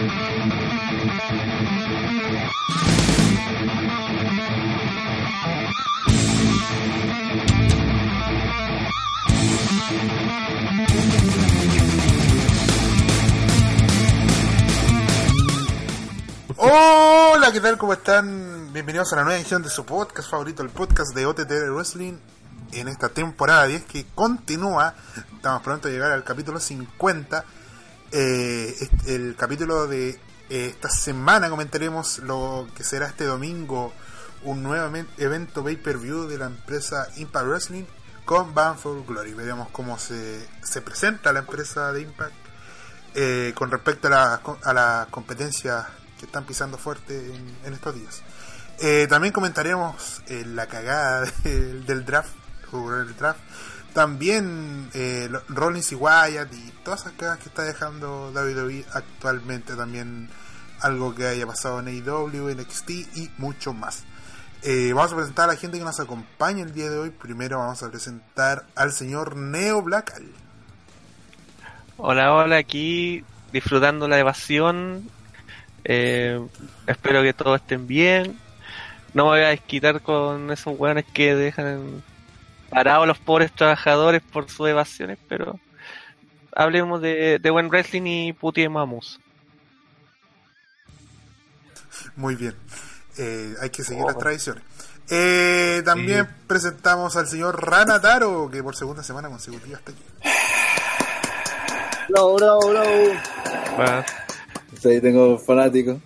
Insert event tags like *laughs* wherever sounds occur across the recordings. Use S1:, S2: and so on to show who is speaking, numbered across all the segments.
S1: Hola, ¿qué tal? ¿Cómo están? Bienvenidos a la nueva edición de su podcast favorito, el podcast de OTT Wrestling en esta temporada 10 que continúa. Estamos pronto a llegar al capítulo 50. Eh, el capítulo de eh, esta semana comentaremos lo que será este domingo un nuevo evento pay-per-view de la empresa Impact Wrestling con Bound for Glory. Veremos cómo se, se presenta la empresa de Impact eh, con respecto a la, a la competencia que están pisando fuerte en, estos días. Eh, también comentaremos eh, la cagada *laughs* del, del draft, del draft. También eh, Rollins y Wyatt y todas esas cagadas que está dejando WWE actualmente. También algo que haya pasado en AEW, NXT y mucho más. Eh, vamos a presentar a la gente que nos acompaña el día de hoy. Primero vamos a presentar al señor Neo Blackal.
S2: Hola, hola, aquí disfrutando la evasión. Eh, espero que todos estén bien. No me voy a desquitar con esos weones que dejan parados a los pobres trabajadores por sus evasiones, pero hablemos de, de buen wrestling y putiemos a Mus.
S1: Muy bien. Eh, hay que seguir las tradiciones. Eh, también presentamos al señor Rana Taro, que por segunda semana consecutiva está aquí.
S3: Bravo, bravo, bravo.
S2: Va,
S3: Sí, ahí tengo fanático.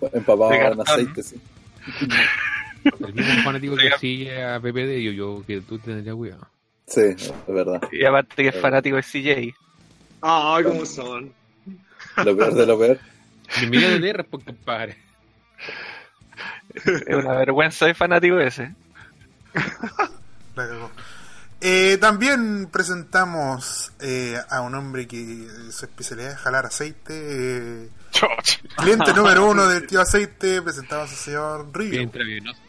S3: Está empapado en aceite, sí.
S4: El mismo fanático que sigue a PPD, yo, yo que tú tendrías cuidado.
S3: Sí, es verdad.
S2: Y aparte que es fanático de CJ.
S5: Ay, ¿cómo son?
S3: Lo peor de lo peor.
S4: Bienvenido de DR, pues, compadre.
S2: Es una vergüenza de fanático ese.
S1: La cagó. Eh, también presentamos eh, a un hombre que su especialidad es jalar aceite. eh, cliente *laughs* número uno del tío aceite. Presentamos al señor
S4: Bien
S1: Río.
S4: intravenoso.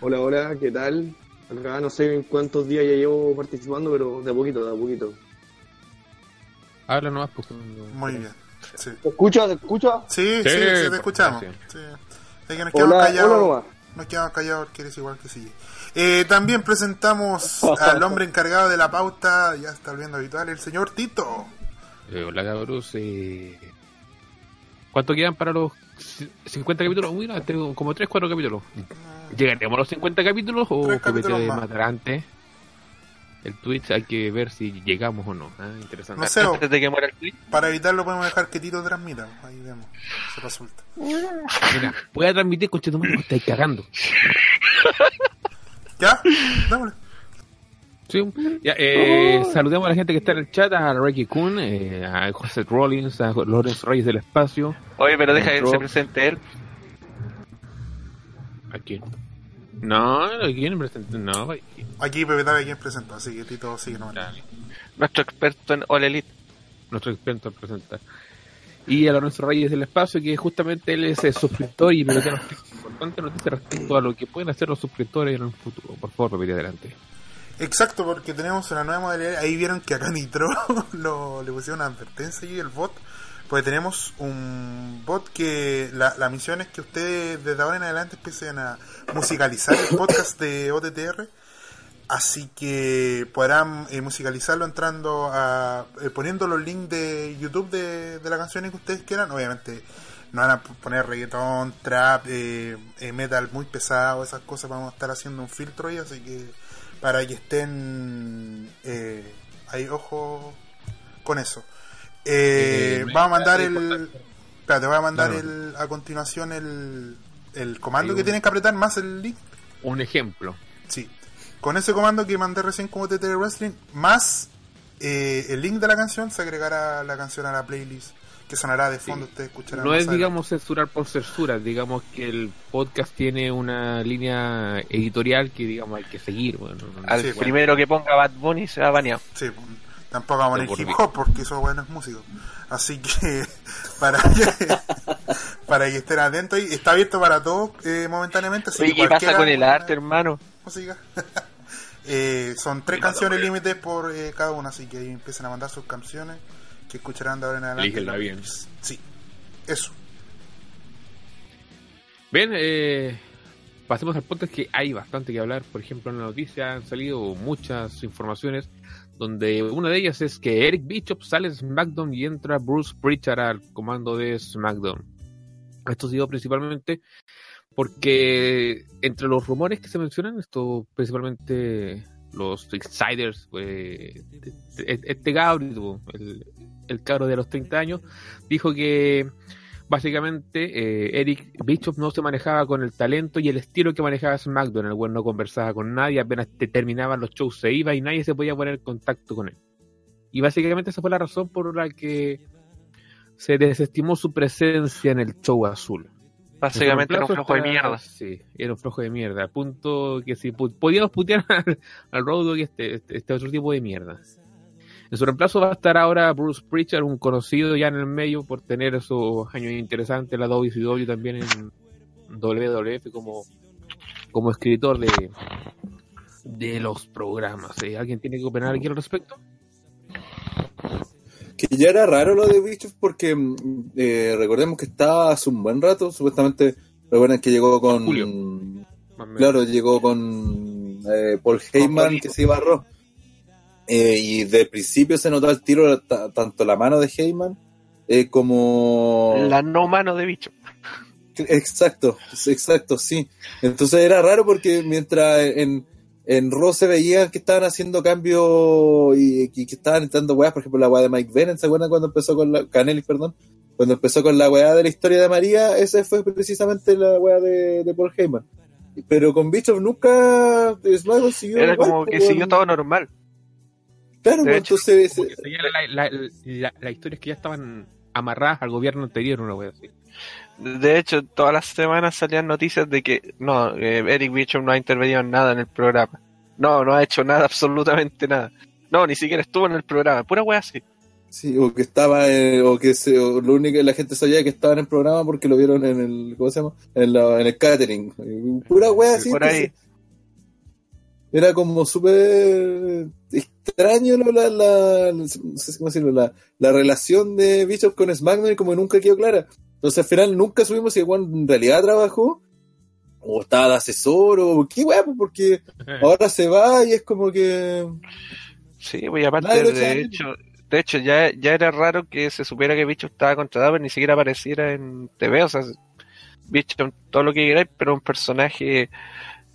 S5: Hola, hola, ¿qué tal? Acá no sé en cuántos días ya llevo participando, pero de a poquito, de a poquito.
S4: Habla nomás, pues.
S1: Muy bien. Sí,
S5: ¿Te escucha? ¿Te escucha?
S1: sí, sí,
S4: Sí,
S1: sí, te
S4: por
S1: escuchamos. Sí. Es que nos quedamos
S5: Hola,
S1: callados.
S5: hola.
S1: Nos quedamos callados porque eres igual que sí. Eh, también presentamos *laughs* al hombre encargado de la pauta, ya está volviendo habitual, el señor Tito.
S4: Eh, hola, cabros. Eh... ¿Cuánto quedan para los ci- 50 capítulos? Uy, no, tengo como 3, 4 capítulos. ¿Llegaremos a los 50 capítulos o
S1: Tres capítulos
S4: de
S1: más.
S4: matar antes? El Twitch hay que ver si llegamos o no. Ah, interesante.
S1: No sé,
S2: Antes de que muera el tweet.
S1: para evitarlo podemos dejar que Tito transmita. Ahí vemos, se resulta.
S4: Mira, voy a transmitir con tu madre, estáis cagando. *laughs*
S1: ¿Ya? Dámosle.
S4: Sí. Ya, eh, saludemos a la gente que está en el chat, a Ricky Kun, eh, a José Rollins, a Lorenzo Reyes del Espacio.
S2: Oye, pero deja que se presente él.
S4: ¿A quién? No, ¿a quién presenta? No, güey.
S1: Aquí Pepe quien presentó, así que Tito sigue no
S2: Nuestro experto en All Elite.
S4: nuestro experto a presentar. Y a Lorenzo Reyes del Espacio, que justamente él es el suscriptor y me tiene importante noticia respecto a lo que pueden hacer los suscriptores en el futuro. Por favor, Pepe, adelante.
S1: Exacto, porque tenemos una nueva modalidad. Ahí vieron que acá Nitro *laughs* lo, le pusieron una advertencia y el bot. Pues tenemos un bot que la, la misión es que ustedes desde ahora en adelante empiecen a musicalizar el podcast de OTTR. Así que podrán eh, musicalizarlo entrando a. eh, poniendo los links de YouTube de, de las canciones que ustedes quieran. Obviamente no van a poner reggaetón, trap, eh, eh, metal muy pesado, esas cosas. Vamos a estar haciendo un filtro ahí, así que para que estén eh, ahí, ojo con eso. Eh,
S4: Eh,
S1: vamos a mandar el. Espérate, voy a mandar
S4: Claro.
S1: el, a continuación el, el comando que tienen que apretar más el link.
S4: Un ejemplo.
S1: Sí. Con ese comando que mandé recién como TT Wrestling, más eh, el link de la canción, se agregará la canción a la playlist que sonará de fondo. Ustedes escucharán.
S4: No es,
S1: adelante.
S4: digamos, censurar por censura. Digamos que el podcast tiene una línea editorial que, digamos, hay que seguir. Bueno, no- no-
S2: Al
S1: Sí, bueno.
S2: primero que ponga Bad Bunny se va.
S1: Sí, pues, tampoco vamos a poner hip hop porque eso bueno es músico. Así que *laughs* para que, *laughs* para que estén atentos y está abierto para todos eh, momentáneamente. Así
S2: Oye,
S1: que
S2: ¿qué pasa con el arte, hermano?
S1: música. *laughs* Eh, son tres canciones límites por eh, cada una, así que ahí empiezan a mandar sus canciones que escucharán de ahora en adelante.
S4: Bien.
S1: Sí, eso.
S4: Bien, eh, pasemos al punto es que hay bastante que hablar. Por ejemplo, en la noticia han salido muchas informaciones donde una de ellas es que Eric Bishop sale de SmackDown y entra Bruce Pritchard al comando de SmackDown. Esto ha sido principalmente porque entre los rumores que se mencionan, esto principalmente los insiders, pues, este Gabriel, el, el cabro de los 30 años, dijo que básicamente eh, Eric Bishop no se manejaba con el talento y el estilo que manejaba SmackDown. El güey no conversaba con nadie, apenas te terminaban los shows se iba y nadie se podía poner en contacto con él. Y básicamente esa fue la razón por la que se desestimó su presencia en el show azul.
S2: Básicamente era un flojo de mierda.
S4: Sí, era un flojo de mierda. Al punto que si pu- podíamos putear *laughs* al, al Road Dogg, este, este, este otro tipo de mierda. En su reemplazo va a estar ahora Bruce Pritchard, un conocido ya en el medio por tener esos años interesantes en la WCW también en WWF como, como escritor de, de los programas. ¿eh? ¿Alguien tiene que opinar aquí al respecto?
S3: Que ya era raro lo de Bischoff porque mm, eh, recordemos que estaba hace un buen rato, supuestamente, recuerdan que llegó con...
S4: Julio. Menos.
S3: Claro, llegó con eh, Paul Heyman que se iba a Raw. Eh, y de principio se notó el tiro ta- tanto la mano de Heyman eh, como...
S2: La no mano de bicho.
S3: Exacto, exacto, sí. Entonces era raro porque mientras en, en Raw se veía que estaban haciendo cambios y, y que estaban entrando weas, por ejemplo la wea de Mike Bennett, ¿se acuerdan cuando empezó con la... Canelis, perdón? Cuando empezó con la wea de la historia de María, esa fue precisamente la wea de, de Paul Heyman. Pero con Bischoff nunca SmackDown siguió
S2: Era
S3: igual,
S2: como
S3: pues,
S2: que siguió todo normal.
S3: Claro,
S2: de
S3: pues,
S2: hecho,
S3: entonces
S4: la, la, la, la- la historia es que ya estaban amarradas al gobierno anterior, una wea así.
S2: De hecho, todas las semanas salían noticias de que no, eh, Eric Bishop no ha intervenido en nada en el programa. No, no ha hecho nada, *laughs* absolutamente nada. No, ni siquiera estuvo en el programa. Pura wea así.
S3: Sí, o que estaba, eh, o que se, o lo único que la gente sabía que estaba en el programa porque lo vieron en el, ¿cómo se llama? En, la, en el catering. Pura wea así.
S2: Por ahí.
S3: Era como súper extraño ¿no? la, la, no sé cómo decirlo, la, la relación de Bishop con SmackDown y como nunca quedó clara. Entonces al final nunca subimos si weón en realidad trabajó o estaba de asesor o qué wea, pues, porque *laughs* ahora se va y es como que...
S2: Sí, pues aparte,
S3: Nadie
S2: de hecho, de hecho ya, ya era raro que se supiera que Bishop estaba contratado, pero ni siquiera apareciera en TV. O sea, Bishop, todo lo que queráis, pero un personaje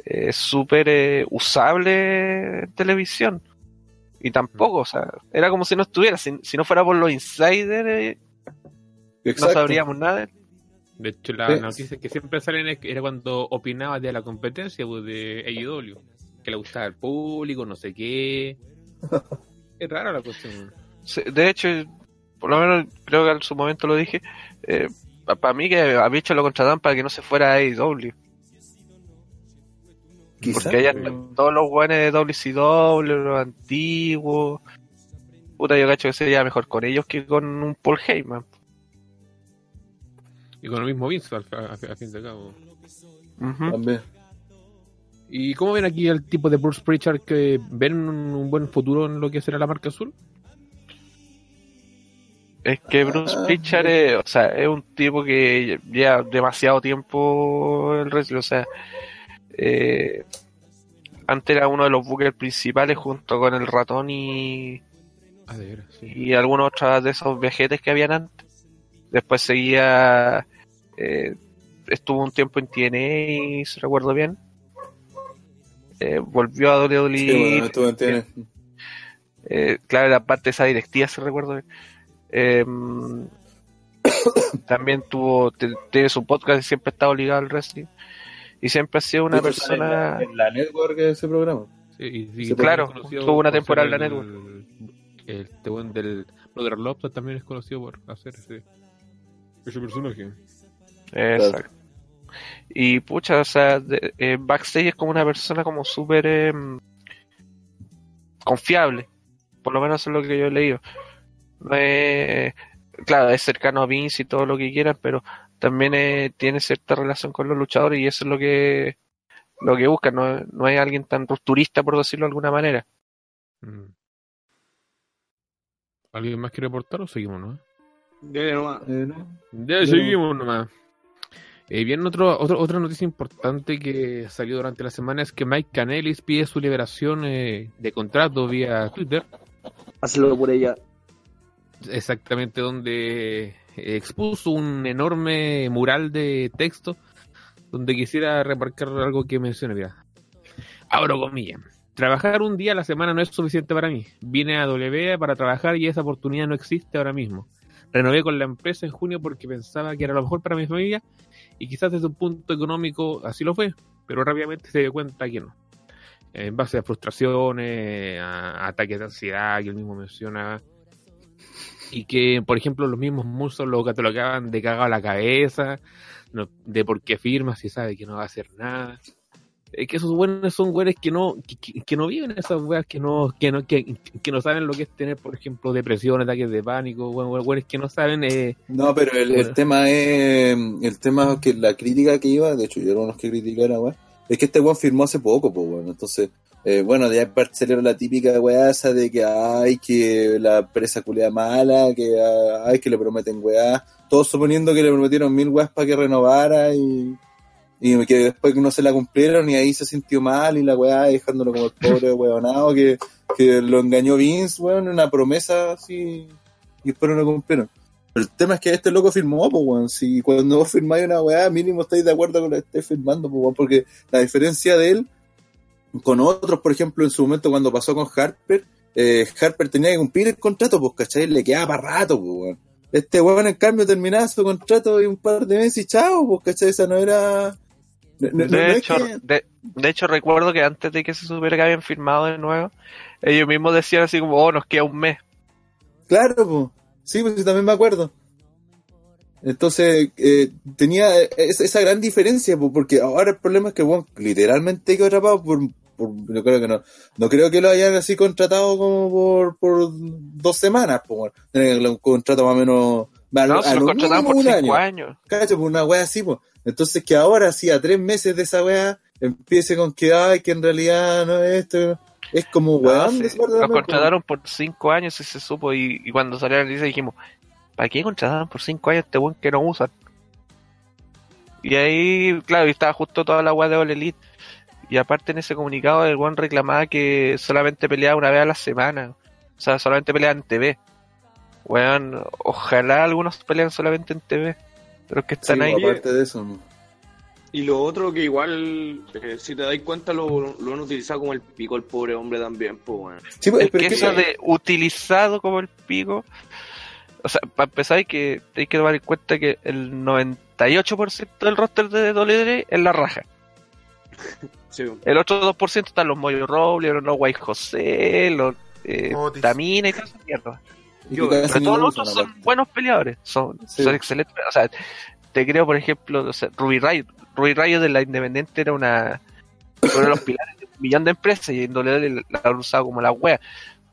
S2: eh, súper eh, usable en televisión. Y tampoco, o sea, era como si no estuviera. Si, si no fuera por los insiders, eh, no sabríamos nada.
S4: De hecho, la
S3: Sí.
S4: noticia que siempre salen es que era cuando opinaba de la competencia pues, de AEW, que le gustaba el público, no sé qué. *laughs* es rara la cuestión.
S2: Sí, De hecho, por lo menos creo que en su momento lo dije, eh, para mí que a Bishop lo contrataban para que no se fuera a AEW.
S3: Quizá,
S2: Porque allá
S3: pero-
S2: todos los guanes de WCW, los antiguos. Puta, yo cacho que sería mejor con ellos que con un Paul Heyman.
S4: Y con el mismo Vince, al, fin de cabo.
S3: También.
S4: ¿Y cómo ven aquí el tipo de Bruce Pritchard que ven un, un buen futuro en lo que será la marca azul?
S2: Es que Bruce
S3: Ah,
S2: Pritchard es, o sea, es un tipo que lleva demasiado tiempo en el wrestling, o sea, eh, antes era uno de los bookers principales junto con el ratón y,
S4: Ah, de veras, sí.
S2: y algunos otros de esos viajetes que habían antes. Después seguía, eh, estuvo un tiempo en TNA, si recuerdo bien. Eh, volvió a WWE.
S3: Sí, bueno.
S2: Eh, claro, la parte de esa directiva, si recuerdo bien. Eh, *coughs* también tuvo, tiene su podcast y siempre ha estado ligado al wrestling. Y siempre ha sido una
S3: De en
S2: persona.
S3: la, en la network ese programa.
S4: Sí, y- y
S3: Sí,
S4: también
S2: claro, tuvo una
S4: por
S2: temporada en la
S4: el- El, este buen del Brother Lobster también es conocido por hacer ese, ese personaje.
S2: Exacto. Y pucha, o sea, de- eh, backstage es como una persona como súper em, confiable. Por lo menos eso es lo que yo he leído. No es- claro, es cercano a Vince y todo lo que quieran, pero también eh, tiene cierta relación con los luchadores y eso es lo que lo que buscan. No, no es alguien tan rupturista, por decirlo de alguna manera.
S4: Mm. ¿Alguien más quiere aportar o seguimos,
S5: nomás.
S3: Eh, ¿no?
S4: Ya seguimos nomás. Eh, bien, otro, otro- otra noticia importante que salió durante la semana es que Mike Canelis pide su liberación eh, de contrato vía Twitter,
S5: Hazlo por ella.
S4: exactamente donde expuso un enorme mural de texto donde quisiera remarcar algo que menciona, mira. Abro comillas. Trabajar un día a la semana no es suficiente para mí. Vine a W para trabajar y esa oportunidad no existe ahora mismo. Renové con la empresa en junio porque pensaba que era lo mejor para mi familia y quizás desde un punto económico así lo fue, pero rápidamente se dio cuenta que no. En base a frustraciones, a ataques de ansiedad que él mismo menciona, y que, por ejemplo, los mismos musos lo catalogaban de cagado a la cabeza, no- de por qué firma si sabe que no va a hacer nada. Es que esos buenos son güeyes que no, que, no viven esas weas, que no, que no, que, que no saben lo que es tener, por ejemplo, depresión, ataques de pánico, güeyes que no saben eh,
S3: No, pero el, el
S4: Bueno.
S3: tema es. El tema que la crítica que iba, de hecho, yo era uno que criticara, weón. Es que este weón firmó hace poco, pues, weón. Entonces, eh, bueno, de ahí salió la típica weá esa de que hay que la empresa culia mala, que hay que le prometen weá. Todos suponiendo que le prometieron mil weas para que renovara y. Y que después no se la cumplieron y ahí se sintió mal y la weá dejándolo como el pobre weonado que, que lo engañó Vince, weón, una promesa así y después no lo cumplieron. Pero el tema es que este loco firmó, pues, weón. Si cuando vos firmáis una weá, mínimo estáis de acuerdo con lo que estés firmando, pues, weón. Porque la diferencia de él con otros, por ejemplo, en su momento cuando pasó con Harper, eh, Harper tenía que cumplir el contrato, pues, ¿cachai? Le quedaba para rato, pues, weón. Este weón, en cambio, terminaba su contrato y un par de meses y chao, pues, ¿cachai? Esa no era... no- no- no
S2: De hecho,
S3: que-
S2: de, de hecho, recuerdo que antes de que se supiera que habían firmado de nuevo, ellos mismos decían así como, oh, nos queda un mes.
S3: Claro, pues. Sí, pues también me acuerdo. Entonces, eh, tenía es- esa gran diferencia, pues, porque ahora el problema es que, bueno, literalmente quedó atrapado por, por, yo creo que no, no creo que lo hayan así contratado como por, por dos semanas, bueno. Tener un contrato más o menos, a,
S2: No,
S3: a
S2: se
S3: lo
S2: lo contrataron por cinco
S3: año.
S2: años.
S3: Cacho, pues una wea así, pues. Entonces que ahora sí, a tres meses de esa wea, empiece con que, ay, que en realidad no es esto, es como
S2: No,
S3: weón.
S2: sí,
S3: también, pues.
S2: contrataron por cinco años y se supo. Y, y cuando salió la noticia dijimos, ¿para qué contrataron por cinco años este buen que no usan? Y ahí, claro, y estaba justo toda la weá de All Elite. Y aparte en ese comunicado el buen reclamaba que solamente peleaba una vez a la semana. O sea, solamente peleaba en TV. Weón, ojalá algunos pelean solamente en TV. Pero es que
S3: Sí,
S2: están ahí.
S3: aparte de eso, ¿no?
S5: Y lo otro que igual, eh, si te dais cuenta, lo, lo han utilizado como el pico el pobre hombre también, pues, bueno.
S3: Sí, pues,
S2: Es
S3: pero
S2: que
S3: es que
S2: eso
S3: eso-
S2: de utilizado como el pico. O sea, para empezar hay que, hay que tomar en cuenta que el 98% del roster de WWE es la raja.
S5: Sí,
S2: El otro 2% están los Moyo Robles, los Guay José, los eh. Tamina y toda esa mierda.
S3: y
S5: yo-
S3: que casi
S2: Pero
S3: ni
S2: todos
S3: lo
S2: los otros son buenos peleadores, son,
S3: Sí.
S2: son excelentes. O sea, te creo, por ejemplo, o sea, Ruby Rayo. Ruby Rayo de la Independiente era una uno de los pilares de un millón de empresas y en WWE la han usado como la wea.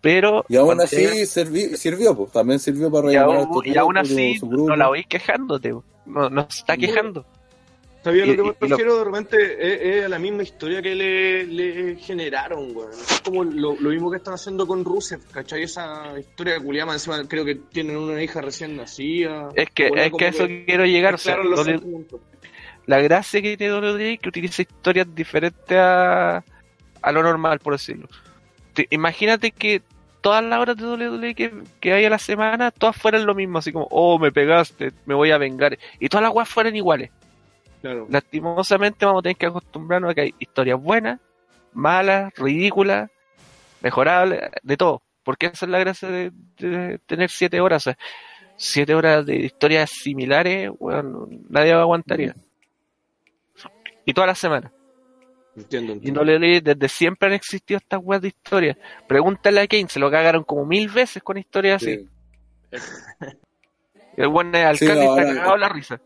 S2: Pero
S3: Y aún así sirvió, pues. También sirvió para
S2: y, aún, y aún así no la oís quejándote, no, no se está
S5: Bueno.
S2: quejando.
S5: ¿Sabía lo que me refiero? De repente es, es la misma historia que le, le generaron, weón. Es como lo, lo mismo que están haciendo con Rusev, ¿cachai? Esa historia de Culiama, encima creo que tienen una hija recién nacida.
S2: Es que, es que a eso quiero llegar. O sea, la gracia que tiene WWE es que utiliza historias diferentes a, a lo normal, por decirlo. Te- imagínate que todas las horas de WWE que, que hay a la semana, todas fueran lo mismo, así como, oh, me pegaste, me voy a vengar. Y todas las weas fueran iguales.
S5: Claro.
S2: Lastimosamente vamos a tener que acostumbrarnos a que hay historias buenas, malas, ridículas, mejorables, de todo. Porque esa es la gracia de, de tener siete horas. O sea, siete horas de historias similares, bueno, nadie aguantaría. Y todas las semanas.
S5: Entiendo,
S2: Y no le desde siempre han existido estas weas de historia. Pregúntale a Kane, se lo cagaron como mil veces con historias así. *laughs*
S3: Sí.
S2: El buen alcalde está cagado la risa.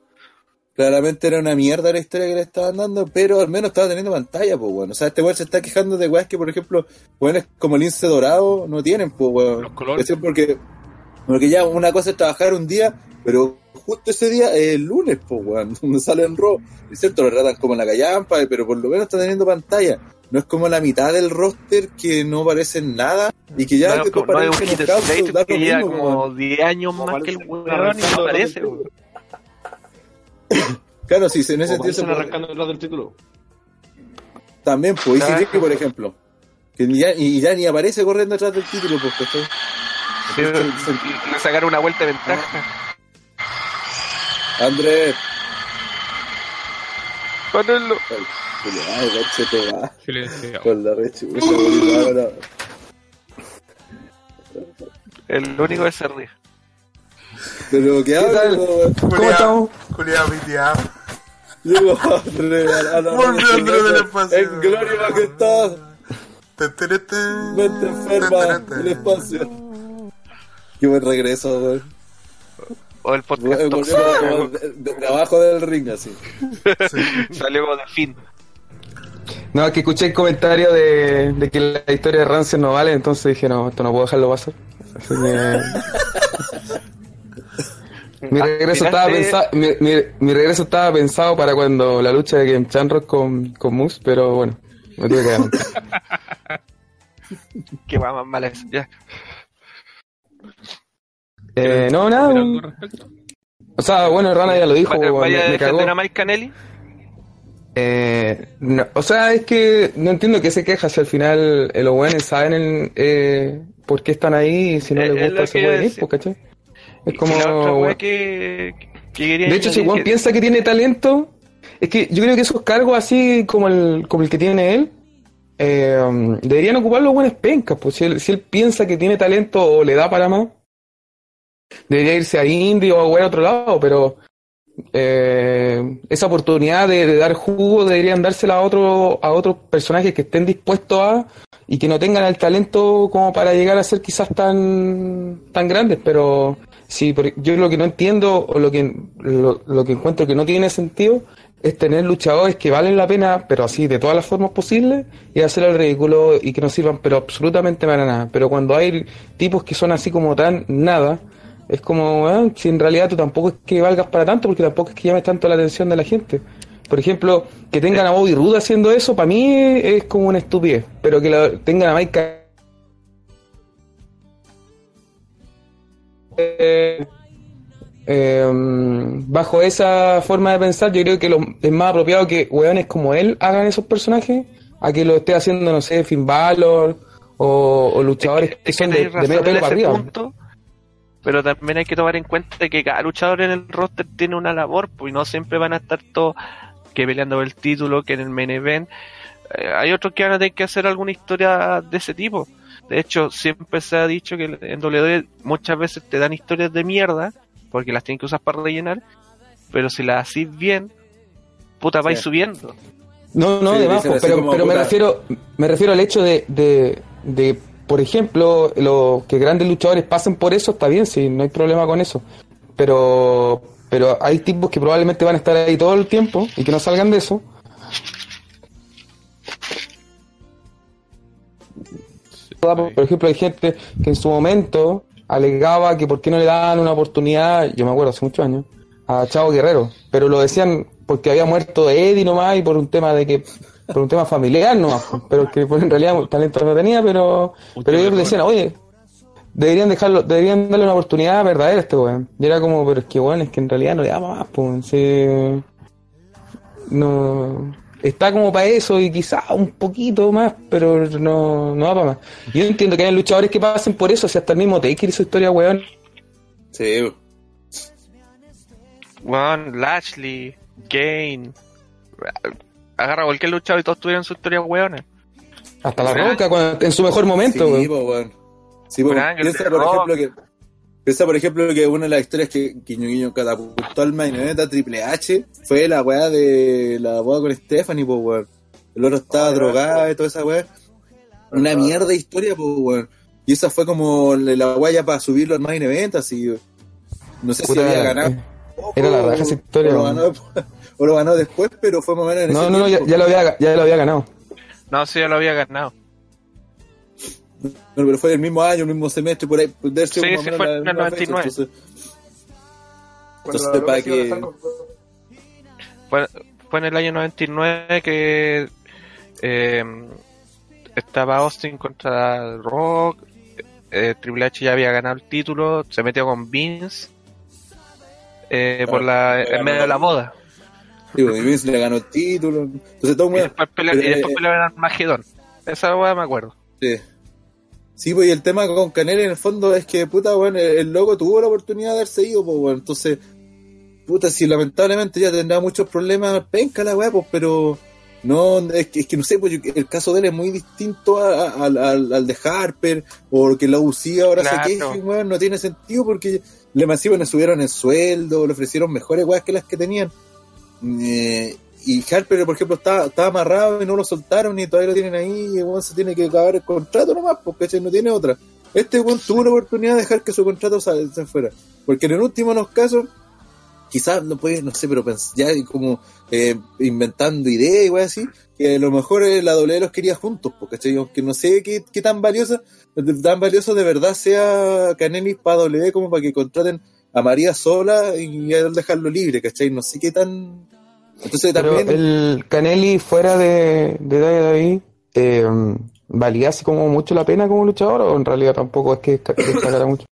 S3: Claramente era una mierda la historia que le estaban dando, pero al menos estaba teniendo pantalla, pues, weón. O sea, este weón se está quejando de weas que, por ejemplo, weones como Lince Dorado no tienen, pues, weón.
S4: Los colores.
S3: Porque, porque ya una cosa es trabajar un día, pero justo ese día es el lunes, pues, weón, *laughs* donde sale en Raw. Es cierto, lo tratan como en la callampa, pero por lo menos está teniendo pantalla. No es como la mitad del roster que no aparece en nada y que ya
S2: No,
S3: después
S2: no, no que
S3: mismo,
S2: como
S3: weón.
S2: 10 años más que el weón y no aparece, weón. *coughs*
S3: Claro, sí, en ese sentido se puede-
S5: arrancando detrás del título.
S3: También, pues,
S2: Ah.
S3: Ricky, por ejemplo. Que ni ya, y ya ni aparece corriendo atrás del título, pues, ¿cachai?
S2: Le sacaron una vuelta de ventaja.
S3: Andrés,
S2: Ponelo.
S3: ay, culiao, coche, te va.
S4: Silencio.
S3: Con la rechucha.
S2: El único que se ríe.
S3: Pero que habla,
S6: tal? ¿Cómo estamos?
S1: Culeado piteado.
S3: Llegó Andrés a la *laughs*
S1: Volvió Andrés del espacio.
S3: En gloria majestad,
S1: Te, te, te,
S3: mente enferma del espacio. Qué buen regreso, weón.
S2: O el podcast
S3: como de, de- de abajo del ring, así. *laughs*
S2: Salió como de fin.
S6: No, que escuché el comentario de, de que la historia de Rancid no vale, entonces dije, no, esto no puedo dejarlo pasar. Así que... *laughs* mi regreso estaba pensado, mi, mi- mi regreso estaba pensado para cuando la lucha de Game Chanrock con, con Moose, pero bueno, me tuve que adelantar.
S2: Que va más mala eso. Ya.
S6: Eh, no, nada, o sea, bueno, Rana ya lo dijo,
S2: Vaya,
S6: me-
S2: vaya a
S6: me, cagó.
S2: a Mike Canelli.
S6: Eh, no, o sea, es que no entiendo qué se queja si al final eh, los buenos saben el, eh, por qué están ahí y si no
S2: Eh,
S6: les
S2: es
S6: gusta se
S2: que
S6: pueden ir, pues, ¿cachai? Es como...
S2: la que, que
S6: de hecho, si Juan piensa que tiene talento, es que yo creo que esos cargos así como el, como el que tiene él, eh, deberían ocupar los buenos pencas, pues si él, si él piensa que tiene talento o le da para más, debería irse a Indy o a otro lado, pero eh, esa oportunidad de, de dar jugo deberían dársela a otro, a otros personajes que estén dispuestos a y que no tengan el talento como para llegar a ser quizás tan, tan grandes, pero sí, por- yo lo que no entiendo o lo que, lo, lo que encuentro que no tiene sentido es tener luchadores que valen la pena, pero así de todas las formas posibles, y hacer el ridículo y que no sirvan, pero absolutamente para nada. Pero cuando hay tipos que son así como tan nada, es como, ah, si en realidad tú tampoco es que valgas para tanto, porque tampoco es que llames tanto la atención de la gente. Por ejemplo, que tengan a Bobby Roode haciendo eso, para mí es como una estupidez, pero que la, tengan a Mike eh, eh, bajo esa forma de pensar, yo creo que lo, es más apropiado que weones como él hagan esos personajes a que lo esté haciendo, no sé, Finn Balor o, o luchadores que,
S2: Es que
S6: son de, medio pelo para arriba.
S2: punto, pero también hay que tomar en cuenta que cada luchador en el roster tiene una labor, pues y no siempre van a estar todos que peleando por el título, que en el main event. Eh, hay otros que van a tener que hacer alguna historia de ese tipo. De hecho, siempre se ha dicho que en WWE muchas veces te dan historias de mierda, porque las tienen que usar para rellenar, pero si las hacís bien, puta, vais
S3: Sí.
S2: subiendo.
S6: No, no,
S3: Sí,
S6: de pero, pero me refiero, me refiero al hecho de, de, de, por ejemplo, lo, que grandes luchadores pasen por eso, está bien, sí, no hay problema con eso. Pero, pero hay tipos que probablemente van a estar ahí todo el tiempo y que no salgan de eso. Por ejemplo, hay gente que en su momento alegaba que por qué no le daban una oportunidad, yo me acuerdo hace muchos años, a Chavo Guerrero, pero lo decían porque había muerto Eddie nomás y por un tema de que por un tema familiar nomás, pero que pues, en realidad talento no tenía, pero pero ellos decían, "Oye, deberían dejarlo, deberían darle una oportunidad verdadera a este weón." Y era como, pero es que weón, es que en realidad no le damos más, pues, sí, no está como para eso y quizá un poquito más, pero no, no va para más. Yo entiendo que hay luchadores que pasen por eso, si hasta el mismo Taker hizo historia, weón.
S3: Sí,
S2: Juan, Lashley, Kane. Agarra cualquier luchador y todos tuvieron su historia hueones.
S6: Hasta la
S2: Weón.
S6: roca cuando- en su mejor momento,
S3: sí,
S6: weón.
S3: po, weón. Sí, piensa, por ejemplo, que piensa, por ejemplo, que una de las historias que Guiño Guiño catapultó al main event a Triple H fue la weá de la boda con Stephanie, po, weón. El otro estaba drogado y toda esa weá. Una mierda de historia, po, weón. Y esa fue como la la weá ya para subirlo al main event, así. No sé
S6: Puta,
S3: si había ganado.
S6: eh, era la raja esa historia,
S3: O lo, ganó, *laughs* o lo ganó después, pero fue más o menos en
S6: No,
S3: ese
S6: no, no, ya, ya lo había, ya lo había ganado.
S2: No, sí, ya lo había ganado.
S3: Bueno, pero fue el mismo año, el mismo semestre, por ahí. pues, debe ser
S2: Sí, sí, fue en el
S3: misma fecha,
S2: 99.
S3: entonces- Entonces, para que-
S2: Fue, fue en el año 99 que eh, estaba Austin contra Rock. eh, Triple H ya había ganado el título. Se metió con Vince. eh, por la, en medio de la boda.
S3: Sí, pues, y Vince le ganó el título. Entonces todo
S2: Y
S3: muy
S2: después pelearon, y
S3: Pero,
S2: después
S3: eh,
S2: pelearon en Armagedón. Esa weá me acuerdo.
S3: Sí. Sí, pues y el tema con Canel en el fondo es que, puta, bueno, el, el loco tuvo la oportunidad de haberse ido, pues, bueno, entonces, puta, si lamentablemente ya tendrá muchos problemas, penca la weá, pues, pero no, es que, es que no sé, pues yo- el caso de él es muy distinto a- a- al, al- al de Harper, o que la UCI ahora
S2: Claro.
S3: se queje, weón, no tiene sentido porque le masivo le subieron el sueldo, le ofrecieron mejores weas que las que tenían. Eh, y Harper, por ejemplo, estaba, estaba amarrado y no lo soltaron y todavía lo tienen ahí y se tiene que acabar el contrato nomás, porque no tiene otra. Este weón tuvo la oportunidad de dejar que su contrato se, se fuera. Porque en el último de los casos, quizás no puede, no sé, pero ya como eh, inventando ideas y así, que a lo mejor eh, la doble los quería juntos, porque aunque no sé qué, tan valiosa, tan valioso de verdad sea Canelis para W como para que contraten a María sola y dejarlo libre, ¿cachai? No sé qué tan... Entonces
S6: Pero
S3: también...
S6: el Canelli fuera de, de WWE, eh, ¿valía así como mucho la pena como luchador o en realidad tampoco es que destacara mucho?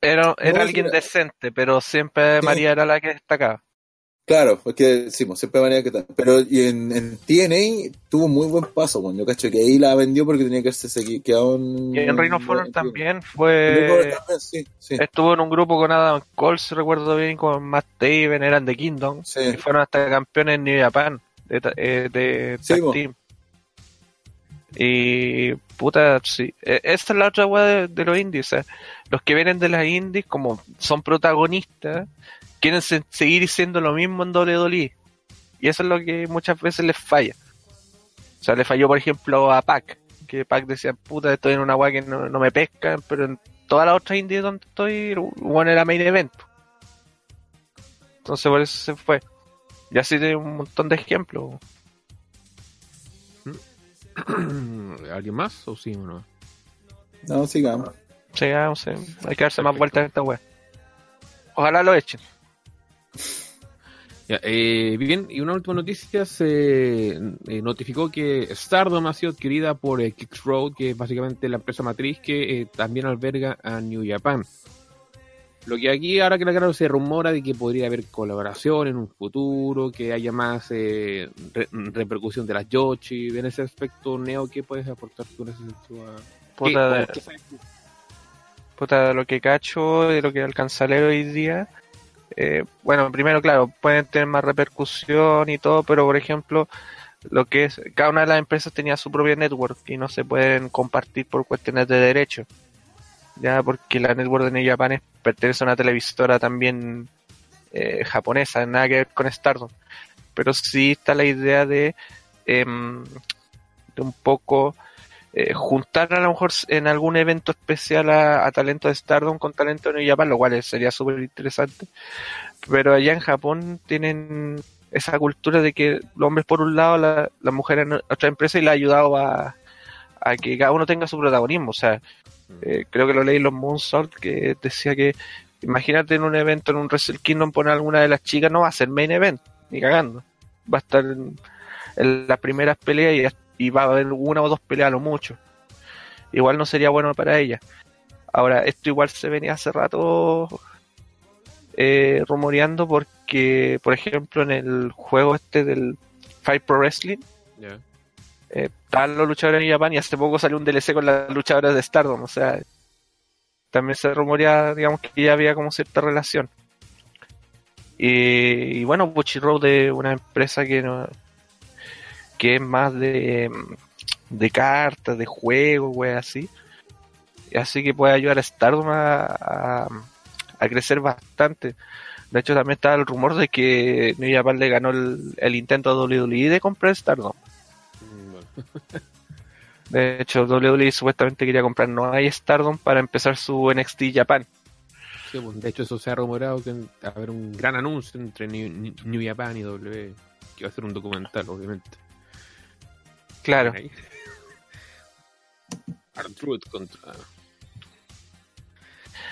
S2: Era, era
S3: No,
S2: alguien decente, pero siempre
S3: Sí.
S2: María era la que destacaba.
S3: Claro, porque sí, pues, siempre manera que tal. Pero y en, en TNA tuvo muy buen paso, bueno, yo cacho que ahí la vendió porque tenía que haberse segui- quedado en...
S2: Y en Reino Honor también fue.
S3: Sí, sí.
S2: Estuvo en un grupo con Adam Cole, si recuerdo bien, con Matt Taven, eran de Kingdom.
S3: Sí.
S2: Y fueron hasta campeones en New Japan de, eh, de tag
S3: po.
S2: team. Y puta, sí. Eh, Esta es la otra weá de, de los indies. los que vienen de las indies, como son protagonistas, quieren se- seguir siendo lo mismo en WWE. Y eso es lo que muchas veces les falla. O sea, le falló, por ejemplo, a Pac. Que Pac decía, puta, estoy en una weá que no, no me pescan, pero en todas las otras indies donde estoy, bueno, era main event. Entonces por eso se fue. Y así tiene un montón de ejemplos. *clears throat*
S4: ¿Alguien más o sí o no?
S3: No, sigamos.
S2: Sí, ya, no sé, hay que darse más vueltas en esta wea. Ojalá lo echen.
S4: Ya, eh, bien, y una última noticia se eh, notificó que Stardom ha sido adquirida por eh, Kicks Road, que es básicamente la empresa matriz que eh, también alberga a New Japan. Lo que aquí, ahora que claro, se rumora de que podría haber colaboración en un futuro, que haya más re- repercusión de las Yoshi. En ese aspecto, Neo, ¿qué puedes aportar tú en ese sentido? a-
S2: Puta,
S4: ¿Qué-
S2: de,
S4: qué sabes tú?
S2: puta, de lo que cacho, de lo que alcanza a leer hoy día. Eh, bueno, primero, claro, pueden tener más repercusión y todo, pero por ejemplo, lo que es, cada una de las empresas tenía su propia network y no se pueden compartir por cuestiones de derecho. Ya, porque la network de New Japan pertenece a una televisora también eh, japonesa, nada que ver con Stardom. Pero sí está la idea de, em, de un poco eh, juntar a lo mejor en algún evento especial a, a talento de Stardom con talento de New Japan, lo cual sería súper interesante. Pero allá en Japón tienen esa cultura de que los hombres por un lado, la, las mujeres en otra empresa y le ha ayudado a, a que cada uno tenga su protagonismo. O sea, eh, creo que lo leí en los Moonsault que decía que imagínate en un evento en un Wrestle Kingdom poner a alguna de las chicas, no va a ser main event, ni cagando. Va a estar en, en las primeras peleas y, y va a haber una o dos peleas a lo mucho. Igual no sería bueno para ella. Ahora, esto igual se venía hace rato eh, rumoreando porque, por ejemplo, en el juego este del Fight Pro Wrestling,
S4: Ya.
S2: eh, estaban los luchadores en Japan y hace poco salió un DLC con las luchadoras de Stardom, o sea, también se rumorea, digamos, que ya había como cierta relación. Y, y bueno, Butchie Road es una empresa que no, que es más de, de cartas, de juegos, wey, así. Así que puede ayudar a Stardom a, a, a crecer bastante. De hecho, también está el rumor de que New Japan le ganó el, el intento a WWE de comprar Stardom.
S4: Mm. *laughs*
S2: De hecho, WWE supuestamente quería comprar Noah y Stardom para empezar su NXT Japan.
S4: Sí, pues, de hecho, eso se ha rumorado que va a haber un gran anuncio entre New, New Japan y W, que va a ser un documental, obviamente.
S2: Claro.
S4: Ahí. R-Truth contra.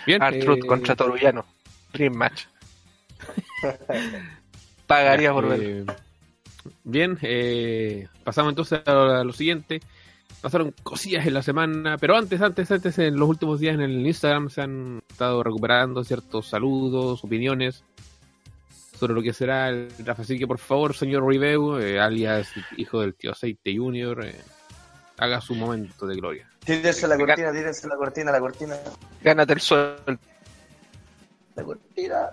S4: Bien, eh,
S2: contra Toruyano. Dream Match. *laughs* Pagaría por
S4: Eh,
S2: verlo.
S4: Bien, eh, pasamos entonces a, a lo siguiente. Pasaron cosillas en la semana, pero antes, antes, antes, en los últimos días en el Instagram se han estado recuperando ciertos saludos, opiniones sobre lo que será el draft. Así que por favor, señor Riveu, eh, alias hijo del tío Aceite Junior, eh, haga su momento de gloria.
S5: Tírense la cortina, tírense la cortina, la cortina.
S2: Gánate el sueldo.
S5: La cortina.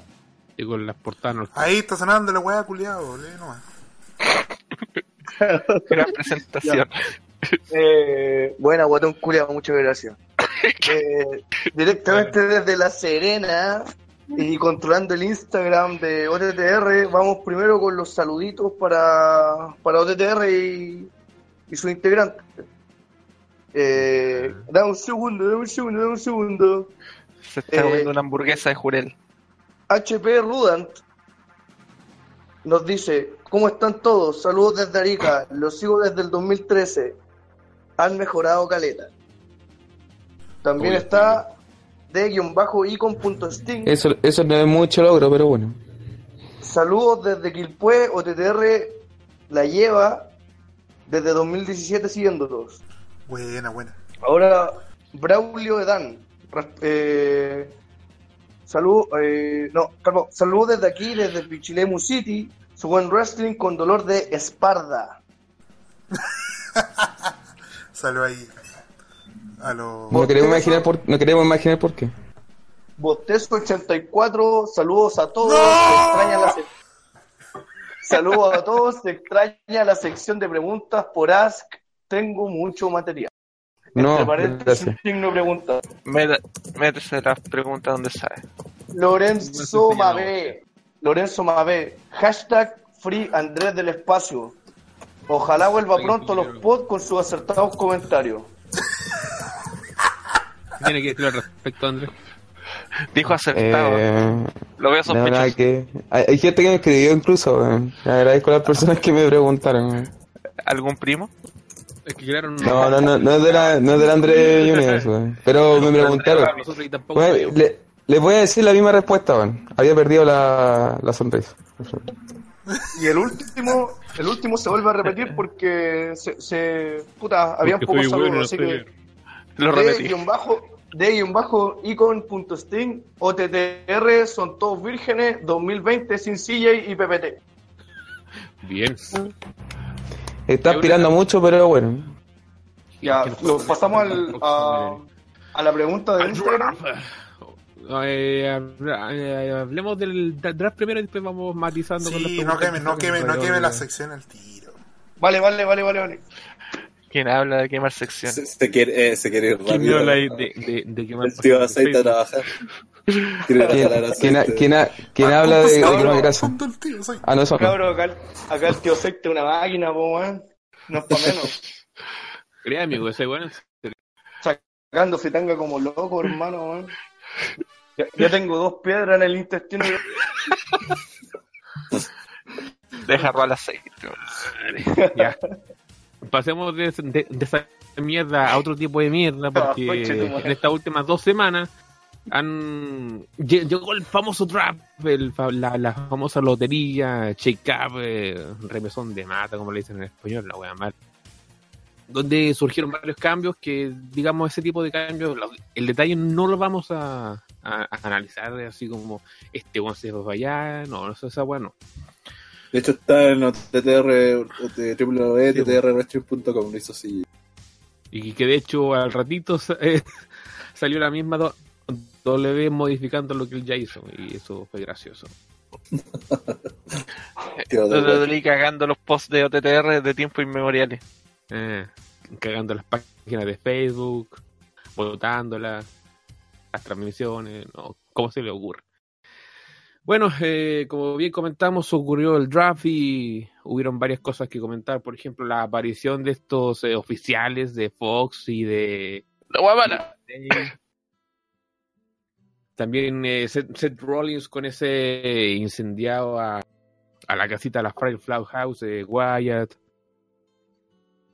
S4: Y con las portadas
S1: Ahí está sonando la weá, culiado, lee nomás. *laughs*
S2: Gran presentación.
S5: Eh, buena, guatón culiao, muchas gracias. *laughs* Eh, directamente desde La Serena y controlando el Instagram de OTTR, vamos primero con los saluditos para, para OTTR y, y sus integrantes. Eh, dame un segundo, dame un segundo, dame un segundo.
S2: Se está
S5: Eh,
S2: comiendo una hamburguesa de Jurel.
S5: HP Rudant nos dice, ¿cómo están todos? Saludos desde Arica, los sigo desde el 2013. Han mejorado caleta. También
S4: Uy,
S5: está de guion bajo icon.sting.
S6: Eso, eso no es mucho logro, pero bueno.
S5: Saludos desde Quilpue, OTTR la lleva desde 2017 siguiéndolos.
S1: Buena, buena.
S5: Ahora, Braulio Edan. res- Eh, salud, eh, no, salud desde aquí, desde Pichilemu City. Su buen wrestling con dolor de espalda. *laughs*
S1: Salió ahí a.
S6: No queremos imaginar por, no queremos imaginar por qué.
S5: Bostezo 84, saludos a todos. Se extraña la Saludos a todos. Se extraña la sección de preguntas por Ask. Tengo mucho material.
S6: No,
S5: Entre paréntesis, signo pregunta.
S2: Meta- Métese las preguntas donde sabe.
S5: Lorenzo Mabé. Lorenzo Mabé. Hashtag Free Andrés del Espacio. Ojalá vuelva pronto a los pods con sus acertados comentarios.
S4: ¿Qué *laughs* tiene que decir al respecto, Andrés?
S2: Dijo acertado.
S6: Eh,
S2: Lo veo sospechoso.
S6: que hay, hay gente que me escribió incluso. weón. Le agradezco a las personas que me preguntaron. weón.
S2: ¿Algún primo?
S4: Es que crearon
S6: No, no, no, no es de la, no es del André Juniors, weón. pero *laughs* me preguntaron. Le- les voy a decir la misma respuesta, weón. Había perdido la, la sonrisa.
S5: Y el último, el último se vuelve a repetir porque se, se puta, habían
S4: Porque
S5: pocos
S4: soy bueno,
S5: saludos, así que.
S2: Lo
S5: de
S2: repetí.
S5: guion bajo, de guion bajo icon.sting, OTTR son todos vírgenes, 2020 sin CJ y PPT.
S4: Bien.
S6: Está aspirando mucho, pero bueno.
S5: Ya, lo pasamos al, a, a la pregunta de Instagram.
S4: Eh, eh, hablemos del dra- draft primero y después vamos matizando con las
S1: no queme, no
S4: que
S1: queme, no queme la sección al tiro.
S5: Vale, vale, vale, vale, vale.
S2: ¿Quién habla de quemar sección?
S3: Se, se quiere, eh, se quiere ir
S4: ¿Quién
S3: rápido.
S4: habla de, de, de, de quemar
S3: El tío aceite a trabajar.
S6: ¿Quién, quién,
S3: aceite.
S6: quién ha- quién habla de, de quemar grasa?
S1: Tío, soy.
S6: Ah, no, eso no.
S5: Cabro, acá, acá el tío Secte una máquina, po, weón. No es para menos.
S4: Créame, amigo, ese bueno.
S5: Sacando fritanga como loco, hermano, weón. Ya, ya tengo dos piedras en el intestino.
S2: Deja robar el aceite.
S4: Ya. Pasemos de, de- de esa mierda a otro tipo de mierda, porque
S5: Ah, madre.
S4: en estas últimas dos semanas han lle- llegó el famoso draft, el la, la famosa lotería, check-up, eh, remesón de mata, como le dicen en español, la wea mal. Donde surgieron varios cambios que, digamos, ese tipo de cambios, lo- el detalle no lo vamos a, a- a analizar así como este one se va allá, no, no, esa weá no.
S3: De hecho, está en OTTR, www.ttrwrestling.com. Lo hizo así.
S4: Y que de hecho al ratito *laughs* eh, salió la misma do- W modificando lo que él ya hizo. Y eso fue gracioso. *laughs*
S2: Lo dolí cagando los posts de OTTR de tiempo inmemoriales.
S4: Eh, cagando las páginas de Facebook, votándolas, las transmisiones, no, ¿cómo se le ocurre? Bueno, eh, como bien comentamos, ocurrió el draft y hubieron varias cosas que comentar. Por ejemplo, la aparición de estos eh, oficiales de Fox y de
S2: ¡La guamana!
S4: También eh, Seth, Seth Rollins con ese incendiado a, a la casita de la Firefly House de Wyatt.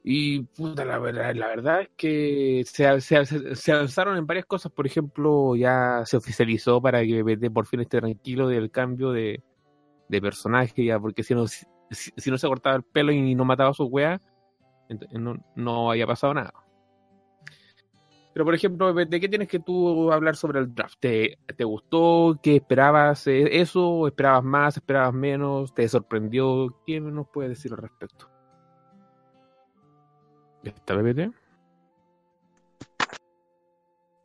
S4: Y puta, la verdad, la verdad es que se, se, se avanzaron en varias cosas. Por ejemplo, ya se oficializó para que BT por fin esté tranquilo del cambio de, de personaje, ya, porque si no, si, no se cortaba el pelo y no mataba a sus weas, ent- no, no había pasado nada. Pero, por ejemplo, ¿de qué tienes que tú hablar sobre el draft? ¿Te, te gustó? ¿Qué esperabas? eh, ¿Eso? ¿Esperabas más? ¿Esperabas menos? ¿Te sorprendió? ¿Qué nos puedes decir al respecto? ¿Está PPT?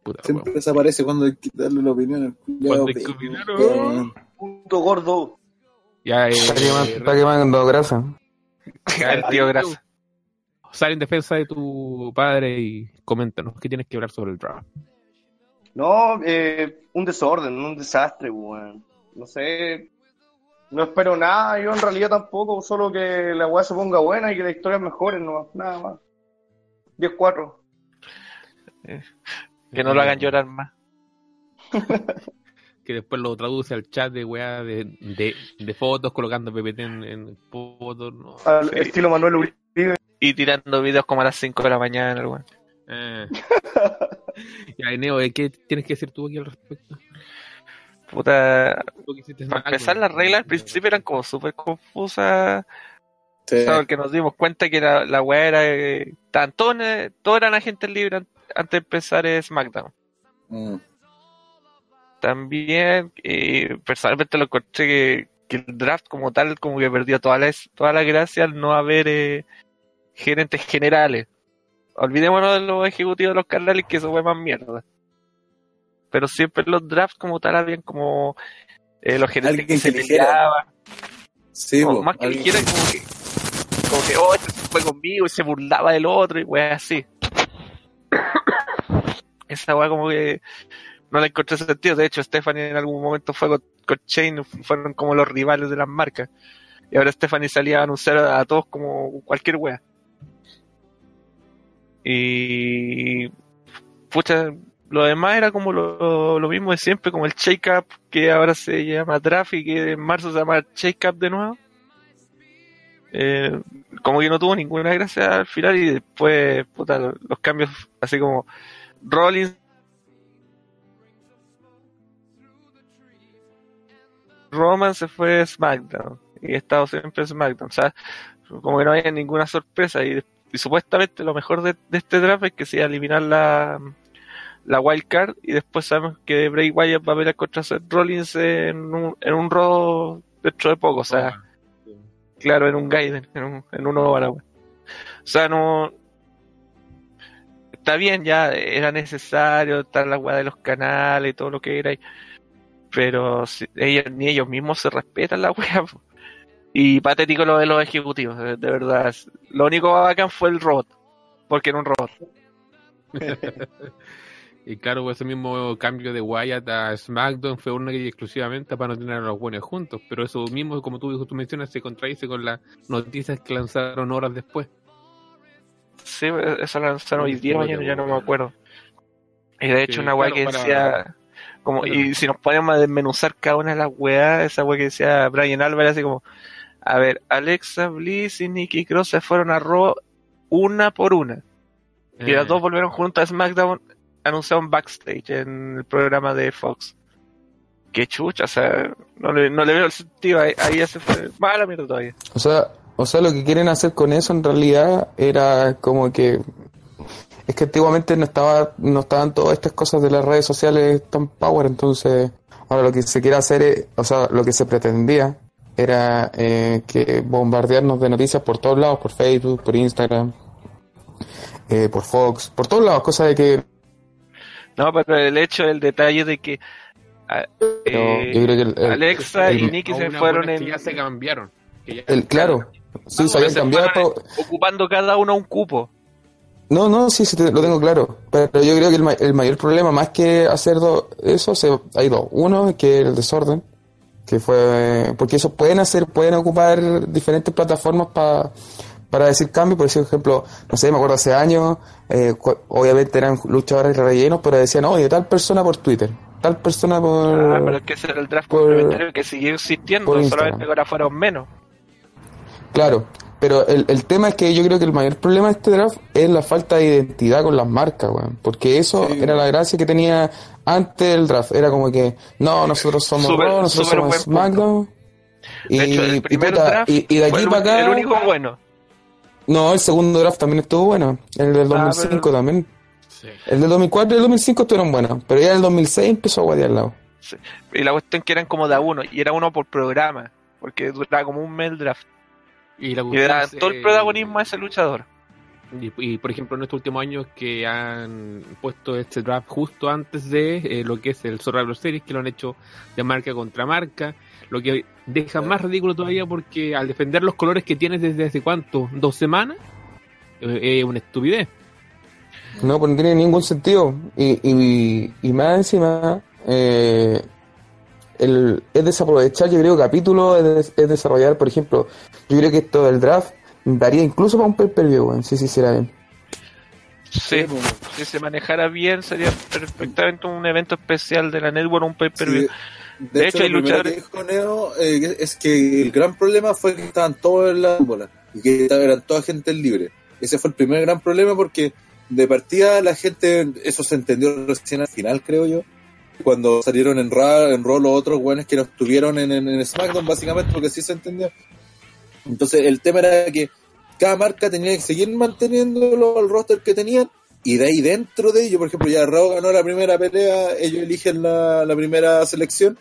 S4: Puta,
S3: Siempre desaparece cuando hay que darle la opinión
S4: Cuando hay que opinar.
S5: Punto gordo.
S4: Ya, eh,
S6: Está quemando, está quemando grasa. *laughs*
S4: ya,
S2: El tío Grasa.
S4: Sale en defensa de tu padre y coméntanos qué tienes que hablar sobre el draft.
S5: No, eh, un desorden, un desastre, weón. No sé. No espero nada, yo en realidad tampoco, solo que la weá se ponga buena y que la historia mejore, no, nada más. 10-4.
S2: Que no lo hagan llorar más. *laughs*
S4: Que después lo traduce al chat de weá de, de, de fotos, colocando PPT en, en fotos. No.
S5: Al
S2: Sí.
S5: estilo Manuel Uribe.
S2: Y tirando videos como a las 5 de la mañana, weón.
S4: Eh. *laughs* ya, Neo, ¿eh? ¿qué tienes que decir tú aquí al respecto?
S2: Puta. Para empezar, las reglas al principio eran como súper confusas.
S3: Sí.
S2: O sea, porque nos dimos cuenta que la, la weá era. eh, todos, eh, todos eran agentes libres an- antes de empezar SmackDown.
S3: Mm.
S2: También, eh, personalmente lo encontré que, que el draft como tal, como que perdió toda la, toda la gracia al no haber eh, gerentes generales. Olvidémonos de los ejecutivos de los canales, que eso fue más mierda. Pero siempre los drafts como tal habían como eh, los gerentes que se peleaban.
S3: Sí,
S2: No, más que
S3: alguien-
S2: dijera como que, que, oh, este fue conmigo y se burlaba del otro y weá así. *coughs* Esa weá como que no le encontré sentido. De hecho, Stephanie en algún momento fue con, con Shane, fueron como los rivales de las marcas. Y ahora Stephanie salía a anunciar a todos como cualquier weá. Y pucha, lo demás era como lo, lo mismo de siempre, como el Shake Up, que ahora se llama y que en marzo se llama Shake Up de nuevo. Eh, como que no tuvo ninguna gracia al final y después, puta, los, cambios así como Rollins Roman se fue SmackDown y he estado siempre en SmackDown, o sea, como que no había ninguna sorpresa y, supuestamente lo mejor de, este draft es que se eliminar la, la wild card y después sabemos que Bray Wyatt va a pelear contra Seth Rollins en un, en un Raw dentro de poco, o sea, claro, en un Gaiden, en un, en un Aragua. O sea, no. Está bien, ya era necesario estar la weá de los canales y todo lo que era. Pero si- ellos, ni ellos mismos se respetan la weá. Y patético lo de los ejecutivos, de verdad. Lo único bacán fue el robot. Porque era un robot. *laughs*
S4: Y claro, ese mismo cambio de Wyatt a SmackDown fue una que exclusivamente para no tener a los buenos juntos. Pero eso mismo, como tú, tú mencionas, se contradice con las noticias que lanzaron horas después.
S2: Sí, lo lanzaron hoy día, mañana, ya no me acuerdo. Y de hecho,
S4: Sí,
S2: una weá
S4: claro,
S2: que
S4: para-
S2: decía. Como,
S4: Claro.
S2: y si nos ponemos a desmenuzar cada una de las weas, esa wea que decía Brian Álvarez, así como, a ver, Alexa Bliss y Nikki Cross se fueron a Raw una por una. Y
S4: Eh,
S2: las dos volvieron juntas a SmackDown, anunciaron backstage en el programa de Fox. Qué chucha, o sea, no le, veo el sentido, ahí, ahí se fue mala mierda todavía.
S6: O sea, o sea, lo que quieren hacer con eso en realidad era como que es que antiguamente no estaba no estaban todas estas cosas de las redes sociales tan power, entonces ahora lo que se quiere hacer es, o sea, lo que se pretendía era eh, que bombardearnos de noticias por todos lados, por Facebook, por Instagram, eh, por Fox, por todos lados, cosa de que
S2: No, pero el hecho, el detalle de que ah,
S6: pero
S2: eh,
S6: yo creo que el- el-
S2: Alexa y
S6: el-
S4: a
S2: se fueron
S4: que
S2: en,
S4: ya se cambiaron. que ya-
S6: el- claro, sí, se habían cambiado, pero-
S2: ocupando cada uno un cupo.
S6: No, no, sí, sí, te- lo tengo claro. Pero yo creo que el, ma- el mayor problema, más que hacer do- eso, se, hay dos. Uno, que el desorden, que fue... Porque eso pueden hacer, pueden ocupar diferentes plataformas pa- para decir cambio. Por ejemplo, no sé, me acuerdo hace años, eh, obviamente eran luchadores rellenos, pero decían, oye, tal persona por Twitter, tal persona por...
S2: Ah, pero es que ese era el draft
S6: por-
S2: complementario que siguió existiendo, solamente que ahora fueron menos.
S6: Claro, pero el, el tema es que yo creo que el mayor problema de este draft es la falta de identidad con las marcas, weón. Porque eso
S3: Sí.
S6: era la gracia que tenía antes del draft. Era como que, no, nosotros somos Raw, nosotros somos. SmackDown. Y,
S2: De hecho,
S6: y
S2: el primer
S6: puta,
S2: draft
S6: y- y de
S2: fue
S6: aquí
S2: el,
S6: para acá.
S2: el único bueno.
S6: No, el segundo draft también estuvo bueno. El del
S2: Ah,
S6: 2005
S2: pero-
S6: también.
S4: Sí.
S6: El del 2004 y el 2005 estuvieron buenos. Pero ya el 2006 empezó a guatear lado.
S2: Y la cuestión que eran como de a uno, y era uno por programa, porque duraba como un mes el draft.
S4: Y, la
S2: Y le
S4: cuestión
S2: daban
S4: es,
S2: todo el
S4: eh,
S2: protagonismo a ese luchador.
S4: Y, y, por ejemplo, en estos últimos años que han puesto este draft justo antes de eh, lo que es el Survivor Series, que lo han hecho de marca contra marca, lo que deja más ridículo todavía porque al defender los colores que tienes desde hace cuánto, dos semanas, eh, es una estupidez.
S6: No, pues no tiene ningún sentido. Y, y, y más encima, eh, el, es desaprovechar, yo creo, capítulos, es, des- es desarrollar, por ejemplo, yo creo que esto del draft daría incluso para un pay-per-view, weón, si se hiciera bien.
S2: Sí, si se manejara bien, sería perfectamente un evento especial de la Network, un pay-per-view.
S3: Sí,
S2: De hecho, hay
S3: lo primero
S2: luchadores-
S3: que dijo Neo eh, es que el gran problema fue que estaban todos en la bola y que eran toda gente libre. Ese fue el primer gran problema porque de partida la gente, eso se entendió recién al final, creo yo, cuando salieron en Raw, en Raw los otros buenos que no estuvieron en, en- en SmackDown, básicamente, porque sí se entendió. Entonces el tema era que cada marca tenía que seguir manteniendo el roster que tenían y de ahí dentro de ello, por ejemplo, ya Raw ganó la primera pelea, ellos eligen la, la primera selección,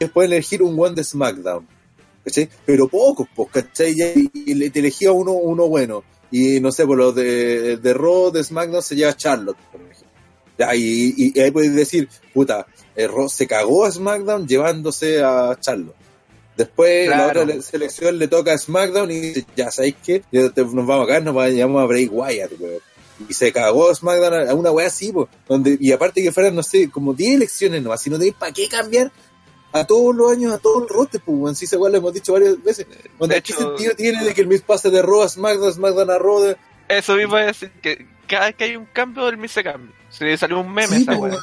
S3: después elegir un one de SmackDown. ¿Cachai? Pero pocos, pues, ¿cachai? Y, te elegía uno, uno bueno. Y no sé, por los de, de Raw, de SmackDown se lleva Charlotte, por ejemplo. Y, y- y ahí puedes decir, puta, eh, Raw se cagó a SmackDown llevándose a Charlotte. Después la
S2: Claro.
S3: otra le- selección le toca a SmackDown y dice, ya sabéis que nos vamos acá, nos vamos a Bray Wyatt, weón. Y se cagó SmackDown a- a una weá así, po, donde, y aparte que fueran, no sé, como 10 elecciones nomás, si no tenéis para qué cambiar a todos los años, a todo el roster, pues. Sí, esa weá lo hemos dicho varias veces. Donde,
S2: De
S3: ¿Qué
S2: hecho-
S3: sentido tiene de que el Miss pase de Raw a SmackDown, SmackDown a Raw? de-
S2: Eso mismo es decir, que cada vez que hay un cambio, el Miz se cambia. Se le salió un meme
S3: Sí,
S2: esa
S3: weón.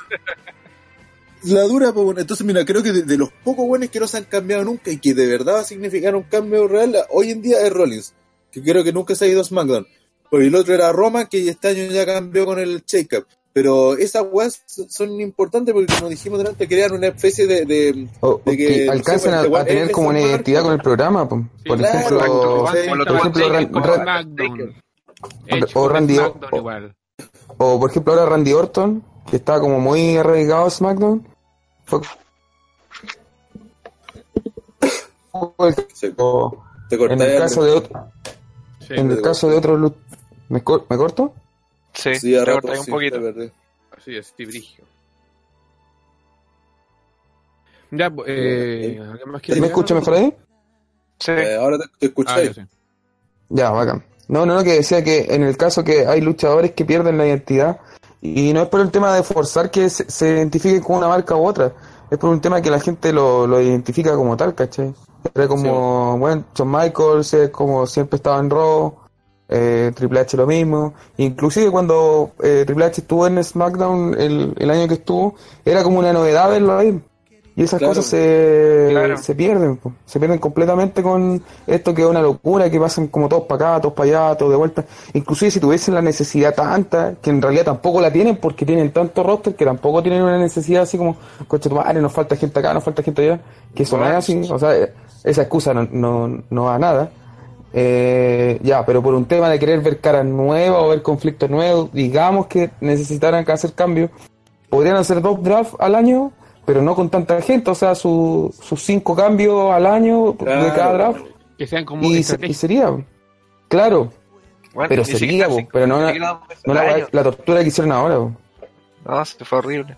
S3: La dura, pues bueno. Entonces, mira, creo que de, de los pocos buenos que no se han cambiado nunca y que de verdad va a significar un cambio real, hoy en día es Rollins, que creo que nunca se ha ido a SmackDown. Porque el otro era Roma, que este año ya cambió con el shake-up. Pero esas weas son importantes porque, como dijimos delante, crean una especie de. que,
S6: que
S3: no sé,
S6: alcancen
S3: pues,
S6: a, tener como una identidad
S3: marca.
S6: con el programa. po.
S4: Sí,
S6: Por
S3: claro,
S6: ejemplo, por ejemplo, Ran- Ran- o Randy o- por ejemplo ahora Randy Orton, que estaba como muy arraigado a SmackDown, fue o- en el caso de otro,
S4: Sí,
S6: en el caso de otros lu- ¿me, cor- ¿me corto?
S2: Sí,
S3: Sí, a rato,
S2: un
S3: sí,
S2: poquito.
S4: así es, Steve Brigio. Ya, pues, eh, ¿alguien más quiere
S6: ¿Me escucha mejor ahí?
S2: Sí.
S3: Eh, ahora te, te escuché.
S4: Ah, ya
S6: bacán. No, no, no, que decía que en el caso que hay luchadores que pierden la identidad, y no es por el tema de forzar que se, se identifiquen con una marca u otra, es por un tema que la gente lo, lo identifica como tal, ¿cachai? Era como, bueno, Shawn Michaels, es como siempre estaba en Raw, eh, Triple H lo mismo, inclusive cuando eh, Triple H estuvo en SmackDown el, el año que estuvo, era como una novedad verlo ahí. Y esas
S3: Claro.
S6: cosas se,
S2: Claro.
S6: se pierden, po. se pierden completamente con esto que es una locura, que pasan como todos para acá, todos para allá, todos de vuelta. Inclusive si tuviesen la necesidad tanta, que en realidad tampoco la tienen porque tienen tanto roster que tampoco tienen una necesidad así como, coche tu madre, nos falta gente acá, nos falta gente allá, que eso no es así, o sea, esa excusa no, no, no va a nada. Eh, ya, pero por un tema de querer ver caras nuevas o ver conflictos nuevos, digamos que necesitaran que hacer cambios, podrían hacer dos drafts al año, pero no con tanta gente, o sea, su- sus cinco cambios al año de cada draft
S4: Que sean como
S6: y, se- y sería, claro,
S2: Bueno,
S6: pero sería, pero no la, no tortura que hicieron ahora. po.
S2: No, se fue horrible.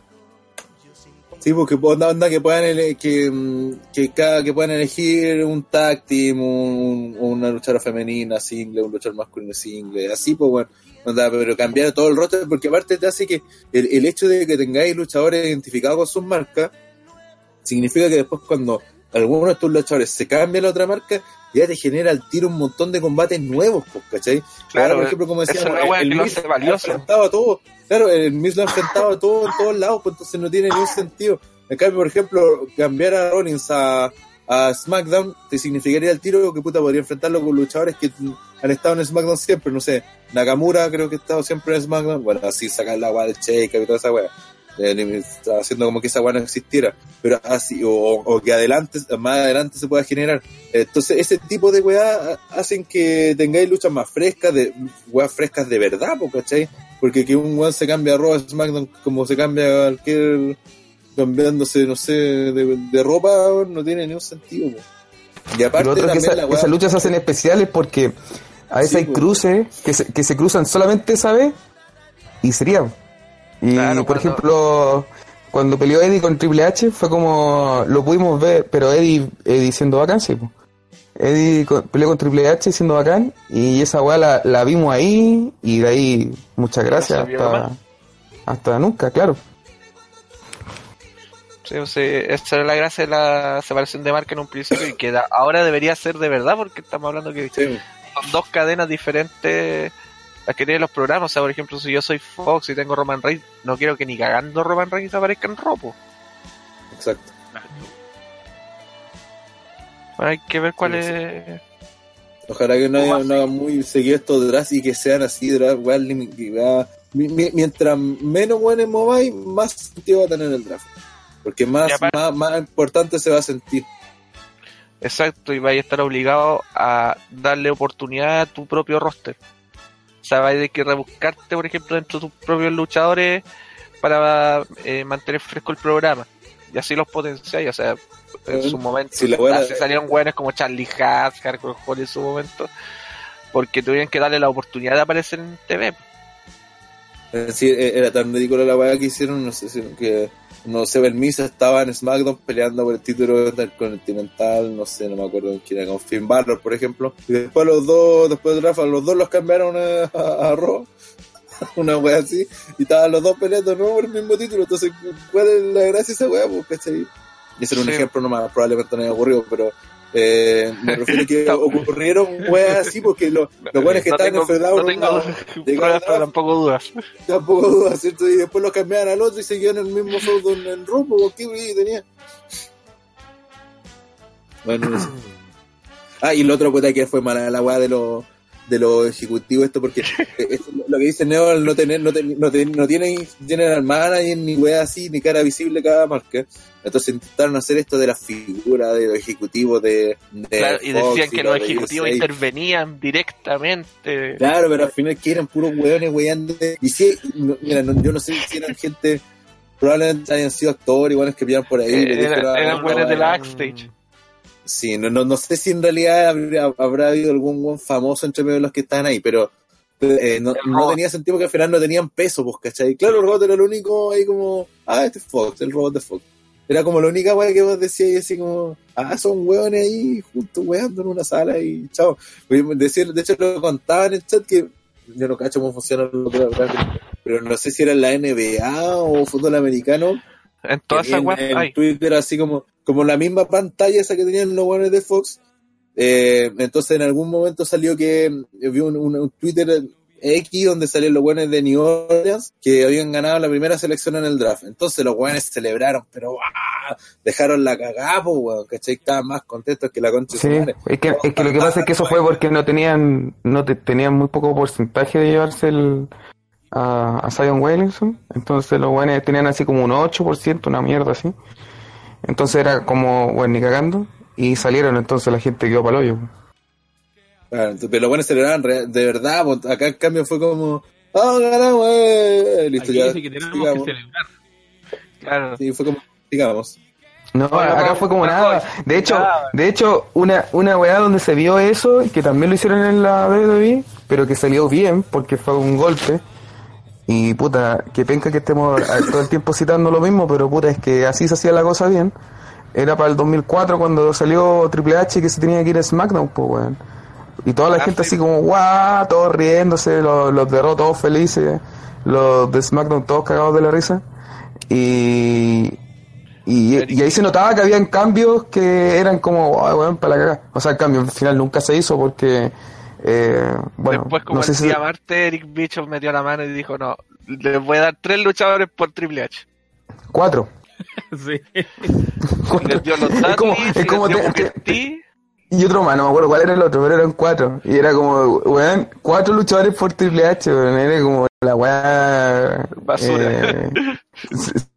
S3: Sí, porque onda, onda que puedan que, mm, que cada que puedan elegir un tag team, un- una luchadora femenina single, un luchador masculino single, así pues bueno, onda, pero cambiar todo el roster porque aparte te hace que el, el hecho de que tengáis luchadores identificados con sus marcas significa que después cuando alguno de tus luchadores se cambia a la otra marca, ya te genera al tiro un montón de combates nuevos, pues, ¿cachai?
S2: Claro,
S3: Ahora, por ejemplo, como
S2: weá
S3: el Miz enfrentado a todo. Claro, el Miz lo ha enfrentado a todo en todos lados, pues entonces no tiene ningún sentido. En cambio, por ejemplo, cambiar a Rollins a, a SmackDown te significaría el tiro que puta podría enfrentarlo con luchadores que han estado en SmackDown siempre, no sé, Nakamura creo que ha estado siempre en SmackDown, bueno, así sacar la weá del Shake y toda esa weá. Eh, haciendo como que esa weá no existiera, pero así, o, o que adelante, más adelante se pueda generar. Entonces, ese tipo de weá hacen que tengáis luchas más frescas, de weas frescas de verdad. Porque que un weón se cambia a Raw SmackDown como se cambia a cualquier cambiándose, no sé, de, de ropa, no tiene ningún sentido. Y aparte
S6: es que esa- esas luchas se hacen especiales porque a veces
S3: Sí,
S6: hay
S3: pues.
S6: cruces que se, que se cruzan solamente esa vez y sería. Y
S2: Claro,
S6: por
S2: cuando-
S6: ejemplo, cuando peleó Eddie con Triple H fue como lo pudimos ver, pero Eddie, Eddie siendo bacán, sí. po. Eddie peleó con Triple H siendo bacán y esa weá la, la vimos ahí y de ahí muchas gracias hasta, hasta nunca, claro.
S2: Sí, o sea, esa era la gracia de la separación de marca en un principio y que da- ahora debería ser de verdad porque estamos hablando que
S3: Sí,
S2: son dos cadenas diferentes las que tienen los programas. O sea, por ejemplo, si yo soy Fox y tengo Roman Reigns, no quiero que ni cagando Roman Reigns aparezca en Ropo.
S3: exacto.
S2: Hay que ver cuál
S3: Sí,
S2: es.
S3: Ojalá que no hagan no muy seguido estos drafts y que sean así, mi- mientras menos buenos mováis, más sentido va a tener el draft. Porque más,
S2: aparte-
S3: más, más importante se va a sentir.
S2: Exacto, y vais a estar obligado a darle oportunidad a tu propio roster. Sea, tener que rebuscarte, por ejemplo, dentro de tus propios luchadores para eh, mantener fresco el programa. Y así los potenciáis. O sea, en
S3: Eh,
S2: su momento
S3: si la buena-
S2: así salieron buenos como Charlie Haas, Hardcore Holly en su momento, porque tuvieron que darle la oportunidad de aparecer en TV.
S3: Es decir, eh, era tan ridícula la weá que hicieron, no sé si que no sé, Belmisa estaba en SmackDown peleando por el título intercontinental, no sé, no me acuerdo quién era, con Finn Balor, por ejemplo. Y después los dos, después de Rafa, los dos los cambiaron a, a, a Raw. *laughs* Una wea así, y estaban los dos peleando no por el mismo título, entonces, ¿cuál es la gracia de esa wea? Pues, ¿cachai? Y ese era un
S2: Sí.
S3: ejemplo nomás, probablemente no haya ocurrido, pero eh, me refiero a que *laughs* ocurrieron weas así, porque lo- los weones que
S2: no
S3: estaban enfrentados
S2: no *laughs*
S3: llegaron
S2: tampoco dudas.
S3: Tampoco duda, ¿cierto? Y después los cambiaban al otro y seguían el mismo feudo en el rumbo, ¿qué brillo tenía? Bueno. *clears throat* Ah, y lo otro puta que fue mala la weá de los de los ejecutivos esto porque eh, es lo que dice Neo no tener no, ten- no, ten- no tienen tienen al manager ni weá así ni cara visible cada marca entonces intentaron hacer esto de la figura de los ejecutivos de, de
S2: Claro, y
S3: Fox
S2: decían que
S3: los
S2: ejecutivos
S3: USA.
S2: intervenían directamente.
S3: Claro, pero al final que eran puros weones weyando. Y sí, no- mira, no- yo no sé si eran gente, probablemente hayan sido actores, iguales que pillan por ahí.
S2: Eh,
S3: le
S2: era-
S3: dijeron,
S2: eran buenos de la backstage.
S3: Sí, no, no, no sé si en realidad habría- habrá habido algún buen famoso entre medio de los que estaban ahí, pero eh, no,
S2: El
S3: no tenía sentido porque al final no tenían peso, pues, ¿cachai? Claro, el robot era lo único ahí como, ah, este es Fox, el robot de Fox. Era como la única weá que vos decías y así como, ah, son weones ahí juntos weando en una sala y chao. Decir, de hecho lo contaban en el chat que yo no cacho cómo funcionan los programas, pero no sé si era la NBA o fútbol americano,
S2: En todas
S3: que
S2: esas
S3: en, en. Twitter así como, como la misma pantalla esa que tenían los buenos de Fox. Eh, entonces en algún momento salió que eh, vi un, un- un Twitter X donde salían los buenos de New Orleans que habían ganado la primera selección en el draft. Entonces los buenos celebraron, pero ¡ah! dejaron la cagada, pues, ¿cachai? Estaban más contentos que la concha
S6: Sí, es que, es que lo que pasa es que eso fue porque no tenían, no te- tenían muy poco porcentaje de llevarse el, a, a Zion Williamson. Entonces los buenos tenían así como un 8%, una mierda así. Entonces era como, bueno, ni cagando. Y salieron, entonces la gente quedó para el hoyo.
S3: Claro, entonces, pero los buenos celebraban de verdad, pues, acá en cambio fue como, ah, ganamos, eh, listo,
S4: Aquí
S3: ya,
S4: dice que tenemos
S3: sigamos.
S4: que celebrar.
S2: Claro.
S3: Sí, fue como, digamos.
S6: No,
S2: Bueno,
S6: acá fue como nada. De hecho, de hecho, una, una weá donde se vio eso, que también lo hicieron en la WWE, pero que salió bien, porque fue un golpe. Y puta, que penca que estemos *laughs* todo el tiempo citando lo mismo, pero puta, es que así se hacía la cosa bien. Era para el 2004 cuando salió Triple H que se tenía que ir a SmackDown, pues weón. Y toda la
S2: Ah,
S6: gente
S2: sí.
S6: así como, guau, todos riéndose, los, los de Raw todos felices, los de SmackDown todos cagados de la risa. Y, y, y ahí se notaba que habían cambios que eran como, "Ay, weón, para la caga. O sea, el cambio al final nunca se hizo porque, eh, bueno,
S2: Después, como
S6: no sé
S2: el
S6: si...
S2: día martes, Eric Bischoff metió la mano y dijo: No, les voy a dar tres luchadores por Triple H.
S6: Cuatro. *laughs*
S4: Sí.
S2: Y les dio los
S6: Es como- es como te- te-. Y otro más, no me acuerdo cuál era el otro, pero eran cuatro. Y era como, weón, cuatro luchadores por Triple H, weón. Era como la weá.
S2: Basura.
S6: eh, *laughs*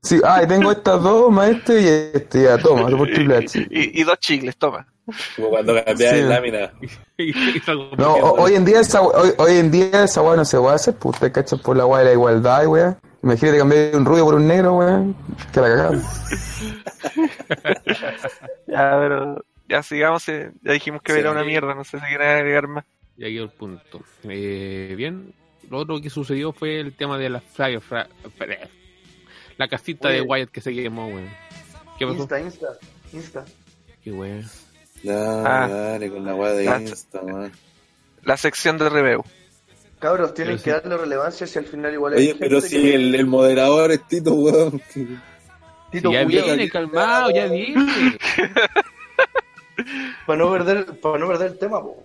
S6: Sí, ah, y tengo estas dos, maestro, y este, ya, toma, por Triple H.
S2: Y, y dos chicles, toma.
S3: Como cuando cambiaba
S6: Sí.
S3: de lámina. *laughs*
S6: No, o- hoy en día esa, hoy, hoy en día esa weá no se puede hacer, pues ustedes cachan por la weá de la igualdad, weá. Imagínate cambiar un rubio por un negro, weá. Que la cagamos. *laughs*
S2: Ya, pero ya sigamos. eh, Ya dijimos que
S3: Sí.
S2: era una mierda, no sé si quieren agregar más.
S4: Ya quedó el punto. Eh, bien, lo otro que sucedió fue el tema de la Fra- Fra- la casita
S5: Oye.
S4: de Wyatt que se quemó, weón. ¿Qué pasó?
S5: Insta, Insta, Insta.
S4: Qué weón.
S3: No,
S2: Ah.
S3: dale, con la weá de
S2: Ah,
S3: Insta, man.
S2: La sección de review.
S5: Cabros, tienen
S4: Pero
S5: que
S4: sí.
S5: darle relevancia si al final igual
S3: Oye, pero
S5: que-
S3: si el, el moderador es Tito, weón. que-
S5: Tito
S4: ya viene, calmado, ya viene. *laughs*
S5: Para no perder, para no perder el tema, po.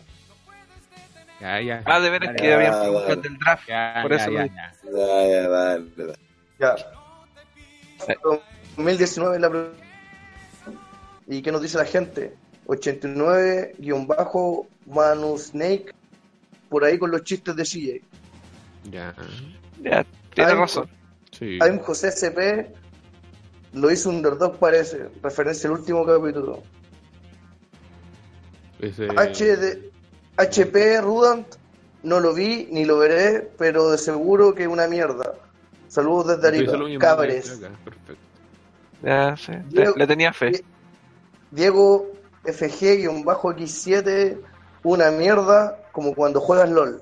S4: Ya, ya.
S2: Ah, de veras que
S3: Ya,
S2: había preguntas del draft.
S4: Ya,
S2: por
S4: ya,
S2: eso
S4: ya,
S2: lo-
S4: ya.
S3: Ya, ya.
S5: Ya. 2019 es la ¿Y qué nos dice la gente? 89-Manu Snake. Por ahí con los chistes de CJ.
S4: Ya,
S2: Ya, tiene razón.
S4: sí.
S5: I'm José CP. Lo hizo Underdog, parece. Referencia al último capítulo.
S4: Ese-
S5: HD, HP Rudant. No lo vi ni lo veré, pero de seguro que una mierda. Saludos desde Arica. Cabres.
S4: Perfecto.
S2: Ya, sí.
S5: Diego-
S2: Le, le tenía fe.
S5: Die- Diego FG-X7, una mierda como cuando juegas LOL.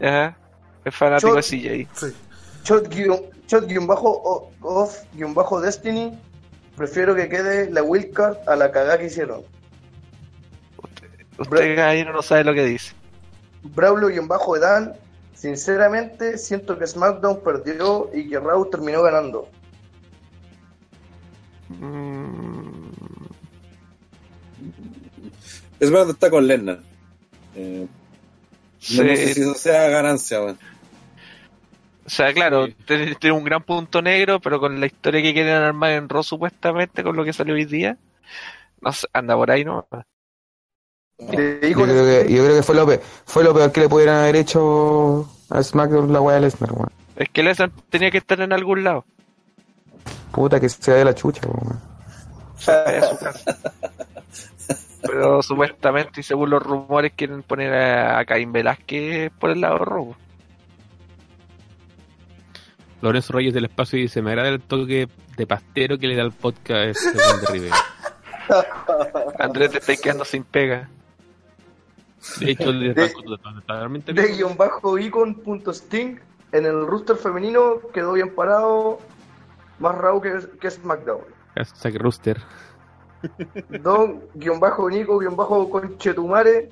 S2: Ya. Es fanático de CJ.
S1: Sí.
S5: Shot-Off-Destiny, prefiero que quede la wildcard a la cagada que hicieron.
S2: Usted, caballero, no sabe lo que dice.
S5: Braulo-Edan, sinceramente siento que SmackDown perdió y que Raw terminó ganando.
S2: Mm,
S3: Es verdad, está con Lennon. Eh, no, no sé
S2: sí.
S3: si eso sea ganancia, weón.
S2: O sea, claro,
S4: Sí.
S2: tiene tiene un gran punto negro, pero con la historia que quieren armar en Raw supuestamente, con lo que salió hoy día, no sé, anda por ahí, ¿no?
S5: Le
S6: Yo creo que, yo creo que fue lo peor, fue lo peor que le pudieran haber hecho a SmackDown la weá de Lesnar, weón.
S2: Es que Lesnar tenía que estar en algún lado.
S6: Puta que sea de la chucha, weón.
S2: Pero supuestamente y según los rumores quieren poner a, a Caín Velázquez por el lado rojo.
S4: Lorenzo Reyes del Espacio dice: Me agrada el toque de pastero que le da el podcast según de Rivera.
S2: Andrés te está quedando sin pega.
S4: De hecho, le
S5: De-
S4: está totalmente
S5: de guion bajo icon.sting en el rooster femenino quedó bien parado más Raw que, que SmackDown
S4: Hashtag Rooster.
S5: Don guion bajo Nico guion bajo Conchetumare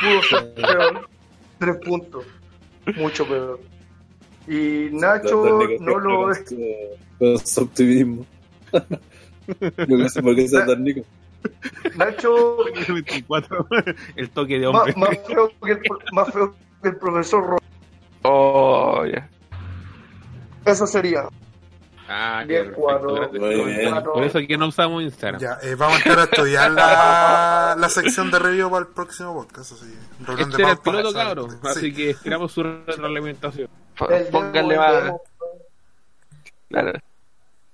S5: pudo ser peor tres puntos mucho peor y Nacho no lo
S3: con su- optimismo. no sé por qué es Don Nico.
S5: Nacho
S4: 24. *laughs* El toque de hombre.
S5: más feo que el, pro- más feo que el profesor Ro-
S2: Oh, ya.
S5: eso sería
S4: Ah,
S5: Bien,
S4: qué perfecto,
S5: cuatro.
S4: gracias.
S3: Muy bien.
S5: Cuatro.
S4: Por eso aquí no usamos Instagram.
S1: Ya, eh, vamos a entrar a estudiar la, la sección de review para el próximo podcast. Así,
S4: Este era el piloto, cabrón.
S1: Sí.
S4: Así que esperamos su retroalimentación.
S2: Pónganle más, claro.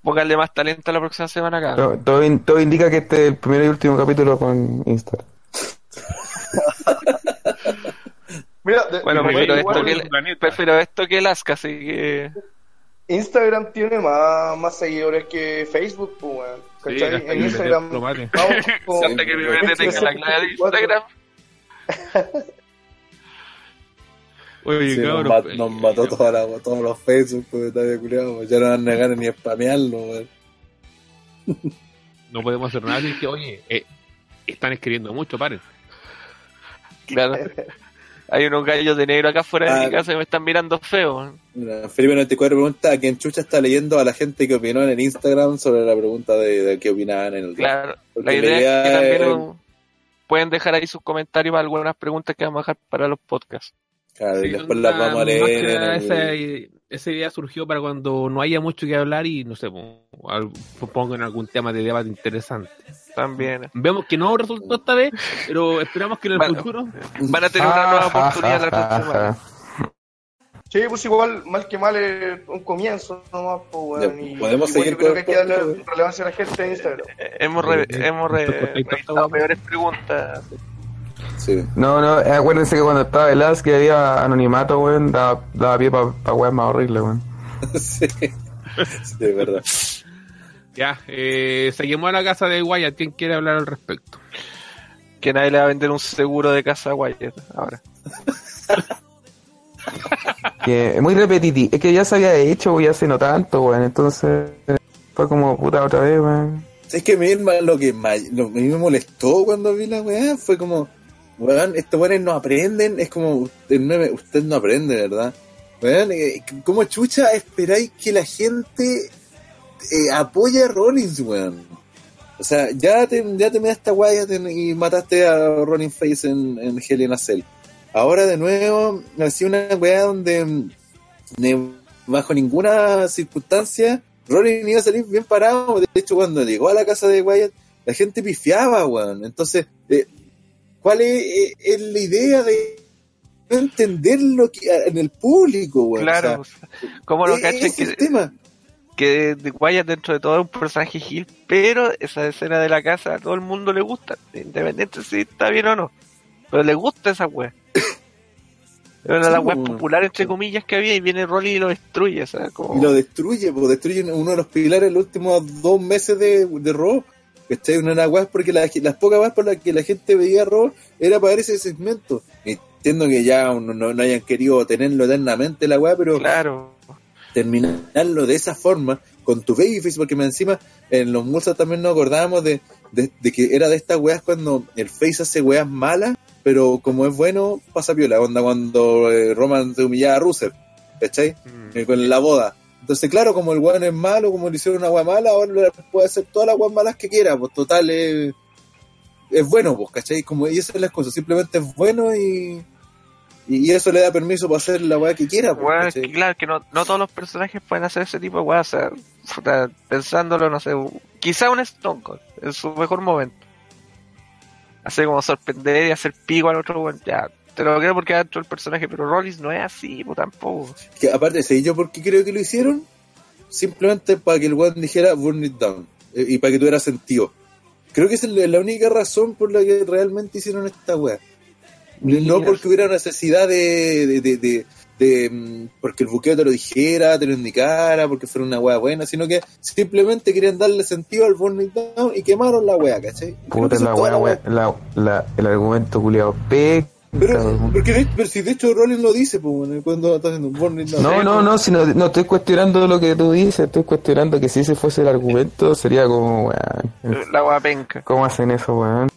S2: Pónganle más talento la próxima semana, acá.
S6: Todo, todo in- todo indica que este es el primer y último capítulo con Instagram. *laughs*
S5: Mira, de-
S2: Bueno,
S5: de
S2: prefiero
S5: igual,
S2: esto, que
S4: el
S2: prefiero esto que el Aska, así que.
S5: Instagram tiene más, más seguidores que Facebook, pues, en
S4: le
S5: Instagram.
S4: dé tomate.
S5: Vamos *laughs* con-
S2: Hasta que mi bebé tenga la clave de
S5: 64.
S2: Instagram. *laughs*
S4: Oye,
S3: Sí, nos, ma- nos mató toda la- todos los Facebook, pues, todavía culiado. Ya no van a negar ni spamearlo, weón.
S4: No podemos hacer nada. Así que, oye, eh, están escribiendo mucho, paren. *laughs*
S2: Claro. Hay unos gallos de negro acá afuera de
S3: Ah.
S2: mi casa que me están mirando feo.
S3: Mira, Felipe 94 pregunta a quién chucha está leyendo a la gente que opinó en el Instagram sobre la pregunta de, de qué opinaban en el.
S2: Claro.
S3: Porque
S2: La
S3: la
S2: idea
S3: idea
S2: es que también
S3: es-
S2: pueden dejar ahí sus comentarios para algunas preguntas que vamos a dejar para los podcasts.
S3: Claro, y
S4: Sí,
S3: después
S4: onda,
S3: las vamos a leer. en
S4: nada,
S3: el-
S4: esa, esa idea surgió para cuando no haya mucho que hablar y, no sé, po, al- pongan algún tema de debate interesante.
S2: También.
S4: Vemos que no resultó esta vez, pero esperamos que en el
S2: Bueno.
S4: futuro.
S2: Van a tener una nueva oportunidad la próxima.
S5: Sí, pues igual, mal que mal es un comienzo nomás, pues.
S3: Ya,
S5: y-
S3: podemos
S5: igual
S3: seguir
S5: yo creo que hay que darle relevancia a la gente en Instagram.
S2: Eh, Hemos, re-
S4: Eh,
S2: hemos re-
S4: weón.
S2: peores preguntas.
S3: Sí.
S6: No, no, acuérdense que cuando estaba el as que había anonimato, weón, daba, daba pie para pa weas más horribles, weón. *laughs*
S3: sí. Sí, es verdad.
S4: Ya, eh, seguimos a la casa de Wyatt. ¿Quién quiere hablar al respecto?
S2: Que nadie le va a vender un seguro de casa a Wyatt ahora. *laughs*
S6: Que es muy repetitivo, es que ya se había hecho, ya hace no tanto, weón, entonces fue como puta otra vez, weón.
S3: Es que me lo que más, lo que me molestó cuando vi la weá fue como, weón, estos weones no aprenden, es como, usted no, usted no aprende, ¿verdad? Weón, eh, ¿cómo chucha esperáis que la gente eh, apoye a Rollins, weón? O sea, ya te, ya te me esta weá ya te- y mataste a Rollins Face en, en Hell Cell. Ahora de nuevo, así una weá donde de- bajo ninguna circunstancia Rollins iba a salir bien parado. De hecho, cuando llegó a la casa de Wyatt, la gente pifiaba, weón. Entonces, eh, ¿cuál es, eh, es la idea de entender lo que en el público,
S2: claro,
S3: O sea,
S2: como lo
S3: es
S2: que,
S3: tema.
S2: que de Wyatt dentro de todo es un personaje Gil, pero esa escena de la casa a todo el mundo le gusta, independiente si está bien o no. Pero le gusta esa wea. Era
S3: Sí,
S2: la wea
S3: pues.
S2: popular entre comillas que había y viene Rolly y lo destruye, sea, como...
S3: Y lo destruye, pues destruye uno de los pilares los últimos dos meses de, de Raw. ¿Cachai? De las weas porque la- las pocas veces por las que la gente veía Raw era para ver ese segmento. Entiendo que ya no, no- no hayan querido tenerlo eternamente la wea, pero
S2: Claro.
S3: terminarlo de esa forma con tu babyface, porque encima en los Mulsas también nos acordábamos de, de, de que era de estas weas cuando el face hace weas malas, pero como es bueno, pasa piola, onda cuando eh, Roman se humillaba a Rusev, ¿cachai?
S2: Mm.
S3: Eh, con la boda. Entonces, claro, como el weón es malo, como le hicieron una wea mala, ahora puede hacer todas las weas malas que quiera, pues total es, es bueno, pues, ¿cachai? Como, y esas son las cosas, simplemente es bueno y, y, eso le da permiso para hacer la wea que quiera, pues,
S2: es claro, que no, no todos los personajes pueden hacer ese tipo de weas, o sea, pensándolo, no sé, quizá un Stone Cold en su mejor momento. Hacer como sorprender y hacer pico al otro, weón, ya, te lo creo porque dentro del personaje, pero Rollins no es así, pues tampoco.
S3: Que aparte, ¿sé yo por qué creo que lo hicieron? Simplemente para que el weón dijera burn it down eh, y para que tuviera sentido. Creo que esa es la la única razón por la que realmente hicieron esta wea. No porque hubiera necesidad de, de, de, de- de, mm, porque el buqueo te lo dijera, te lo indicara, porque fuera una wea buena, sino que simplemente querían darle sentido al burn it down y quemaron la wea, ¿cachai?
S6: Puta la wea, wea, la, la, el argumento culiado pe.
S3: Pero, porque de, pero si de hecho Rollins lo dice pues, bueno, cuando está haciendo un burn it down.
S6: No, no, no, si no, no estoy cuestionando lo que tú dices, estoy cuestionando que si ese fuese el argumento sería como, weón,
S2: La wea penca.
S6: ¿cómo hacen eso, weón?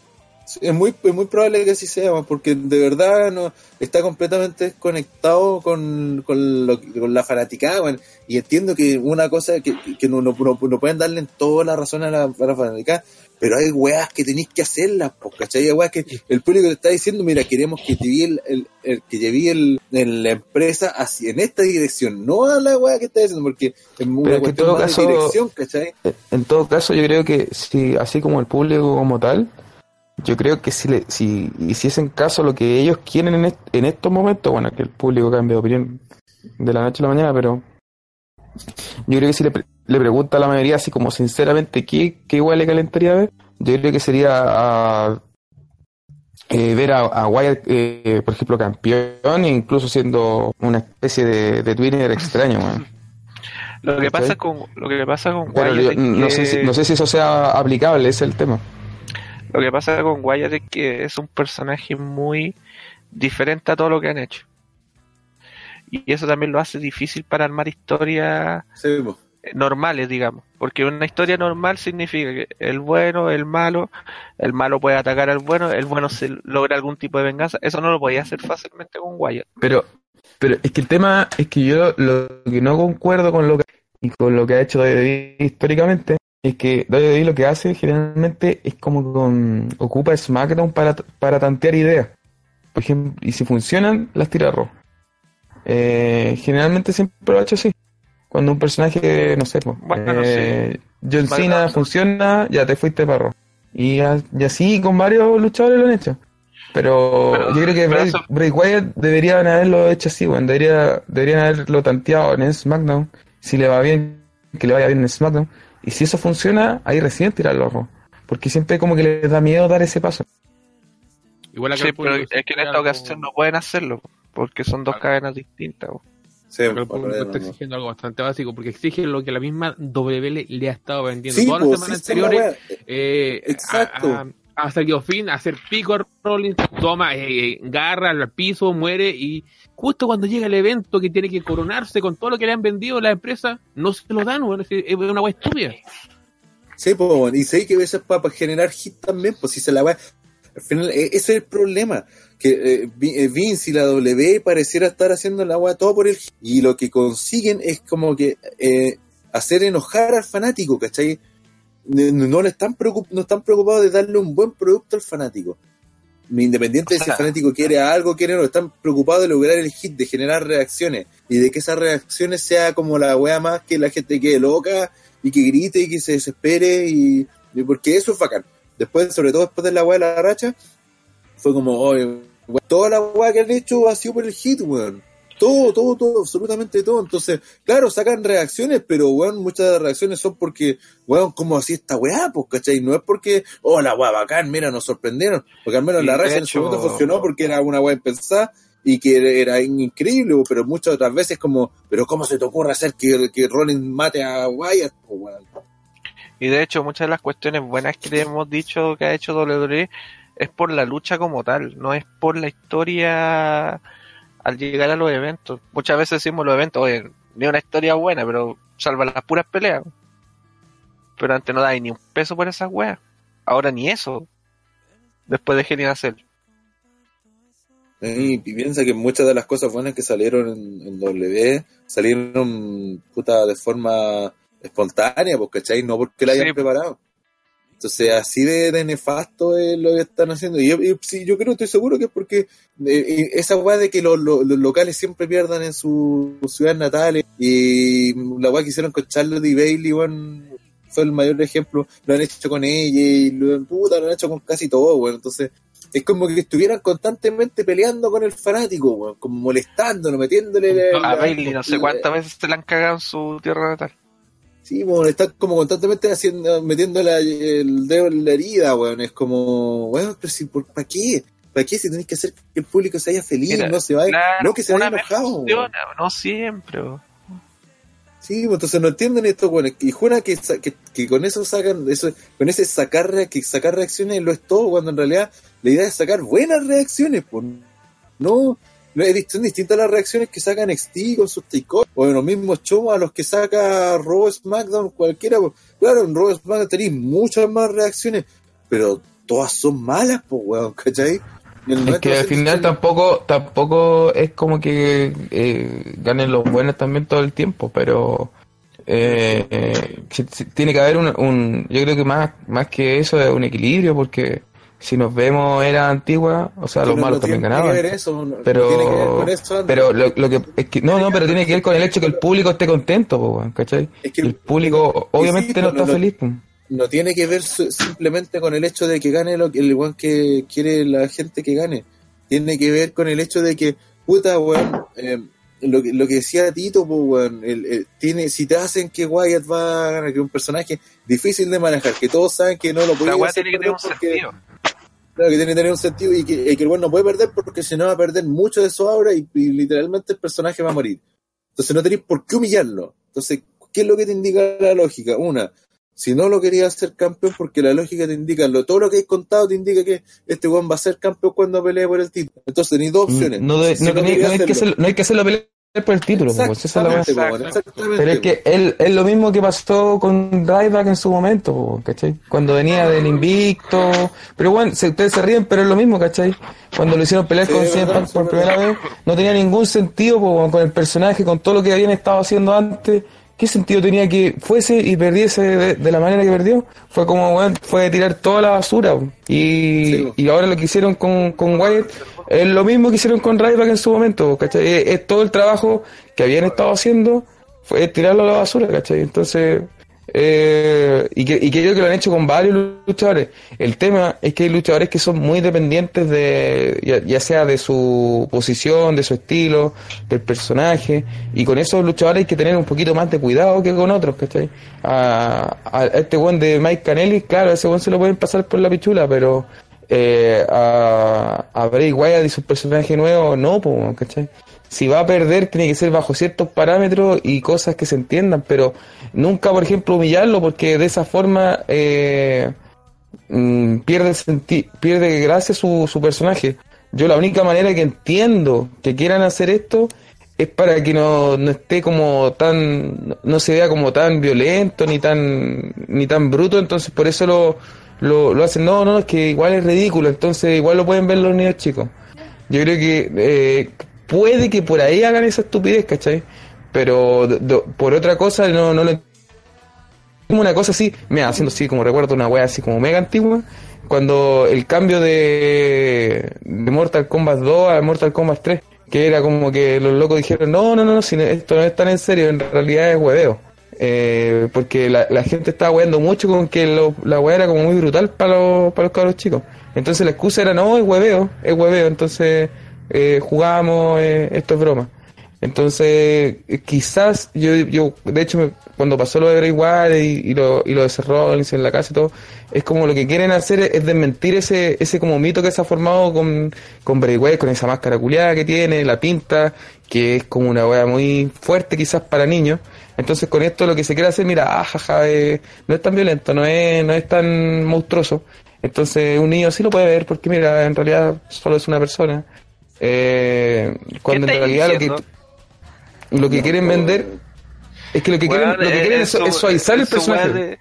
S3: Es muy, es muy probable que así sea, porque de verdad no está completamente desconectado con, con, lo- con la fanaticada, man. y entiendo que una cosa que, que no, no, no- no pueden darle en toda la razón a la, a la fanaticada, pero hay weas que tenéis que hacerlas, pues, ¿cachai? Hay weas que el público te está diciendo, mira, queremos que lleve el, el, el- que lleve el, en la empresa hacia, en esta dirección, no a la wea que está diciendo, porque es una
S6: Pero
S3: cuestión
S6: todo caso-
S3: de dirección, ¿cachai?
S6: En todo caso, yo creo que si, así como el público como tal, yo creo que si, le, si hiciesen caso a lo que ellos quieren en, est- en estos momentos, bueno, que el público cambia de opinión de la noche a la mañana, pero yo creo que si le, le pregunta a la mayoría así como sinceramente qué, qué igual le calentaría ver, yo creo que sería a, eh, ver a, a Wyatt, eh, por ejemplo, campeón, incluso siendo una especie de, de Twitter extraño.
S2: Lo que pasa con, lo que pasa con
S6: Pero
S2: Wyatt
S6: yo no,
S2: que-
S6: sé si, no sé si eso sea aplicable, ese es el tema.
S2: Lo que pasa con Wyatt es que es un personaje muy diferente a todo lo que han hecho. Y eso también lo hace difícil para armar historias
S3: Sí, pues.
S2: Normales, digamos. Porque una historia normal significa que el bueno, el malo, el malo puede atacar al bueno, el bueno se logra algún tipo de venganza. Eso no lo podía hacer fácilmente con Wyatt.
S6: Pero, pero es que el tema es que yo lo que no concuerdo con lo que y con lo que ha hecho WWE históricamente es que WWE lo que hace generalmente es como con ocupa SmackDown para, para tantear ideas. Por ejemplo, y si funcionan, las tira Raw. Eh, generalmente siempre lo ha hecho así. Cuando un personaje, no sé, pues,
S2: Bueno,
S6: eh, John Cena funciona, ya te fuiste para Raw. Y, a- y así con varios luchadores lo han hecho. Pero,
S2: Pero-
S6: yo creo que Bray,
S2: eso-
S6: Bray Wyatt deberían haberlo hecho así, weón. Debería, deberían haberlo tanteado en SmackDown. Si le va bien, que le vaya bien en SmackDown. Y si eso funciona, ahí recién tirarlo Raw. Porque siempre como que les da miedo dar ese paso.
S4: Igual
S2: Sí, pero es que en esta ocasión no pueden hacerlo, porque son dos
S4: Claro.
S2: cadenas distintas.
S3: Sí,
S4: el público está
S3: no,
S4: exigiendo algo bastante básico, porque exige lo que la misma W le, ha estado vendiendo
S3: Sí,
S4: todas las
S3: pues,
S4: semanas
S3: sí,
S4: anteriores. eh,
S3: Exacto.
S4: a- a- hasta que fin, hacer pico a Rollins, toma, eh, garra al piso, muere y justo cuando llega el evento que tiene que coronarse con todo lo que le han vendido la empresa, no se lo dan, bueno, es, una wea estúpida.
S3: Sí, pues, y sé que a veces para, generar hit también, pues si se la va. Al final, e- ese es el problema. Que eh, eh, Vince y la W pareciera estar haciendo la agua todo por el hit. Y lo que consiguen es como que eh, hacer enojar al fanático, ¿cachai? No, no le están no están preocupados de darle un buen producto al fanático. Independiente de si el fanático quiere algo, quiere no, están preocupados de lograr el hit, de generar reacciones y de que esas reacciones sea como la wea más que la gente quede loca y que grite y que se desespere y, y porque eso es bacán. Después, sobre todo después de la wea de la racha, fue como, oye, toda la wea que han hecho ha sido por el hit, weón. Todo, todo, todo, absolutamente todo. Entonces, claro, sacan reacciones, pero weón, muchas de las reacciones son porque, weón, ¿cómo así esta weá? Pues, ¿cachai? No es porque, oh, la weá bacán, mira, nos sorprendieron. Porque al menos
S2: Y
S3: la racha en su momento funcionó porque era una weá impensada y que era, era increíble, pero muchas otras veces como, pero ¿cómo se te ocurre hacer que, que Rollins mate a Wyatt? Pues, weón.
S2: Y de hecho, muchas de las cuestiones buenas que le hemos dicho que ha hecho WWE es por la lucha como tal, no es por la historia al llegar a los eventos. Muchas veces decimos los eventos, oye, ni una historia buena, pero salva las puras peleas. Pero antes no daba ni un peso por esas weas. Ahora ni eso. Después de Genial hacer.
S3: Y, piensa que muchas de las cosas buenas que salieron en, en W salieron puta de forma espontánea, pues, ¿cachai? No porque la hayan
S2: Sí.
S3: preparado. Entonces, así de, de nefasto es lo que están haciendo. Y yo, sí, yo creo, estoy seguro que es porque eh, eh, esa weá de que los, los- los locales siempre pierdan en sus ciudades natales y la weá que hicieron con Charlotte y Bailey, weón, fue el mayor ejemplo. Lo han hecho con ella y lo, puta, lo han hecho con casi todo, weón. Entonces, es como que estuvieran constantemente peleando con el fanático, weón, como molestándolo, metiéndole la-
S2: A Bailey no sé cuántas veces se la han cagado en su tierra natal.
S3: Sí, bueno, están como constantemente haciendo, metiendo la- el dedo en la herida, weón. Es como, weón, pero si, ¿para qué? ¿Para qué si tenés que hacer que el público se vaya feliz,
S2: Mira,
S3: no se vaya,
S2: Claro,
S3: no que se vaya enojado?
S2: funciona, no siempre. weón.
S3: Sí, pues, entonces no entienden esto, bueno, y juran que, que, que con eso sacan, eso, con ese sacar, que sacar reacciones lo es todo, cuando en realidad la idea es sacar buenas reacciones, pues no, son distintas las reacciones que sacan NXT con sus takeovers, o en los mismos shows a los que saca Raw, SmackDown, cualquiera, pues, claro, en Raw, SmackDown tenéis muchas más reacciones, pero todas son malas, pues, weón, ¿cachai?
S6: Es que al
S3: 90%
S6: final tampoco tampoco es como que eh, ganen los buenos también todo el tiempo, pero eh, eh, tiene que haber un, un- yo creo que más más que eso es un equilibrio porque si nos vemos era antigua, o sea,
S3: que
S6: los malos
S3: no
S6: también
S3: que
S6: ganaban.
S3: ver eso, no- no
S6: Pero,
S3: tiene que ver con eso, Andrés.
S6: pero lo, lo que es que no, no, pero tiene que ver con el hecho que el público esté contento, po, ¿cachai?
S3: Es que-
S6: el público obviamente no está
S3: no-
S6: feliz, po.
S3: no tiene que ver su- simplemente con el hecho de que gane lo, que- el igual que quiere la gente que gane. Tiene que ver con el hecho de que, puta, weón, eh, lo, que- lo que decía Tito, pues, weón, el- el- tiene, si te hacen que Wyatt va a ganar, que es un personaje difícil de manejar, que todos saben que no lo puede hacer
S2: tiene que tener un
S3: porque-
S2: sentido.
S3: Claro, que tiene que tener un sentido y que, y que el weón no puede perder porque si no va a perder mucho de su obra y, y literalmente el personaje va a morir. Entonces no tenéis por qué humillarlo. Entonces, ¿qué es lo que te indica la lógica? Una, si no lo querías hacer campeón porque la lógica te indica, lo, todo lo que has contado te indica que este weón va a ser campeón cuando pelee por el título. Entonces tenéis dos opciones.
S6: No, de-
S3: Si
S6: no, hay que
S3: hacerlo-
S6: no hay que hacerlo pelear por el título, pues, esa es la weá.
S3: Exactamente, exactamente,
S6: Pero es que él, es lo mismo que pasó con Ryback en su momento, ¿cachai? Cuando venía del invicto. Pero bueno, se- ustedes se ríen, pero es lo mismo, ¿cachai? Cuando lo hicieron pelear
S3: Sí,
S6: con CM
S3: verdad,
S6: Punk por primera vez, no tenía ningún sentido po, con el personaje, con todo lo que habían estado haciendo antes. ¿Qué sentido tenía que fuese y perdiese de, de la manera que perdió? Fue como, bueno, fue tirar toda la basura. Y,
S3: Sí,
S6: y ahora lo que hicieron con, con Wyatt es lo mismo que hicieron con Ryback en su momento, ¿cachai? Es, es todo el trabajo que habían estado haciendo, fue tirarlo a la basura, ¿cachai? Entonces, Eh, y, que, y creo que lo han hecho con varios luchadores. El tema es que hay luchadores que son muy dependientes de, ya, sea de su posición, de su estilo, del personaje, y con esos luchadores hay que tener un poquito más de cuidado que con otros, ¿cachai? A, a este buen de Mike Canelli, claro, ese buen se lo pueden pasar por la pichula, pero eh, a, a Bray Wyatt y su personaje nuevo, no, ¿cachai? Si va a perder tiene que ser bajo ciertos parámetros y cosas que se entiendan, pero nunca, por ejemplo, humillarlo porque de esa forma eh, mm, pierde pierde gracia su, su personaje. Yo la única manera que entiendo que quieran hacer esto es para que no, no esté como tan, no se vea como tan violento ni tan, ni tan bruto, entonces por eso lo, lo, lo hacen, no, no, es que igual es ridículo, entonces igual lo pueden ver los niños chicos. Yo creo que eh, puede que por ahí hagan esa estupidez, ¿cachai? Pero por otra cosa no, no lo como una cosa así, mira, haciendo así como recuerdo una wea así como mega antigua, cuando el cambio de, de Mortal Kombat 2 a Mortal Kombat 3, que era como que los locos dijeron, no, no, no, no, esto no es tan en serio, en realidad es hueveo. Eh, porque la, la gente estaba weando mucho con que lo- la wea era como muy brutal para los, para los cabros chicos. Entonces la excusa era, no, es hueveo, es hueveo, entonces eh, jugamos, eh, esto es broma. Entonces, eh, quizás yo, yo de hecho, cuando pasó lo de Bray Wyatt y, y lo, y lo de en la casa y todo, es como lo que quieren hacer es, es desmentir ese, ese como mito que se ha formado con, con Bray con esa máscara culiada que tiene, la pinta, que es como una wea muy fuerte quizás para niños. Entonces con esto lo que se quiere hacer, mira, ah, jaja, eh, no es tan violento, no es, no es tan monstruoso. Entonces un niño sí lo puede ver porque mira, en realidad solo es una persona. Eh, cuando en realidad lo que, lo que quieren vender es que lo que quieren, lo que
S2: eh,
S6: quieren es, suavizar el personaje.
S2: de-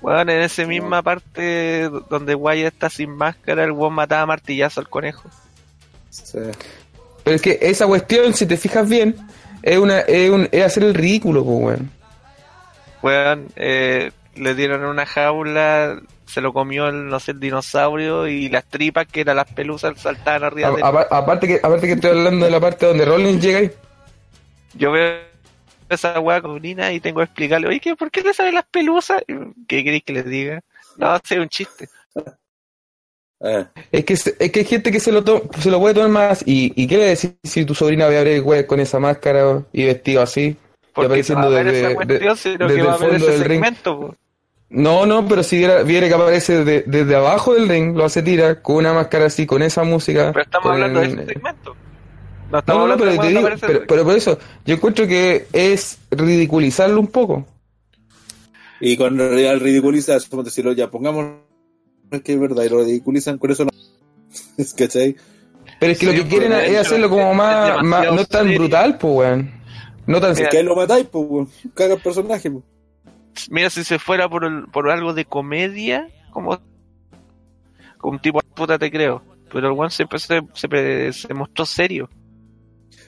S2: weón, en esa misma parte donde Wyatt está sin máscara, el weón mataba a martillazo al conejo.
S3: Sí.
S6: Pero es que esa cuestión, si te fijas bien, es una es, un, es hacer el ridículo, pues, weón.
S2: Weón, eh, le dieron una jaula, se lo comió el, no sé, el dinosaurio y las tripas, que eran las pelusas, saltaban arriba de
S6: A- apa- aparte que aparte que estoy hablando de la parte donde Rollins llega ahí.
S2: Yo veo esa weá con Nina y tengo que explicarle, oye, ¿qué, ¿por qué le salen las pelusas? ¿Qué queréis que les diga? No, es un chiste.
S3: Ah,
S6: Es que, se- es que hay gente que se lo, to- se lo puede tomar más. ¿Y, y qué le decís si tu sobrina ve a ver güey, con esa máscara y vestido así? Y
S2: Porque no
S6: apareciendo
S2: va a ver
S6: desde,
S2: esa cuestión,
S6: de-
S2: sino
S6: desde
S2: que
S6: el
S2: va a ver
S6: fondo
S2: ese
S6: del ring.
S2: segmento.
S6: No, no, pero si viera, viera que aparece de- desde abajo del ring, lo hace tira, con una máscara así, con esa música.
S2: Pero estamos
S6: con
S2: hablando de
S6: el-
S2: ese segmento. No
S6: No,
S2: estamos
S6: no, pero
S2: de
S6: te
S2: cuando
S6: digo, pero, por eso, yo encuentro que es ridiculizarlo un poco.
S3: Y con real ridiculizar, como decirlo, ya pongamos que es verdad, y lo ridiculizan, con eso no. *laughs* Es ¿cachai?
S6: Pero es que
S2: Sí,
S6: lo que quieren
S2: pues,
S6: es
S2: hecho,
S6: hacerlo como
S2: es
S6: más, más- no tan
S2: serio.
S6: brutal, pues, weón. No tan
S2: Mira,
S3: Que ahí lo matáis, pues, weón. caga el personaje, pues.
S2: Mira, si se fuera por, por algo de comedia, como, un tipo puta te creo. Pero el one siempre se, se, mostró serio.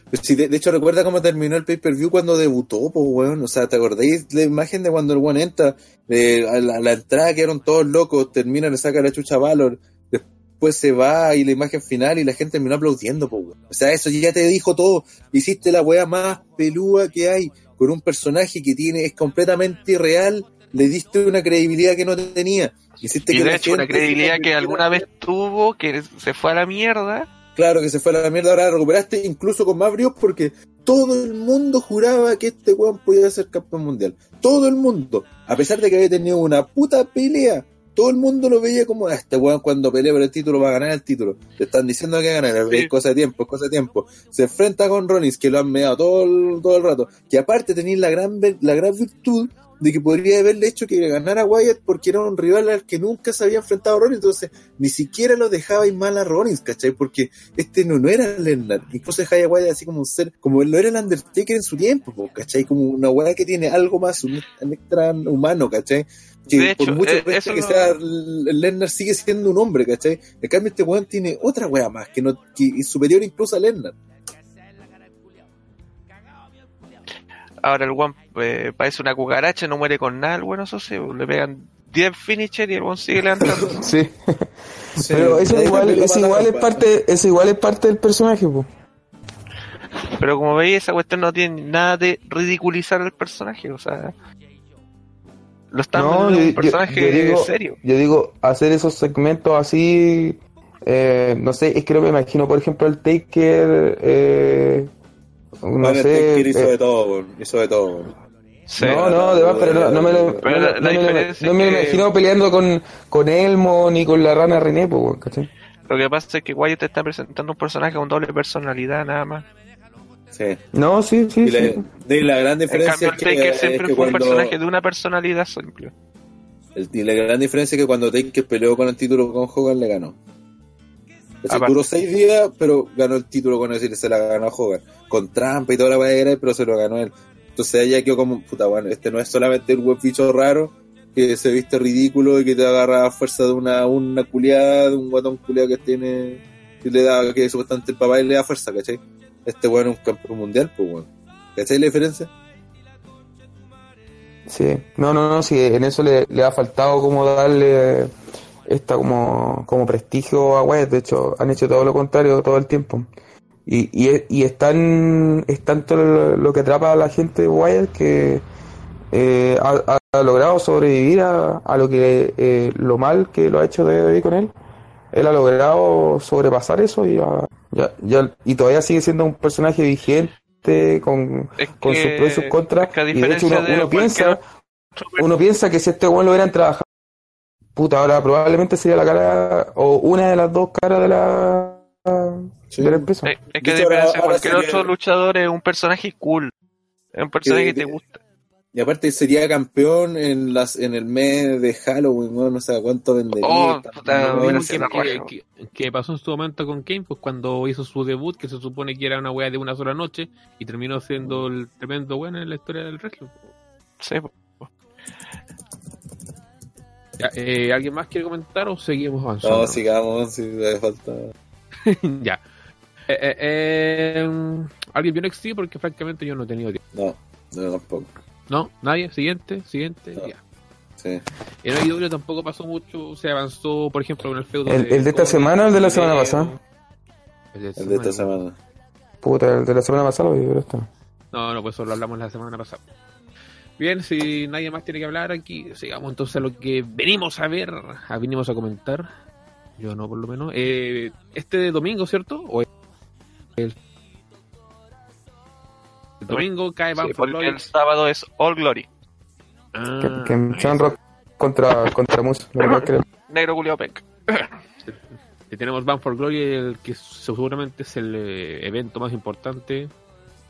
S3: Pues sí, de, de hecho, recuerda cómo terminó el pay-per-view cuando debutó, pues, weón. O sea, ¿te acordáis la imagen de cuando el weón entra? De, a la, a la entrada quedaron todos locos, termina, le saca la chucha Valor, después se va y la imagen final y la gente terminó aplaudiendo, pues, weón. O sea, eso ya te dijo todo. Hiciste la weá más pelúa que hay, con un personaje que tiene, es completamente irreal, le diste una credibilidad que no tenía. Hiciste
S2: Y
S3: que
S2: de hecho, una credibilidad que alguna vez tuvo, que se fue a la mierda.
S3: Claro que se fue a la mierda, ahora la recuperaste incluso con más bríos porque todo el mundo juraba que este weón podía ser campeón mundial. Todo el mundo. A pesar de que había tenido una puta pelea, todo el mundo lo veía como, "Ah, este weón cuando pelea por el título va a ganar el título. Te están diciendo que va a ganar,
S2: Sí.
S3: es cosa de tiempo, es cosa de tiempo. Se enfrenta con Rollins, que lo han meado todo el, todo el rato. Que aparte tenía la gran, la gran virtud de que podría haberle hecho que ganara Wyatt porque era un rival al que nunca se había enfrentado Rollins, entonces ni siquiera lo dejaba ir mal a Rollins, ¿cachai? Porque este no, no era Lennart, incluso dejaba a Wyatt así como un ser, como lo era el Undertaker en su tiempo, po, ¿cachai? Como una weá que tiene algo más, un, un extra humano, ¿cachai? Que
S2: De hecho,
S3: por mucho
S2: eh,
S3: que
S2: eso
S3: que
S2: no-
S3: sea Lennart sigue siendo un hombre, ¿cachai? En cambio este weón tiene otra weá más, que no, que es superior incluso a Lennart.
S2: Ahora el one eh, parece una cucaracha, no muere con nada, el bueno, eso sí, le pegan 10 finisher y el one sigue levantando. *laughs*
S6: Sí.
S3: Sí,
S6: Pero eso igual,
S3: mataron,
S6: igual es
S3: pa.
S6: parte, eso igual es parte del personaje, pues.
S2: Pero como veis, esa cuestión no tiene nada de ridiculizar al personaje, o sea, Lo están
S6: No,
S2: un
S6: yo-
S2: personaje
S6: yo digo-
S2: serio.
S6: Yo digo, hacer esos segmentos así, eh, no sé, es que no me imagino, por ejemplo, el Taker, eh, no
S3: Bueno, el
S6: sé,
S3: Taker hizo
S6: eh,
S3: de todo. Hizo de todo.
S2: Sí.
S6: no, no, de verdad, pero no, no me lo,
S2: Pero
S6: no,
S2: la-
S6: me-
S2: la
S6: no me lo-
S2: diferencia
S6: no me lo
S2: es que-
S6: imagino peleando con, con Elmo ni con la rana René, pues.
S2: Lo que pasa es que Wyatt te está presentando un personaje con doble personalidad nada más.
S3: Sí.
S6: No, sí, sí,
S3: Y
S6: sí.
S3: la, de la gran
S2: En
S3: diferencia
S2: cambio,
S3: es que,
S2: Taker
S3: es
S2: siempre
S3: que
S2: fue un
S3: cuando,
S2: personaje de una personalidad simple.
S3: el- y la gran diferencia es que cuando Taker peleó con el título con Hogan le ganó. Es decir, duró seis días, pero ganó el título con decir se la ganó a Hogan. Con trampa y toda la era, pero se lo ganó él. Entonces ella quedó como, puta, bueno, este no es solamente el buen bicho raro que se viste ridículo y que te agarra a fuerza de una, una culiada, de un guatón culiado que tiene, que le da, que supuestamente el papá y le da fuerza, ¿cachai? Este weón es un campeón mundial, pues weón. ¿Cachai la diferencia?
S6: Sí, no, no, no, sí, en eso le, ha faltado como darle esta como, como prestigio a Wyatt, de hecho han hecho todo lo contrario todo el tiempo. Y, y, y es, tan, es tanto lo, que atrapa a la gente de Wyatt que eh, ha, logrado sobrevivir a, a lo que eh, lo mal que lo ha hecho de con él. Él ha logrado sobrepasar eso y, ya, ya, ya- y todavía sigue siendo un personaje vigente con,
S2: Es
S6: con
S2: que-
S6: sus pros y sus contras.
S2: es que a
S6: y de hecho uno,
S2: de
S6: uno piensa
S2: otro
S6: uno piensa que si este weón lo hubieran trabajado, puta, ahora probablemente sería la cara o una de las dos caras de la,
S3: Sí.
S6: de la empresa.
S2: Es, es que
S3: De
S2: diferencia
S3: ahora-
S2: de
S3: ahora
S2: cualquier
S3: sería-
S2: otro luchador es un personaje cool. Es un personaje que
S3: Que-
S2: te gusta.
S3: Y aparte sería campeón en las en el mes de Halloween, weón, no sé cuánto vendería.
S2: Oh,
S3: También,
S2: puta,
S4: que, que- que- pasó en su momento con Kane, pues cuando hizo su debut, que se supone que era una wea de una sola noche, y terminó siendo el tremendo bueno en la historia del wrestling.
S2: Sí.
S4: Ya, eh, ¿Alguien más quiere comentar o seguimos avanzando?
S3: No, sigamos, si le falta. *laughs*
S4: ya. Eh, eh, eh, ¿Alguien vio NXT? Porque francamente yo no he tenido tiempo.
S3: No, no tampoco.
S4: ¿No? ¿Nadie? Siguiente, siguiente,
S3: No.
S4: ya.
S3: Sí.
S4: En AEW tampoco pasó mucho, se avanzó, por ejemplo, en el feudo
S6: ¿El- el de esta semana o el de la semana pasada?
S4: El de esta
S3: El de esta
S4: semana.
S3: semana.
S6: Puta, el de la semana pasada lo vi, pero está.
S4: No, no, pues eso lo hablamos la semana pasada. Bien, si nadie más tiene que hablar aquí, sigamos entonces a lo que venimos a ver, a- venimos a comentar. Yo no, por lo menos. Eh, este domingo, ¿cierto? ¿O el, el domingo cae
S2: Sí,
S4: Bound for
S2: porque
S4: Glory?
S2: el sábado es All Glory.
S4: Ah,
S6: Que, que Shamrock contra, contra Moose. *coughs*
S2: Negro Julio
S4: y *coughs* tenemos Bound for Glory, el que seguramente es el eh, evento más importante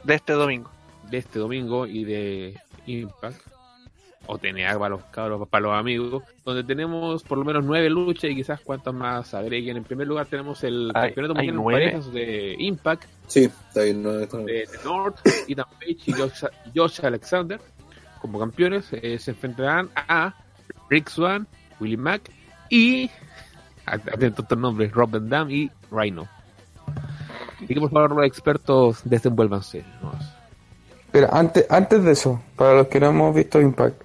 S2: De este domingo.
S4: de este domingo y de Impact o TNA para los cabros, para los amigos, donde tenemos por lo menos nueve luchas y quizás cuántas más agreguen. En primer lugar tenemos el
S2: Hay-
S4: campeonato mundial
S2: nueve.
S4: parejas de Impact,
S3: Sí, está bien. No, está bien.
S4: de, de North, Ethan Page y Josh, Josh Alexander como campeones. eh, se enfrentarán a Rick Swan, Willie Mack y atentos estos nombres, Rob Van Dam y Rhino. Y que por favor los expertos desenvuélvanse. ¿no?
S6: Pero antes, antes de eso, para los que no hemos visto Impact,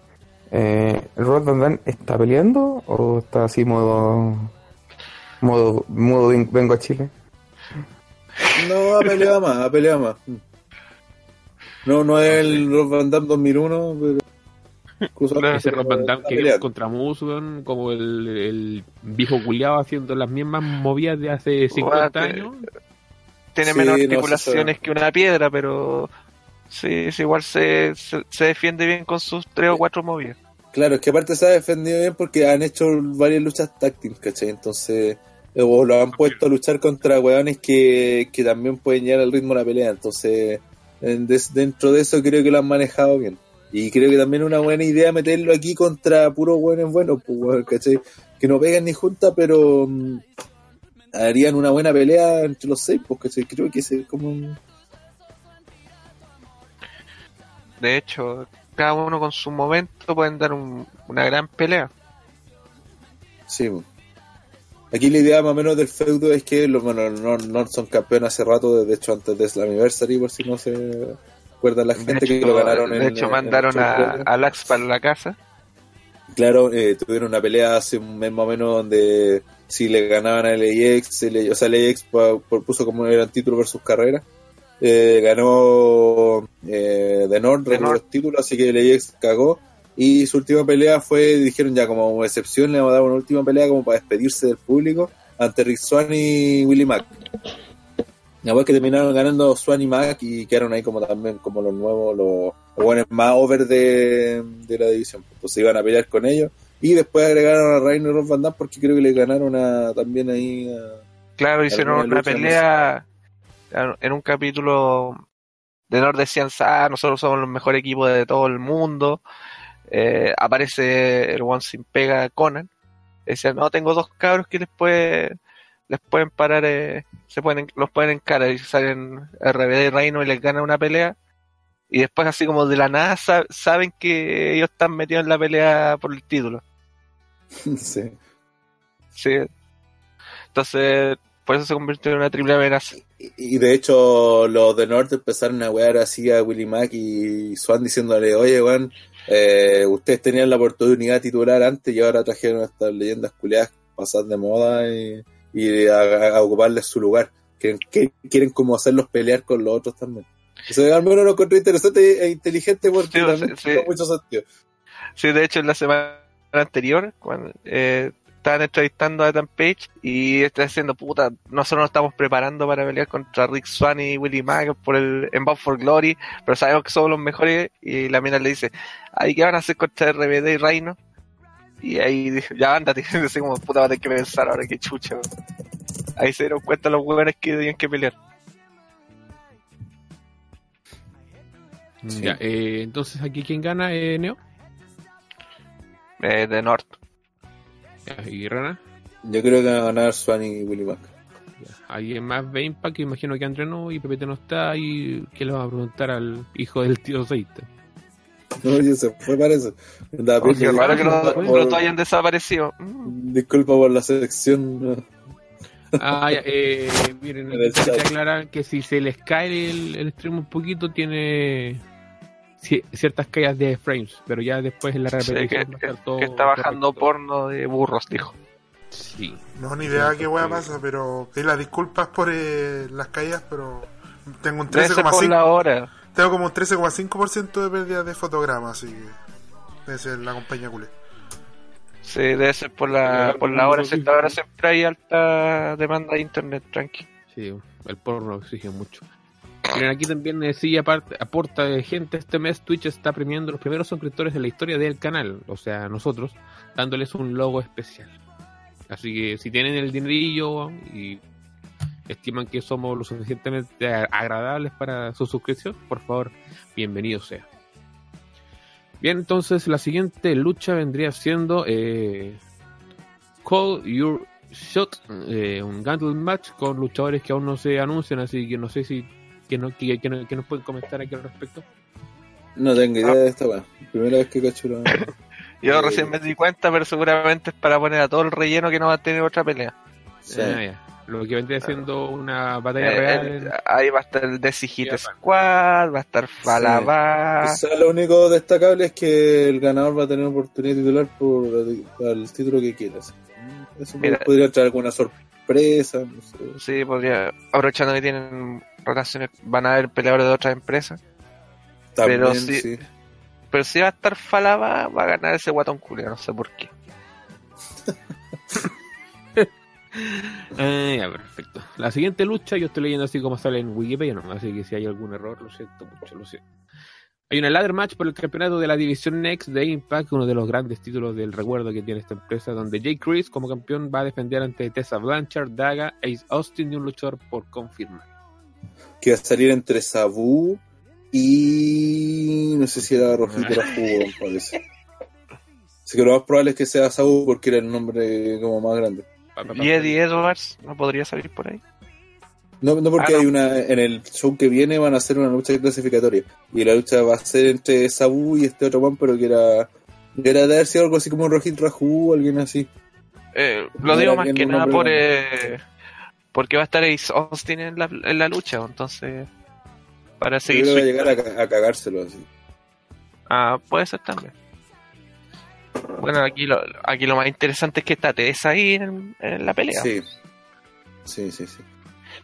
S6: eh, ¿Rod Van Dam está peleando o está así modo modo, modo ven- vengo a Chile?
S3: No, ha peleado más, ha peleado más. No, no es el Rob Van Damme 2001, pero.
S2: Claro,
S4: Ese Rob Van Damme
S3: está
S4: que es contra weón, como el, el viejo culiado haciendo las mismas movidas de hace 50
S2: Guate.
S4: años.
S2: Tiene
S3: Sí,
S2: menos articulaciones que una piedra, pero sí, sí, igual se, se, se defiende bien con sus tres o cuatro movidas.
S3: Claro, es que aparte se ha defendido bien porque han hecho varias luchas táctiles, ¿cachai? Entonces, o lo han puesto a luchar contra weones que, que también pueden llegar al ritmo de la pelea. Entonces, en des- dentro de eso creo que lo han manejado bien. Y creo que también es una buena idea meterlo aquí contra puros weones buenos, pues. Que no pegan ni juntas, pero mm, harían una buena pelea entre los seis, pues, ¿cachai? Creo que es como... un-
S2: De hecho, cada uno con su momento pueden dar un- una gran pelea.
S3: Sí. po. Aquí la idea más o menos del feudo es que los bueno, no, no son campeones hace rato, de hecho antes de Slammiversary, por si no se acuerda la
S2: De
S3: gente que lo ganaron en
S2: de hecho
S3: en-
S2: mandaron
S3: en
S2: a, a Lax para la casa.
S3: Claro, eh, tuvieron una pelea hace un mes más o menos donde si le ganaban a LAX, el- o sea, LAX propuso como era el título versus carrera. Eh, ganó eh, recuperó
S2: North.
S3: los títulos, así que LAX cagó. Y su última pelea fue, dijeron ya como excepción, le vamos a dar una última pelea como para despedirse del público ante Rick Swan y Willie Mack. La verdad es que terminaron ganando Swan y Mack y quedaron ahí como también como los nuevos, los, los buenos más over de, de la división. Pues se iban a pelear con ellos. Y después agregaron a Reiner Van Damme porque creo que le ganaron a, también ahí a,
S2: Claro, hicieron una pelea en un capítulo de Nord decían, ah, nosotros somos los mejores equipos de todo el mundo. Eh, aparece el One sin pega Conan. Decían, no, tengo dos cabros que les puede, les pueden parar, eh, se pueden, los pueden encarar y salen RBD y Reino y les ganan una pelea. Y después así como de la nada sa- saben que ellos están metidos en la pelea por el título. *laughs*
S3: sí.
S2: Sí. Entonces, por eso se convirtió en una triple amenaza.
S3: Y, y de hecho, los de Norte empezaron a wear así a Willie Mack y Swan diciéndole, oye, Juan, eh, ustedes tenían la oportunidad titular antes y ahora trajeron estas leyendas culiadas pasadas de moda y, y a, a ocuparles su lugar. Quieren, que, quieren como hacerlos pelear con los otros también. Eso al menos lo encontré interesante e inteligente porque
S2: Sí, sí.
S3: mucho sentido.
S2: Sí, de hecho, en la semana anterior, cuando eh, estaban entrevistando a Ethan Page y está diciendo, puta, nosotros nos estamos preparando para pelear contra Rick Swan y Willie Mack por el, en Bound for Glory, pero sabemos que somos los mejores. Y la mina le dice, ay, ¿qué van a hacer contra RBD y Reino? Y ahí dijo, ya ándate, *laughs* así como, puta, va a tener que pensar ahora, qué chucha. weón". Ahí se dieron cuenta los huevones que tenían que pelear.
S3: Sí.
S4: Ya, eh, entonces aquí quién gana, eh, Neo
S2: Eh, de North.
S4: Y Rana.
S3: Yo creo que van a ganar Swan y Willie Mack.
S4: Ya. Alguien más ve Impact, imagino que André no y Pepete no está y que le vamos a preguntar al hijo del tío Seita. *laughs*
S3: No, ya se fue para eso.
S2: Oh, qué
S3: perdido.
S2: raro que los,
S3: Por-
S2: los dos hayan desaparecido. Mm.
S3: Disculpa por la sección.
S4: Ah, ya, eh, miren, *laughs*
S3: En el
S4: hay que
S3: chat.
S4: aclarar que si se les cae el, el stream un poquito, tiene ciertas caídas de frames, pero ya después en la
S2: Sí,
S4: repetición
S2: que,
S4: va a
S2: que-
S4: estar todo
S2: que está bajando
S4: correcto.
S2: porno de burros, dijo.
S4: Sí.
S1: No, ni idea qué wea pasa, pero pedí las disculpas por eh, las caídas, pero tengo un
S2: Debe ser por
S1: 13,5%.
S2: la hora.
S1: Tengo como un 13,5% de pérdida de fotogramas, así que debe ser la compañía culé.
S2: Sí, debe ser por la, por la hora. Si esta hora siempre hay alta demanda de internet, tranqui.
S4: Sí, el porno exige mucho. Miren, aquí también eh, sí aparte, aporta de gente este mes Twitch está premiando los primeros suscriptores de la historia del canal, o sea, nosotros, dándoles un logo especial. Así que si tienen el dinerillo y estiman que somos lo suficientemente agradables para su suscripción, por favor, bienvenido sea. Bien, entonces la siguiente lucha vendría siendo eh, Call Your Shot, eh, un Gauntlet match con luchadores que aún no se anuncian, así que no sé si que, no, que, que no- que nos pueden comentar aquí al respecto.
S3: No tengo idea de esta weá. Primera vez que cacho la. *laughs*
S2: Yo
S3: Eh,
S2: recién me di cuenta, pero seguramente es para poner a todo el relleno que no va a tener otra pelea.
S3: Sí.
S4: Ah, ya. Lo que vendría siendo una batalla
S2: Eh,
S4: real.
S2: eh,
S4: en-
S2: ahí va a estar el Desi Hit
S4: Ya,
S2: Squad, va a estar Falabá.
S3: Quizá lo único destacable es que el ganador va a tener oportunidad titular por el título que quieras. Eso
S2: Mira.
S3: podría traer alguna sorpresa. No sé.
S2: Sí, podría. Aprovechando que tienen rotaciones, van a haber peleadores de otras empresas.
S3: También,
S2: Pero sí-
S3: sí.
S2: Pero si va a estar Falaba, va a ganar ese guatón culia, no sé por qué.
S4: Ah, *laughs* ya, perfecto. La siguiente lucha, yo estoy leyendo así como sale en Wikipedia, ¿no? así que si hay algún error, lo siento mucho, lo siento. Hay una ladder match por el campeonato de la división Next de Impact, uno de los grandes títulos del recuerdo que tiene esta empresa, donde Jay Chris como campeón va a defender ante Tessa Blanchard, Daga, Ace Austin y un luchador por confirmar.
S3: Que va a salir entre Sabu y. No sé si era Rojito era Jugo, parece. Así que lo más probable es que sea Sabu porque era el nombre como más grande.
S2: Y Eddie Edwards no podría salir por ahí.
S3: No, no porque
S2: Ah, no.
S3: hay una. En el show que viene van a hacer una lucha clasificatoria. Y la lucha va a ser entre Sabu y este otro man, pero que era. Era de haber sido algo así como Rojit Raju o alguien así.
S2: Eh, lo digo más que
S3: un
S2: nada por eh, porque va a estar Ace Austin en la, en la lucha, entonces para
S3: Yo
S2: seguir
S3: creo que va a llegar a, ca- a cagárselo así.
S2: Ah, puede ser también. Bueno, aquí lo, aquí lo más interesante es que está Tessa ahí en, en la pelea.
S3: Sí. Sí, sí, sí.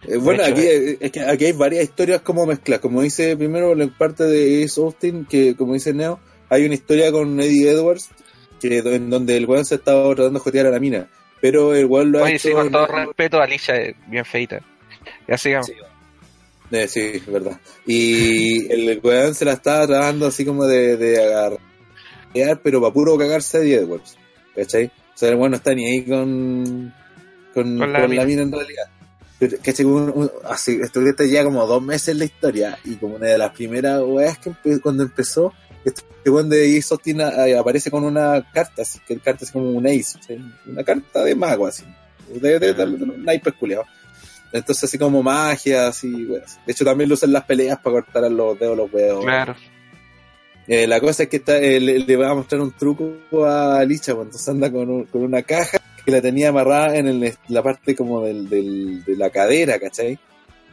S3: Eh, bueno,
S2: hecho,
S3: aquí, eh, es que aquí hay varias historias como mezclas. Como dice primero la parte de Ace Austin, que como dice Neo, hay una historia con Eddie Edwards que en donde el weón se estaba tratando de jotear a la mina. Pero el weón lo ha
S2: Oye,
S3: hecho.
S2: sí, con todo respeto, Alicia es bien feita. Ya sigamos.
S3: Sí. Eh, sí, es verdad. Y el, weón se la estaba tratando así como de, de agarrar, pero para puro cagarse a Eddie Edwards. ¿Cachai? O sea, el weón no está ni ahí con, con,
S2: Con
S3: con
S2: la mina
S3: en realidad. Un- así, estuviste ya como dos meses en la historia y como una de las primeras weas que empe- cuando empezó, este weón de eh, aparece con una carta, así que el carta es como un ace, ¿sí? una carta de mago así, de, de, de, de naipes culiados. Entonces así como magia, así, weas. De hecho también lo usan las peleas para cortar a los dedos los huevos.
S2: Claro.
S3: Eh, la cosa es que está, eh, le, le va a mostrar un truco a Licha, pues, entonces anda con, un- con una caja que la tenía amarrada en el- la parte como del, del- de la cadera, ¿cachai?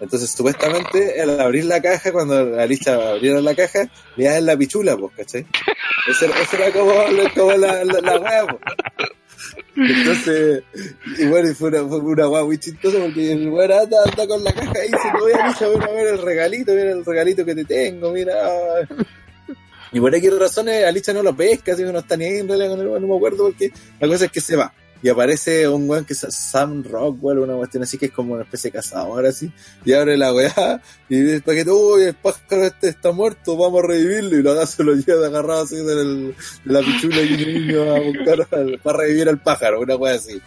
S3: Entonces supuestamente al abrir la caja, cuando Alicia abriera la caja, le en la pichula, pues, ¿cachai? Eso, era- como, como la, la, la wea, pues. Entonces, y bueno, y fue una, fue una guay muy chistosa porque el weón anda, anda con la caja ahí diciendo, oye, Alicia, ven a ver el regalito, mira el regalito que te tengo, mira. Y por X razones Alicia no lo pesca, así que no está ni ahí en realidad con el no me acuerdo porque la cosa es que se va. Y aparece un weón que es Sam Rockwell, una cuestión así que es como una especie de cazador así, y abre la weá, y dice para que uy, el pájaro este está muerto, vamos a revivirlo, y lo se lo lleva agarrado así de, el- la pichula y un niño a buscar al- para revivir al pájaro, una weá así.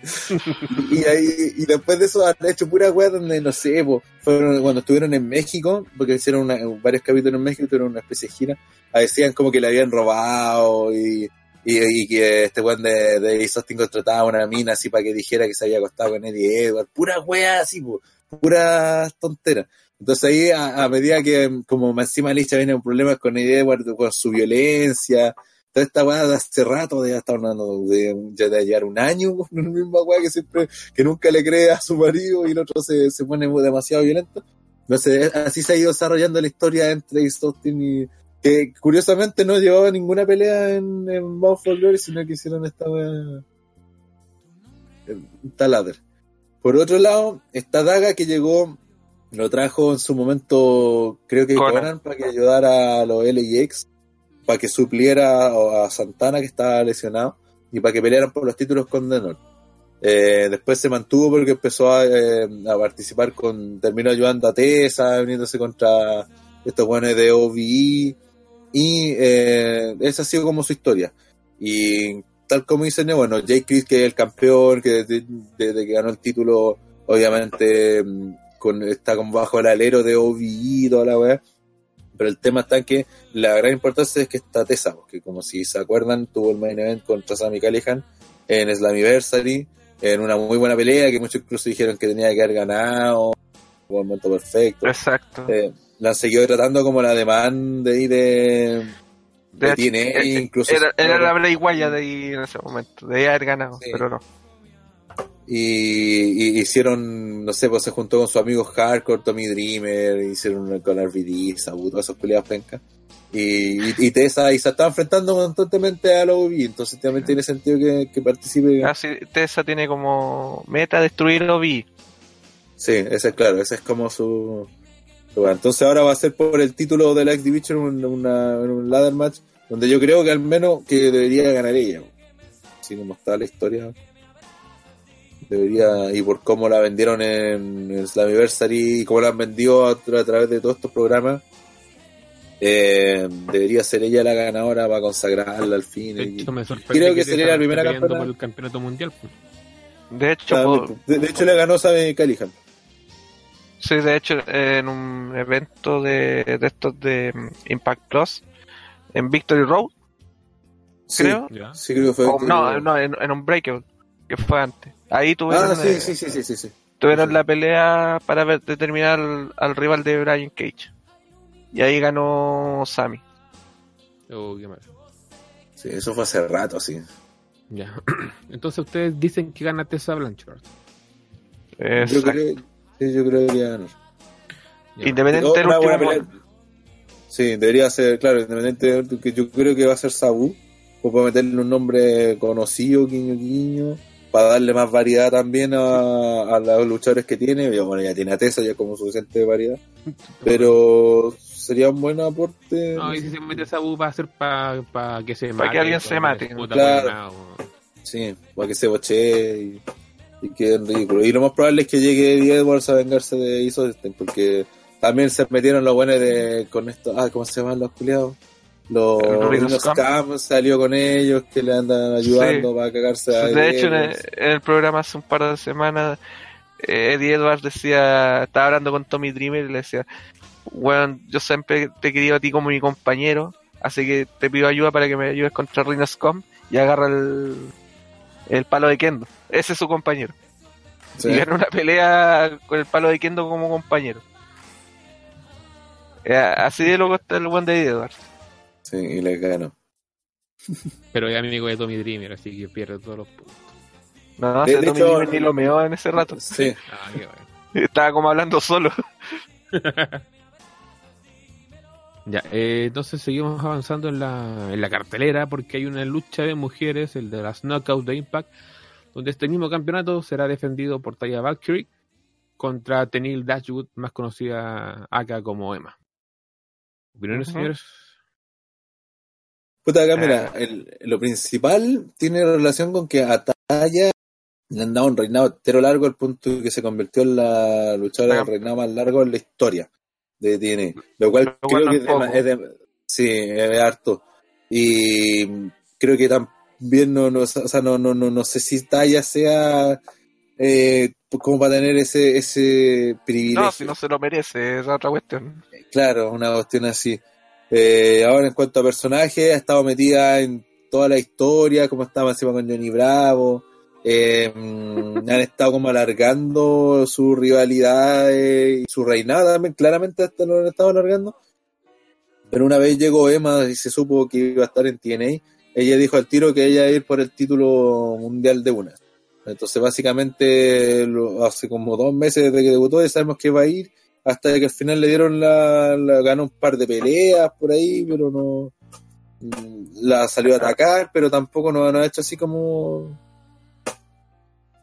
S3: *laughs* y ahí, y después de eso han hecho pura weá donde no sé, po, fueron cuando estuvieron en México, porque hicieron una- varios capítulos en México, tuvieron una especie de gira, decían como que le habían robado y, y, que este weón de, de Ace contrataba a una mina así para que dijera que se había acostado con Eddie Edwards, pura weá así, po, pura tontera. Entonces ahí a, a medida que como encima Licha viene problemas con Eddie Edwards, con su violencia, toda esta weá de hace rato, de estar hablando de, ya de llevar un año con la misma weá que siempre, que nunca le cree a su marido y el otro se, se pone demasiado violento. Entonces así se ha ido desarrollando la historia entre Ace Austin y que curiosamente no llevaba ninguna pelea en, en Bound for Glory, sino que hicieron esta en Taladder. Por otro lado, esta daga que llegó, lo trajo en su momento, creo que
S2: Conan.
S3: Para que ayudara a los LAX, para que supliera a Santana que estaba lesionado y para que pelearan por los títulos con Denor. Eh, después se mantuvo porque empezó a, eh, a participar con, terminó ayudando a Tessa, viniéndose contra estos buenos de OVE y eh, esa ha sido como su historia. Y tal como dicen, bueno, Jake Chris que es el campeón, que desde, desde que ganó el título, obviamente mm, con, está como bajo el alero de OVE y toda la weá. Pero el tema está en que la gran importancia es que está Tessa, porque como si se acuerdan, tuvo el main event contra Sami Callihan en Slammiversary, en una muy buena pelea que muchos incluso dijeron que tenía que haber ganado, un momento perfecto.
S2: Exacto.
S3: Eh, la han seguido tratando como la demanda de, de, de
S2: De-
S3: TNA,
S2: eh,
S3: incluso.
S2: Era, era la Wyatt de ahí en ese momento. Debía haber ganado,
S3: Sí.
S2: pero no.
S3: y, y hicieron, no sé, pues se juntó con sus amigos Hardcore, Tommy Dreamer, hicieron con RVD, Sabu, todos esos peleados penca. Y, y, y Tessa, y se estaba enfrentando constantemente a la OB, entonces también tiene sentido que, que participe.
S2: Así, Tessa tiene como meta destruir OB.
S3: Sí, ese es claro, ese es como su. Entonces ahora va a ser por el título de la X Division un, una- un ladder match donde yo creo que al menos que debería ganar ella. Así como está la historia. Debería, y por cómo la vendieron en, en Slammiversary y cómo la han vendido a, a través de todos estos programas, eh, debería ser ella la ganadora para consagrarla al fin.
S4: De
S3: y-
S4: hecho, me sorprende
S3: creo que sería la primera campeona.
S4: por el campeonato mundial. pues.
S2: De hecho,
S3: Ah, de, de hecho le ganó Sammy Callihan.
S2: Sí, de hecho, en un evento de, de estos de mm, Impact Plus, en Victory Road,
S3: Sí,
S2: creo.
S4: Ya.
S3: sí creo que fue.
S2: O, no, no, en, en un Breakout, que fue antes. Ahí tuvieron,
S3: Ah, sí,
S2: eh,
S3: sí, sí, sí, sí, sí.
S2: tuvieron
S3: Sí.
S2: la pelea para ver- determinar al, al rival de Brian Cage. Y ahí ganó Sammy.
S4: Oh, qué mal.
S3: Sí, eso fue hace rato, sí.
S4: Ya. *clears throat* Entonces ustedes dicen que gana Tessa Blanchard.
S3: Yo
S2: Exacto.
S3: creo, sí, yo creo que va a ganar.
S2: Independiente del último
S3: pelea. Sí, debería ser, claro, independiente de que yo creo que va a ser Sabu, o para meterle un nombre conocido, guiño guiño, para darle más variedad también a, a los luchadores que tiene. Ya, bueno, ya tiene a Tessa, ya como suficiente variedad. *laughs* Pero sería un buen aporte.
S4: No, y si se mete Sabu va a ser para que se
S2: Pa' que alguien se mate.
S3: Claro. Sí, para que se boche y, y quede ridículo. Y lo más probable es que llegue Eddie Edwards a vengarse de Isosten, porque también se metieron los buenos de con esto. Ah, ¿cómo se llaman los culiados? Los.
S2: Scum
S3: salió con ellos que le andan ayudando
S2: Sí.
S3: para cagarse a
S2: De hecho, en el,
S3: Edwards.
S2: en el programa hace un par de semanas, eh, Eddie Edwards decía, estaba hablando con Tommy Dreamer y le decía, bueno, yo siempre te he querido a ti como mi compañero, así que te pido ayuda para que me ayudes contra Rhino Scum y agarra el, el palo de Kendo. Ese es su compañero.
S3: Sí.
S2: Y ganó una pelea con el palo de Kendo como compañero. Eh, así de loco está el buen de Edwards.
S3: Sí, y le ganó.
S4: Pero es amigo de Tommy Dreamer, así que pierde todos los puntos.
S2: No,
S3: De-
S2: Tommy
S3: hecho-
S2: Dreamer ni lo meó en ese rato.
S3: Sí.
S4: Ah, qué bueno.
S2: Estaba como hablando solo. *laughs*
S4: Ya, eh, entonces seguimos avanzando en la, en la cartelera porque hay una lucha de mujeres, el de las Knockouts de Impact, donde este mismo campeonato será defendido por Taya Valkyrie contra Tenil Dashwood, más conocida acá como Emma. ¿Opiniones,
S2: Ujú.
S4: señores?
S3: Puta, acá,
S2: Ah.
S3: mira, el- lo principal tiene relación con que a Taya le han dado un reinado entero largo al punto que se convirtió en la luchadora
S2: Ah.
S3: del reinado más largo en la historia de TNA. Lo cual
S2: Lo
S3: creo que
S2: es
S3: es, de- es de- sí, es harto. Y creo que también no, no, o sea, no, no, no, no sé si Taya sea eh, como para tener ese, ese privilegio.
S2: No, si no se lo merece, es otra cuestión.
S3: Claro, una cuestión así. Eh, ahora en cuanto a personajes, ha estado metida en toda la historia, como estaba encima con Johnny Bravo. Eh, mm, han estado como alargando su rivalidad y su reinado también, claramente hasta lo han estado alargando. Pero una vez llegó Emma y se supo que iba a estar en TNA, ella dijo al tiro que ella iba a ir por el título mundial de una. Entonces básicamente hace como dos meses desde que debutó ya sabemos que va a ir hasta que al final le dieron la, la- ganó un par de peleas por ahí, pero no mm, la salió a atacar, pero tampoco nos no ha hecho así como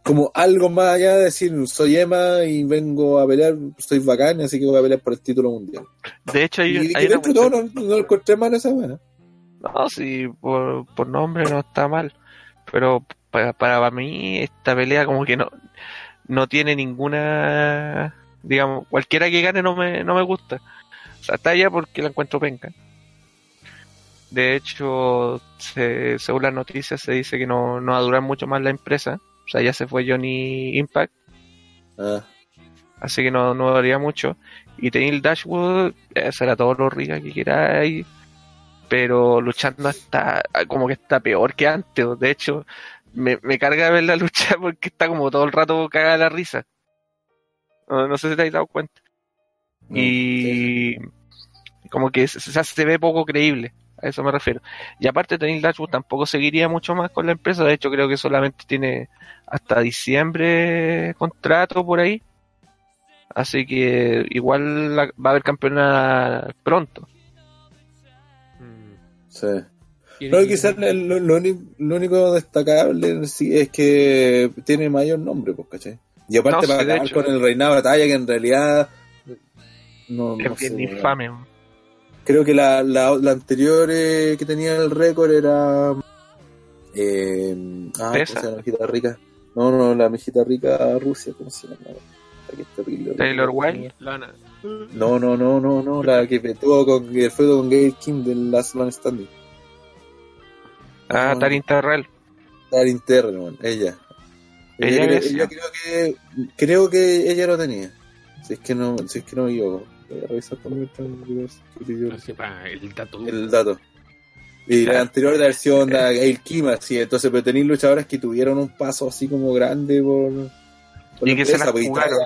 S3: como algo más allá de decir soy Emma y vengo a pelear, estoy bacán, así que voy a pelear por el título mundial.
S2: De hecho, hay,
S3: y
S2: hay una
S3: dentro de todo no, no encontré mal esa buena.
S2: No, sí, por, por nombre no está mal. Pero para, para mí, esta pelea como que no, no tiene ninguna. Digamos, cualquiera que gane no me, no me gusta. O sea, está allá porque la encuentro penca. De hecho, se- según las noticias, se dice que no, no va a durar mucho más la empresa. O sea, ya se fue Johnny Impact.
S3: Ah,
S2: así que no, no daría mucho. Y Tenil Dashwood, eh, será todo lo rica que queráis, pero luchando está como que está peor que antes. De hecho, me, me carga ver la lucha *laughs* porque está como todo el rato cagada la risa. No, no sé si te habéis dado cuenta.
S3: sí.
S2: Y como que se, se- se ve poco creíble. A eso me refiero. Y aparte, Tenil Dashwood tampoco seguiría mucho más con la empresa. De hecho, creo que solamente tiene hasta diciembre contrato por ahí. Así que igual la- va a haber campeona pronto.
S4: Mm.
S3: Sí.
S4: ¿Quién-
S3: No, quizás lo, lo lo único destacable sí es que tiene mayor nombre, pues, ¿cachai? Y aparte
S2: No, sí,
S3: para
S2: de
S3: acabar
S2: hecho.
S3: con el reinado de batalla, que en realidad no,
S2: Es
S3: no
S2: bien infame.
S3: Creo que la, la, la anterior eh, que tenía el récord era eh, ah, ¿cómo
S2: ¿Esa?
S3: se llama la mijita rica? No, no, la mijita rica Rusia, ¿cómo se llama? La que es terrible.
S2: Taylor Wilde.
S4: Lana.
S3: No, no, no, no, no, la que tuvo con que fue con Gail Kim del Last Man Standing.
S2: Ah,
S3: No.
S2: Tarin Terrell.
S3: Tarin Terrell, weón, ella.
S2: Ella
S3: Ella, ella creo que creo que ella lo tenía. Si es que no, si es que no me equivoco.
S4: Para el dato.
S3: el dato. Y la anterior versión de Gail Kim, así, entonces pero tenéis luchadoras que tuvieron un paso así como grande por, por
S2: Y
S3: la
S2: que se
S3: empresa,
S2: la
S3: pues,
S2: jugaron.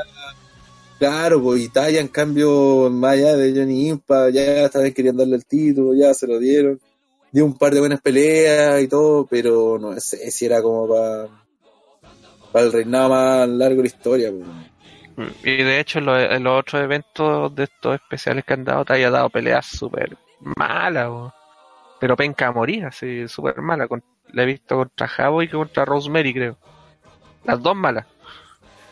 S3: Claro, pues Italia en cambio, más allá de Johnny Impa, ya también querían darle el título, ya se lo dieron. Dio un par de buenas peleas y todo, pero no sé si era como para para el reinado más largo de la historia. pues.
S2: Y de hecho, en los, otros eventos de estos especiales que han dado, te haya dado peleas súper malas. Pero penca a morir, así, súper mala. Con- La he visto contra Javo y contra Rosemary, creo. Las dos malas.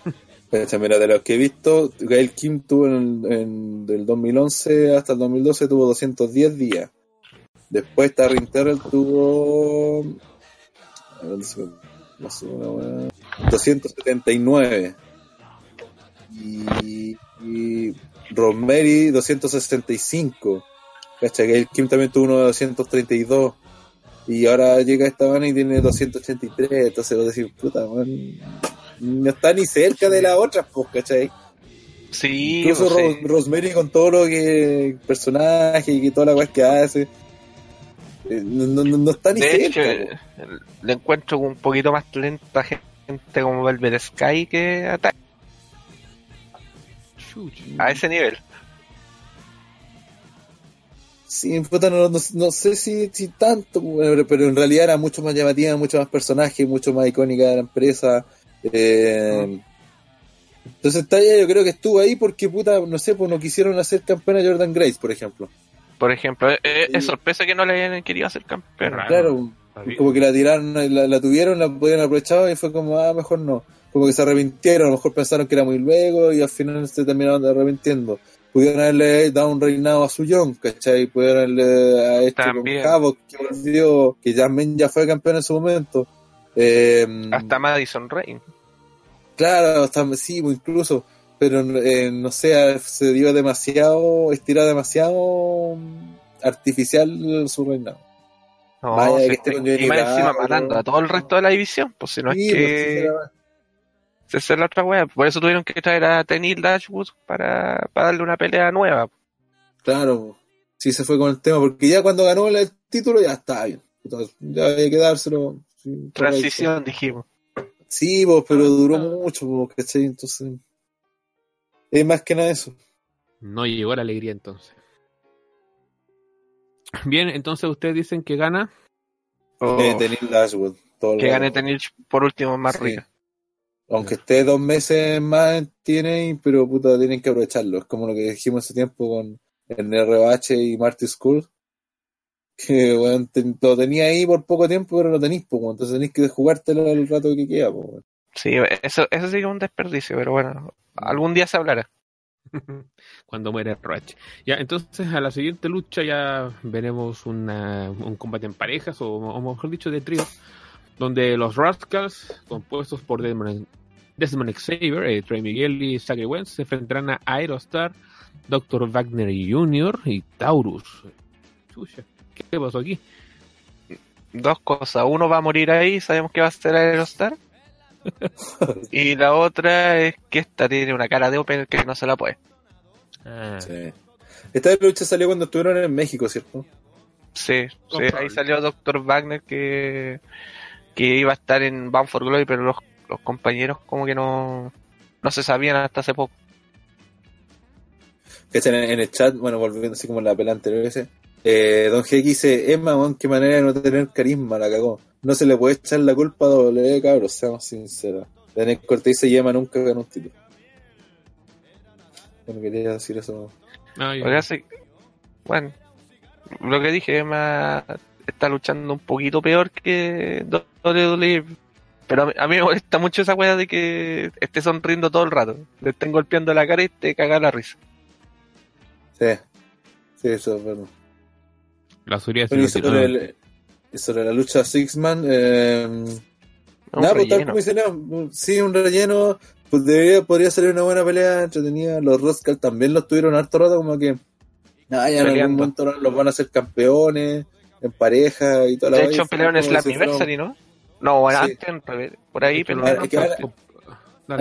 S2: *laughs*
S3: Mira, de los que he visto, Gail Kim tuvo en, en- del 2011 hasta el 2012 tuvo 210 días. Después Taryn Terrell tuvo a ver, una weá. 279. Y, y Rosemary 265. Cacha, Gail Kim también tuvo uno de 232. Y ahora llega esta van y tiene 283. Entonces decís, puta, man, no está ni cerca de la otra, pues, ¿cachai?
S2: Sí,
S3: Incluso
S2: pues,
S3: Ro-
S2: sí.
S3: Rosemary con todo lo que personaje y toda la weá que hace. eh, No, no, no está ni
S2: De
S3: cerca. po.
S2: le encuentro un poquito más lenta gente como Velvet Sky que Attack. A ese nivel.
S3: Sí, puta, no, no, no sé si, si tanto, pero en realidad era mucho más llamativa, mucho más personaje, mucho más icónica de la empresa. eh, Entonces está yo creo que estuvo ahí porque, puta, no sé, pues no quisieron hacer campeona Jordan Grace, por ejemplo.
S2: Por ejemplo, eh, eh, es
S3: Sí.
S2: sorpresa que no le hayan querido hacer campeón.
S4: Raro.
S3: Claro, como que la tiraron, la, la tuvieron, la podían aprovechar y fue como, ah, mejor no. Como que se arrepintieron, a lo mejor pensaron que era muy luego y al final se terminaron arrepintiendo. Pudieron haberle dado un reinado a Suyón, ¿cachai? Pudieron haberle hecho
S2: También.
S3: con Havoc, que volvió, que también ya fue campeón en su momento. Eh,
S2: Hasta Madison Rain.
S3: Claro, hasta, sí, pues, incluso, pero eh, no sé, se dio demasiado, estiró demasiado mm, artificial su reinado.
S2: No,
S3: Vaya, que con
S2: y más encima matando a todo el resto de la división, pues si no
S3: Sí,
S2: es
S3: pues,
S2: que. Esa es la otra wea. Por eso tuvieron que traer a Tenil Dashwood para, para darle una pelea nueva.
S3: Claro, sí se fue con el tema, porque ya cuando ganó el título ya está bien. Ya había que dárselo. sí,
S2: Transición, dijimos.
S3: Sí, pues, pero duró mucho, pues, ¿cachai? Entonces, es más que nada eso.
S4: No llegó la alegría entonces. Bien, entonces ustedes dicen que gana.
S2: O
S3: Eh, Tenil Dashwood. todo
S2: que gane Tenil por último más
S3: Sí.
S2: rica.
S3: Aunque esté dos meses más tiene, pero puta, tienen que aprovecharlo. Es como lo que dijimos hace tiempo con el ROH y Marty School. Que te- lo tenía ahí por poco tiempo, pero lo tenéis, pues, entonces tenéis que jugártelo el rato que queda, pues.
S2: Sí, eso, eso sí que es un desperdicio, pero bueno, algún día se hablará. *laughs*
S4: Cuando muere Roach. Ya, entonces a la siguiente lucha ya veremos una- un combate en parejas, o, o mejor dicho, de trío, donde los Rascals, compuestos por Desmond, Desmond Xavier, eh, Trey Miguel y Zachary Wentz, se enfrentarán a Aerostar, Dr. Wagner Jr. y Taurus. Chucha, ¿qué pasó aquí?
S2: Dos cosas. Uno va a morir ahí, sabemos que va a ser Aerostar. *laughs* y la otra es que esta tiene una cara de Open que no se la puede.
S4: Ah,
S3: Sí. Esta lucha salió cuando estuvieron en México, ¿cierto?
S2: Sí, sí, ahí salió Dr. Wagner que, que iba a estar en Bound for Glory, pero los, los compañeros como que no, no se sabían hasta hace poco.
S3: ¿Cachan? En, en el chat, bueno, volviendo así como en la pelea anterior ese, eh, Don G dice, Emma, weón, qué manera de no tener carisma, la cagó. No se le puede echar la culpa a W, cabros, seamos sinceros. Daniel Cortés dice, Emma nunca ganó un título. Bueno, quería decir eso.
S2: que hace- bueno, lo que dije, Emma está luchando un poquito peor que WWE. Pero a mí, a mí me molesta mucho esa wea de que esté sonriendo todo el rato. Le estén golpeando la cara y te caga la risa.
S3: Sí, sí, eso es verdad.
S4: La seguridad
S3: Bueno, sobre, el- sobre la lucha Six Man, eh,
S2: Un
S3: Nada, pues tal
S2: relleno.
S3: como dice, no, sí, un relleno, pues debería, podría salir una buena pelea entretenida. Los Rascal también los tuvieron harto rato, como que, nada, ya en algún momento los van a hacer campeones, en pareja y toda la
S2: De
S3: vaina,
S2: hecho, pelearon en Slammiversary, ¿no? No, bueno,
S3: Sí.
S2: antes, por ahí, pero
S3: es que
S4: Dale.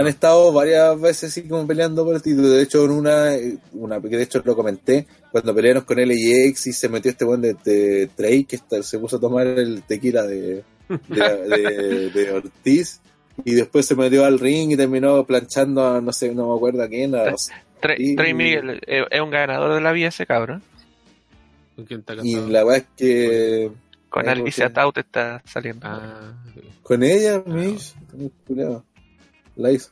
S3: Han estado varias veces así como peleando por el título. De hecho, en una, una que de hecho lo comenté, cuando pelearon con LAX y se metió este buen de, de Trey, que está- se puso a tomar el tequila de, de, de- de *laughs* Ortiz, y después se metió al ring y terminó planchando a no sé, no me acuerdo a quién. a-
S2: Trey,
S3: Y-
S2: Trey Miguel eh, es un ganador de la vida ese cabrón.
S4: ¿Con quién está
S3: y la verdad es que
S2: Con Alicia. Taut está saliendo.
S4: Ah,
S3: con ella, Mish, culiao, la hizo.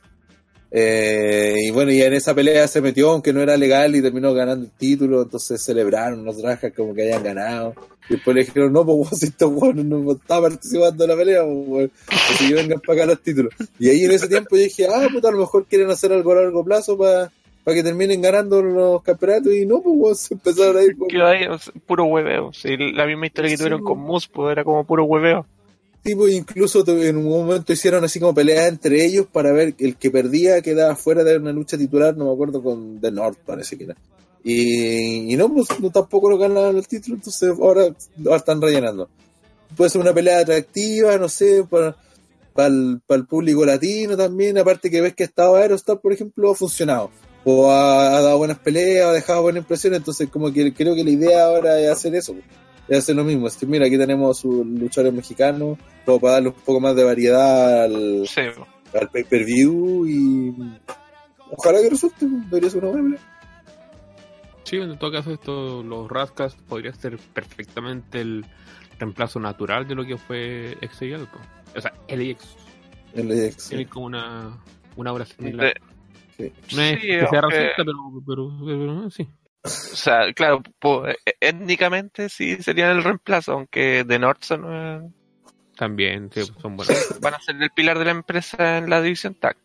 S3: Eh, y bueno, y en esa pelea se metió, aunque no era legal, y terminó ganando el título, entonces celebraron los trajes como que hayan ganado. Y después le dijeron, no, pues vos, si estos weones no está participando en la pelea, pues así que vengan para acá los títulos. Y ahí en ese tiempo yo dije, ah, puta, a lo mejor quieren hacer algo a largo plazo para que terminen ganando los campeonatos, y no, pues se empezaron a ir como-
S2: Quedó ahí, o sea, puro hueveo. Sí, la misma historia que
S3: Sí,
S2: tuvieron con Moose, pues era como puro hueveo.
S3: tipo, incluso te- en un momento hicieron así como peleas entre ellos para ver el que perdía quedaba fuera de una lucha titular, no me acuerdo con The North parece que era. Y, y no, pues no, tampoco lo ganaron el título, entonces ahora, ahora están rellenando. Puede ser una pelea atractiva, no sé, para, para, el, para el público latino también, aparte que ves que estado Aerostar, por ejemplo, ha funcionado. O ha, ha dado buenas peleas, ha dejado buena impresión, entonces como que creo que la idea ahora es hacer eso. Es hacer lo mismo. Es que mira, aquí tenemos sus luchadores mexicanos, como para darle un poco más de variedad al,
S2: Sí,
S3: al pay-per-view y ojalá que resulte, debería ser una buena pelea.
S4: Sí, en todo caso, esto, los Rascas podría ser perfectamente el reemplazo natural de lo que fue po. O sea, LX.
S3: El EX,
S4: Tiene como una, una obra similar.
S2: De-
S3: sí.
S4: No es
S2: Sí,
S4: que sea
S2: aunque-
S4: racista, pero, pero, pero, sí.
S2: O sea, claro, eh, étnicamente sí serían el reemplazo, aunque The North son, eh,
S4: También sí, son buenos.
S2: van a ser el pilar de la empresa en la división TAC.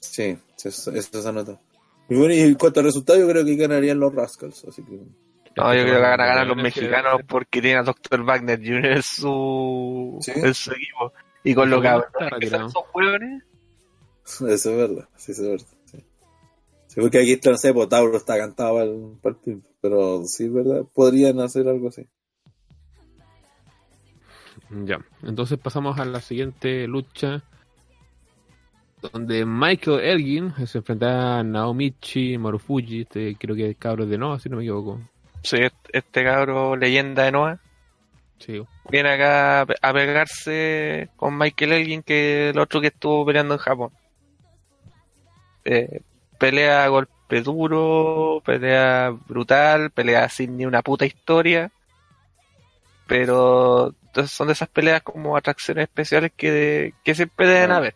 S3: Sí, eso, eso se nota. Y bueno, y en cuanto al resultado, yo creo que ganarían los Rascals, así que
S2: No, yo creo que van a ganar los mexicanos porque tienen a Dr. Wagner Jr. en su,
S3: Sí.
S2: en su equipo. Y con lo que son hueones, *laughs*
S3: eso es verdad, sí, eso es verdad. Porque aquí está, no sé, Tauro está cantado para el, para el pin, pero sí es verdad, podrían hacer algo así.
S4: Ya, entonces pasamos a la siguiente lucha. Donde Michael Elgin se enfrenta a Naomichi Marufuji, este creo que es cabro de Nova, si no me equivoco.
S2: sí, este- este cabro leyenda de Noah
S4: Sí,
S2: viene acá a pegarse con Michael Elgin, que el otro que estuvo peleando en Japón. Eh, pelea a golpe duro, pelea brutal, pelea sin ni una puta historia. Pero entonces son de esas peleas como atracciones especiales que, que siempre deben haber.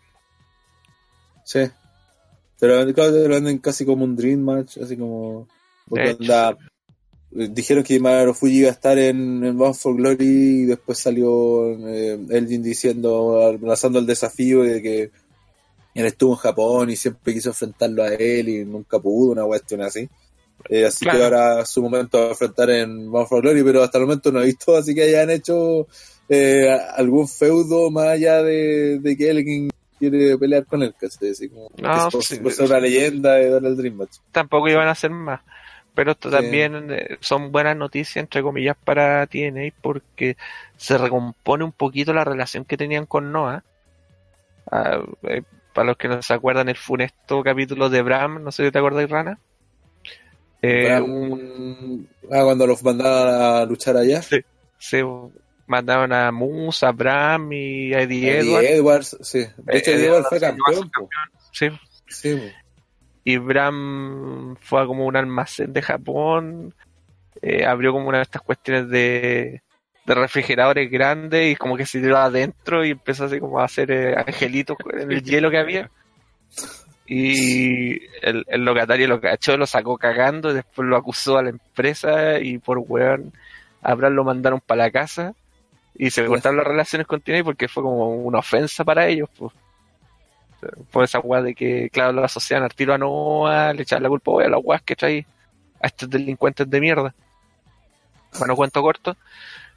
S3: Sí. Te lo venden casi como un Dream Match, así como. onda, eh, dijeron que Maru Fuji iba a estar en, en Bound for Glory y después salió eh, Elgin diciendo, lanzando el desafío de que él estuvo en Japón y siempre quiso enfrentarlo a él y nunca pudo, una cuestión así. Eh, así
S2: Claro.
S3: que ahora es su momento de enfrentar en Bound for Glory, pero hasta el momento no he visto así que hayan hecho eh, algún feudo más allá de, de que Elgin quiere pelear con él, ¿cachai? Así como,
S2: No,
S3: que es
S2: sí.
S3: ser una leyenda de el Dream Match.
S2: tampoco iban a hacer más. Pero esto
S3: Sí.
S2: también eh, son buenas noticias, entre comillas, para TNA porque se recompone un poquito la relación que tenían con Noah. Ah, eh, para los que no se acuerdan, el funesto capítulo de Bram, no sé si te acuerdas, Rana. Eh,
S3: Bram-
S2: un-
S3: Ah, cuando los mandaban a luchar allá.
S2: se mandaron a Moose, a Bram y a Eddie
S3: Eddie
S2: Edwards.
S3: Edwards, sí. De hecho, Eddie Edwards fue campeón.
S2: Sí,
S3: Sí,
S2: y Bram fue a como un almacén de Japón, eh, abrió como una de estas cuestiones de, de refrigeradores grandes y como que se tiró adentro y empezó así como a hacer eh, angelitos en el hielo que había. Y el, el locatario lo cachó, lo sacó cagando y después lo acusó a la empresa y por weón a lo mandaron para la casa y se cortaron las relaciones con TNA porque fue como una ofensa para ellos. Pues. Por esa weá de que, claro, lo asociaban al tiro a Noah, le echaban la culpa "Oye, a las weas que trae a estos delincuentes de mierda. Bueno, cuento corto,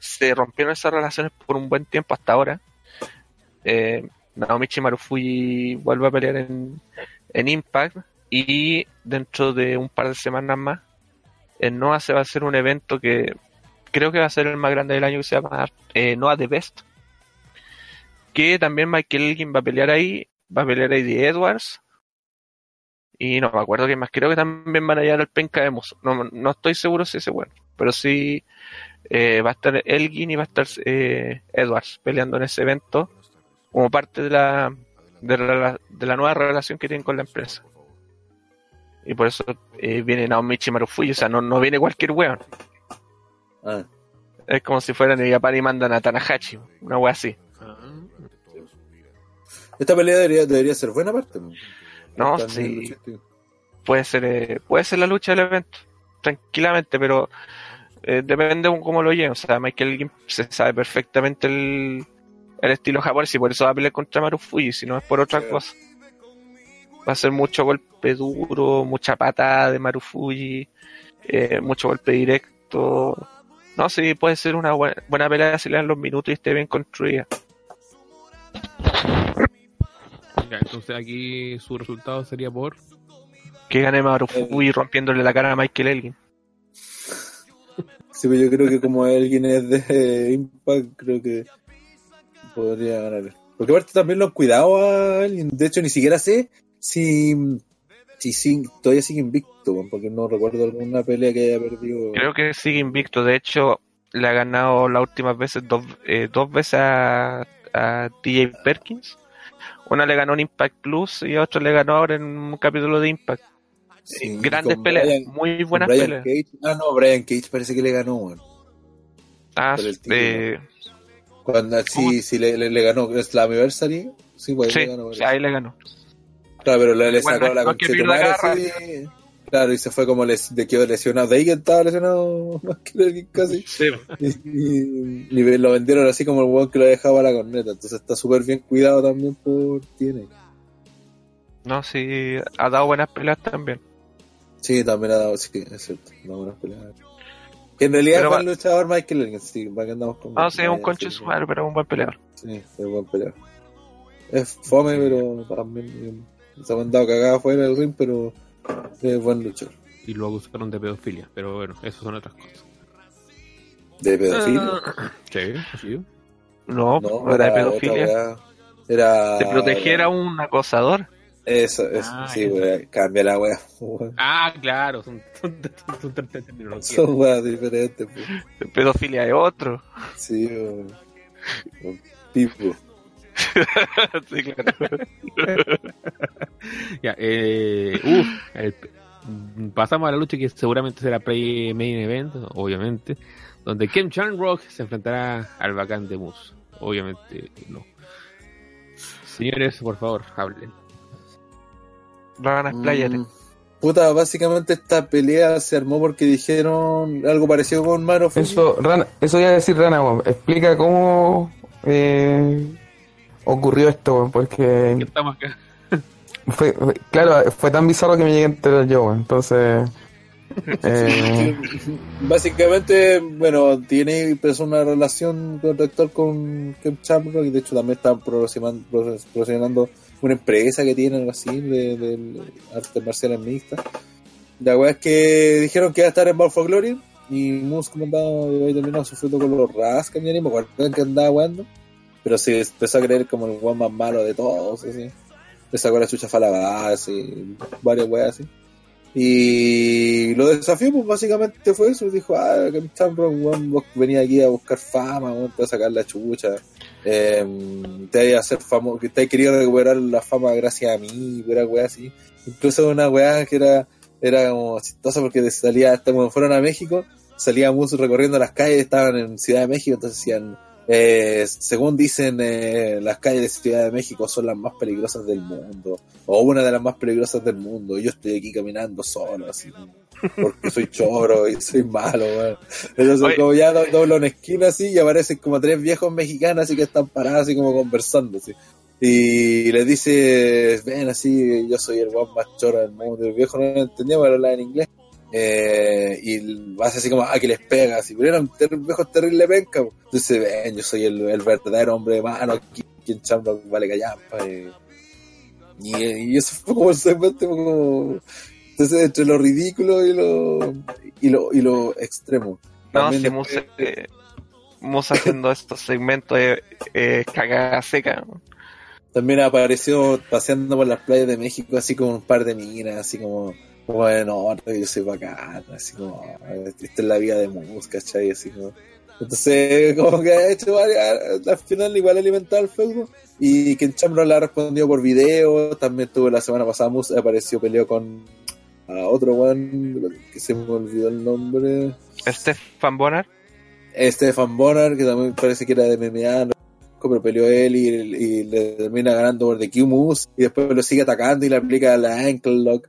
S2: se rompieron esas relaciones por un buen tiempo hasta ahora. Eh, Naomichi Marufuji vuelve a pelear en, en Impact y dentro de un par de semanas más en Noah se va a hacer un evento que creo que va a ser el más grande del año que se llama eh, Noah The Best que también Michael Elgin va a pelear ahí va a pelear Eddie Edwards y no me acuerdo quién más creo que también van a llegar al penca de Moose. no, no estoy seguro si ese bueno pero sí eh, va a estar Elgin y va a estar eh, Edwards peleando en ese evento como parte de la, de la de la nueva relación que tienen con la empresa. Y por eso eh, viene Naomichi Marufuji o sea no, no viene cualquier weón.
S3: Ah,
S2: es como si fueran en Japón y mandan a Tanahashi una wea así.
S3: Esta pelea debería, debería ser buena parte.
S2: No, sí. puede ser eh, puede ser la lucha del evento tranquilamente pero eh, depende de cómo lo lleven o sea Michael Elgin se sabe perfectamente el, el estilo japonés y por eso va a pelear contra Marufuji si no es por otra
S3: Sí.
S2: cosa va a ser mucho golpe duro mucha patada de Marufuji eh, mucho golpe directo no sí puede ser una buena, buena pelea si le dan los minutos y esté bien construida
S4: Ya, entonces aquí su resultado sería por.
S2: que gane Marufuji rompiéndole la cara a Michael Elgin
S3: Sí, pero yo creo que como alguien es de *laughs* Impact, creo que podría ganar. Porque aparte también lo han cuidado a alguien. De hecho, ni siquiera sé si, si, si todavía sigue invicto, porque no recuerdo alguna pelea que haya perdido.
S2: Creo que sigue invicto. De hecho, le ha ganado las últimas veces dos, eh, dos veces a, a TJ Perkins. Una le ganó en Impact Plus y a otro le ganó ahora en un capítulo de Impact.
S3: Sí,
S2: Grandes peleas,
S3: Brian-
S2: muy buenas
S3: Brian
S2: peleas.
S3: Cage. Ah, no, Brian Cage parece que le ganó, weón.
S2: Ah,
S3: el
S2: eh,
S3: Cuando sí, sí le, le, le ganó Slammiversary. Sí, pues
S2: sí,
S3: le ganó.
S2: sí, ahí le ganó.
S3: Claro, pero le, le
S2: Bueno,
S3: sacó la
S2: no
S3: así. Claro, y se fue como les, de quedó lesionado. De ahí que estaba lesionado *laughs* más que alguien casi.
S2: Sí.
S3: Y, y- y lo vendieron así como el weón que lo dejaba a la corneta. Entonces está súper bien cuidado también por tiene.
S2: No, sí, ha dado buenas peleas también.
S3: Sí, también ha dado, sí, es cierto. Una buena pelea. Que en realidad
S2: Pero va-
S3: el luchador Michael Elgin, sí, para que andamos con.
S2: No, sí, es un conche su madre, pero es un buen peleador.
S3: Sí, es buen peleador. Es fome, pero también se han dado cagadas fuera del ring, pero es buen luchador.
S4: Y lo acusaron de pedofilia. Pero bueno, eso son otras cosas.
S3: De pedofilia.
S4: Sí, sí.
S2: No,
S3: No,
S2: no era de pedofilia.
S3: Era.
S2: De proteger a un acosador.
S3: Eso, eso,
S4: Ah,
S3: sí, weá. Cambia la weá. *laughs*
S4: Ah, claro, son, son, son, son
S3: weas diferentes, pues.
S2: Pedofilia es otro.
S3: Sí, weón. Un Tipo. *laughs*
S2: sí, claro. *laughs*
S4: Ya, eh, uf, el- pasamos a la lucha que seguramente será pre-main event, obviamente, donde Ken Shamrock se enfrentará al bacán de Moose. Obviamente no. Señores, por favor, hablen.
S2: Hagan expláyate.
S3: Mm, Puta, básicamente esta pelea se armó porque dijeron algo parecido con Fuji.
S6: Eso, Rana, eso iba a decir Rana, weón. Explica cómo eh, ocurrió esto, weón, porque
S4: Estamos acá. *laughs*
S6: fue, fue- claro, fue tan bizarro que me llegué a enterar yo, weón. Entonces, *laughs* eh,
S3: Básicamente, bueno, tiene empezó una relación contractual con Ken Shamrock y de hecho también están promocionando, promocionando una empresa que tiene algo así de, de artes marciales mixtas. La weá es que dijeron que iba a estar en Bound for Glory y Moose como andaba había terminado sufriendo con los Rascals, ni me acuerdo que andaba jugando, pero se empezó a creer como el weón más malo de todos, así. Le sacó la chucha falabada, así, varias weas así. Y lo desafió, pues básicamente fue eso. Dijo, ah, que Shamrock, venía aquí a buscar fama, weón, te a sacar la chucha. Eh, te vas a hacer famoso, que te querido recuperar la fama gracias a mí, pura weá así. Incluso una weá que era, era como chistosa porque salía, hasta cuando fueron a México, salía Moose recorriendo las calles, estaban en Ciudad de México, entonces decían, eh, según dicen, eh, las calles de Ciudad de México son las más peligrosas del mundo, o una de las más peligrosas del mundo, y yo estoy aquí caminando solo, así, porque soy choro y soy malo. Entonces,
S2: Oye.
S3: como ya do- doblo una esquina así, y aparecen como tres viejos mexicanos así que están parados así como conversando, así. Y les dice, ven así, yo soy el guan más choro del mundo. Y el viejo no lo entendía, pero hablaba en inglés. Eh, y vas así como, ah, que les pega, así, pero eran ter viejos terrible penca. po. Entonces, ven, yo soy el, el verdadero hombre de mano, aquí, aquí en Shamrock vale callampa. eh. Y, y eso fue como el segmento, como... Entonces, entre lo ridículo y lo, y lo, y lo extremo.
S2: No, si Musa, eh, Musa haciendo estos segmentos de eh, cagada seca. ¿no?
S3: También apareció paseando por las playas de México así como un par de minas, así como, bueno, yo soy bacán, así como, esta es la vida de Mus, ¿cachai? Así como. Entonces, *laughs* como que ha hecho varias, al final igual alimentado el feudo. Y Ken Chambro le ha respondido por video, también tuvo la semana pasada Mus, apareció, peleó con a otro one, que se me olvidó el nombre.
S2: Stefan Bonner,
S3: Stefan Bonner, que también parece que era de MMA, 5, pero peleó él y, y le termina ganando por The Q-Moves y después lo sigue atacando y le aplica la Ankle Lock,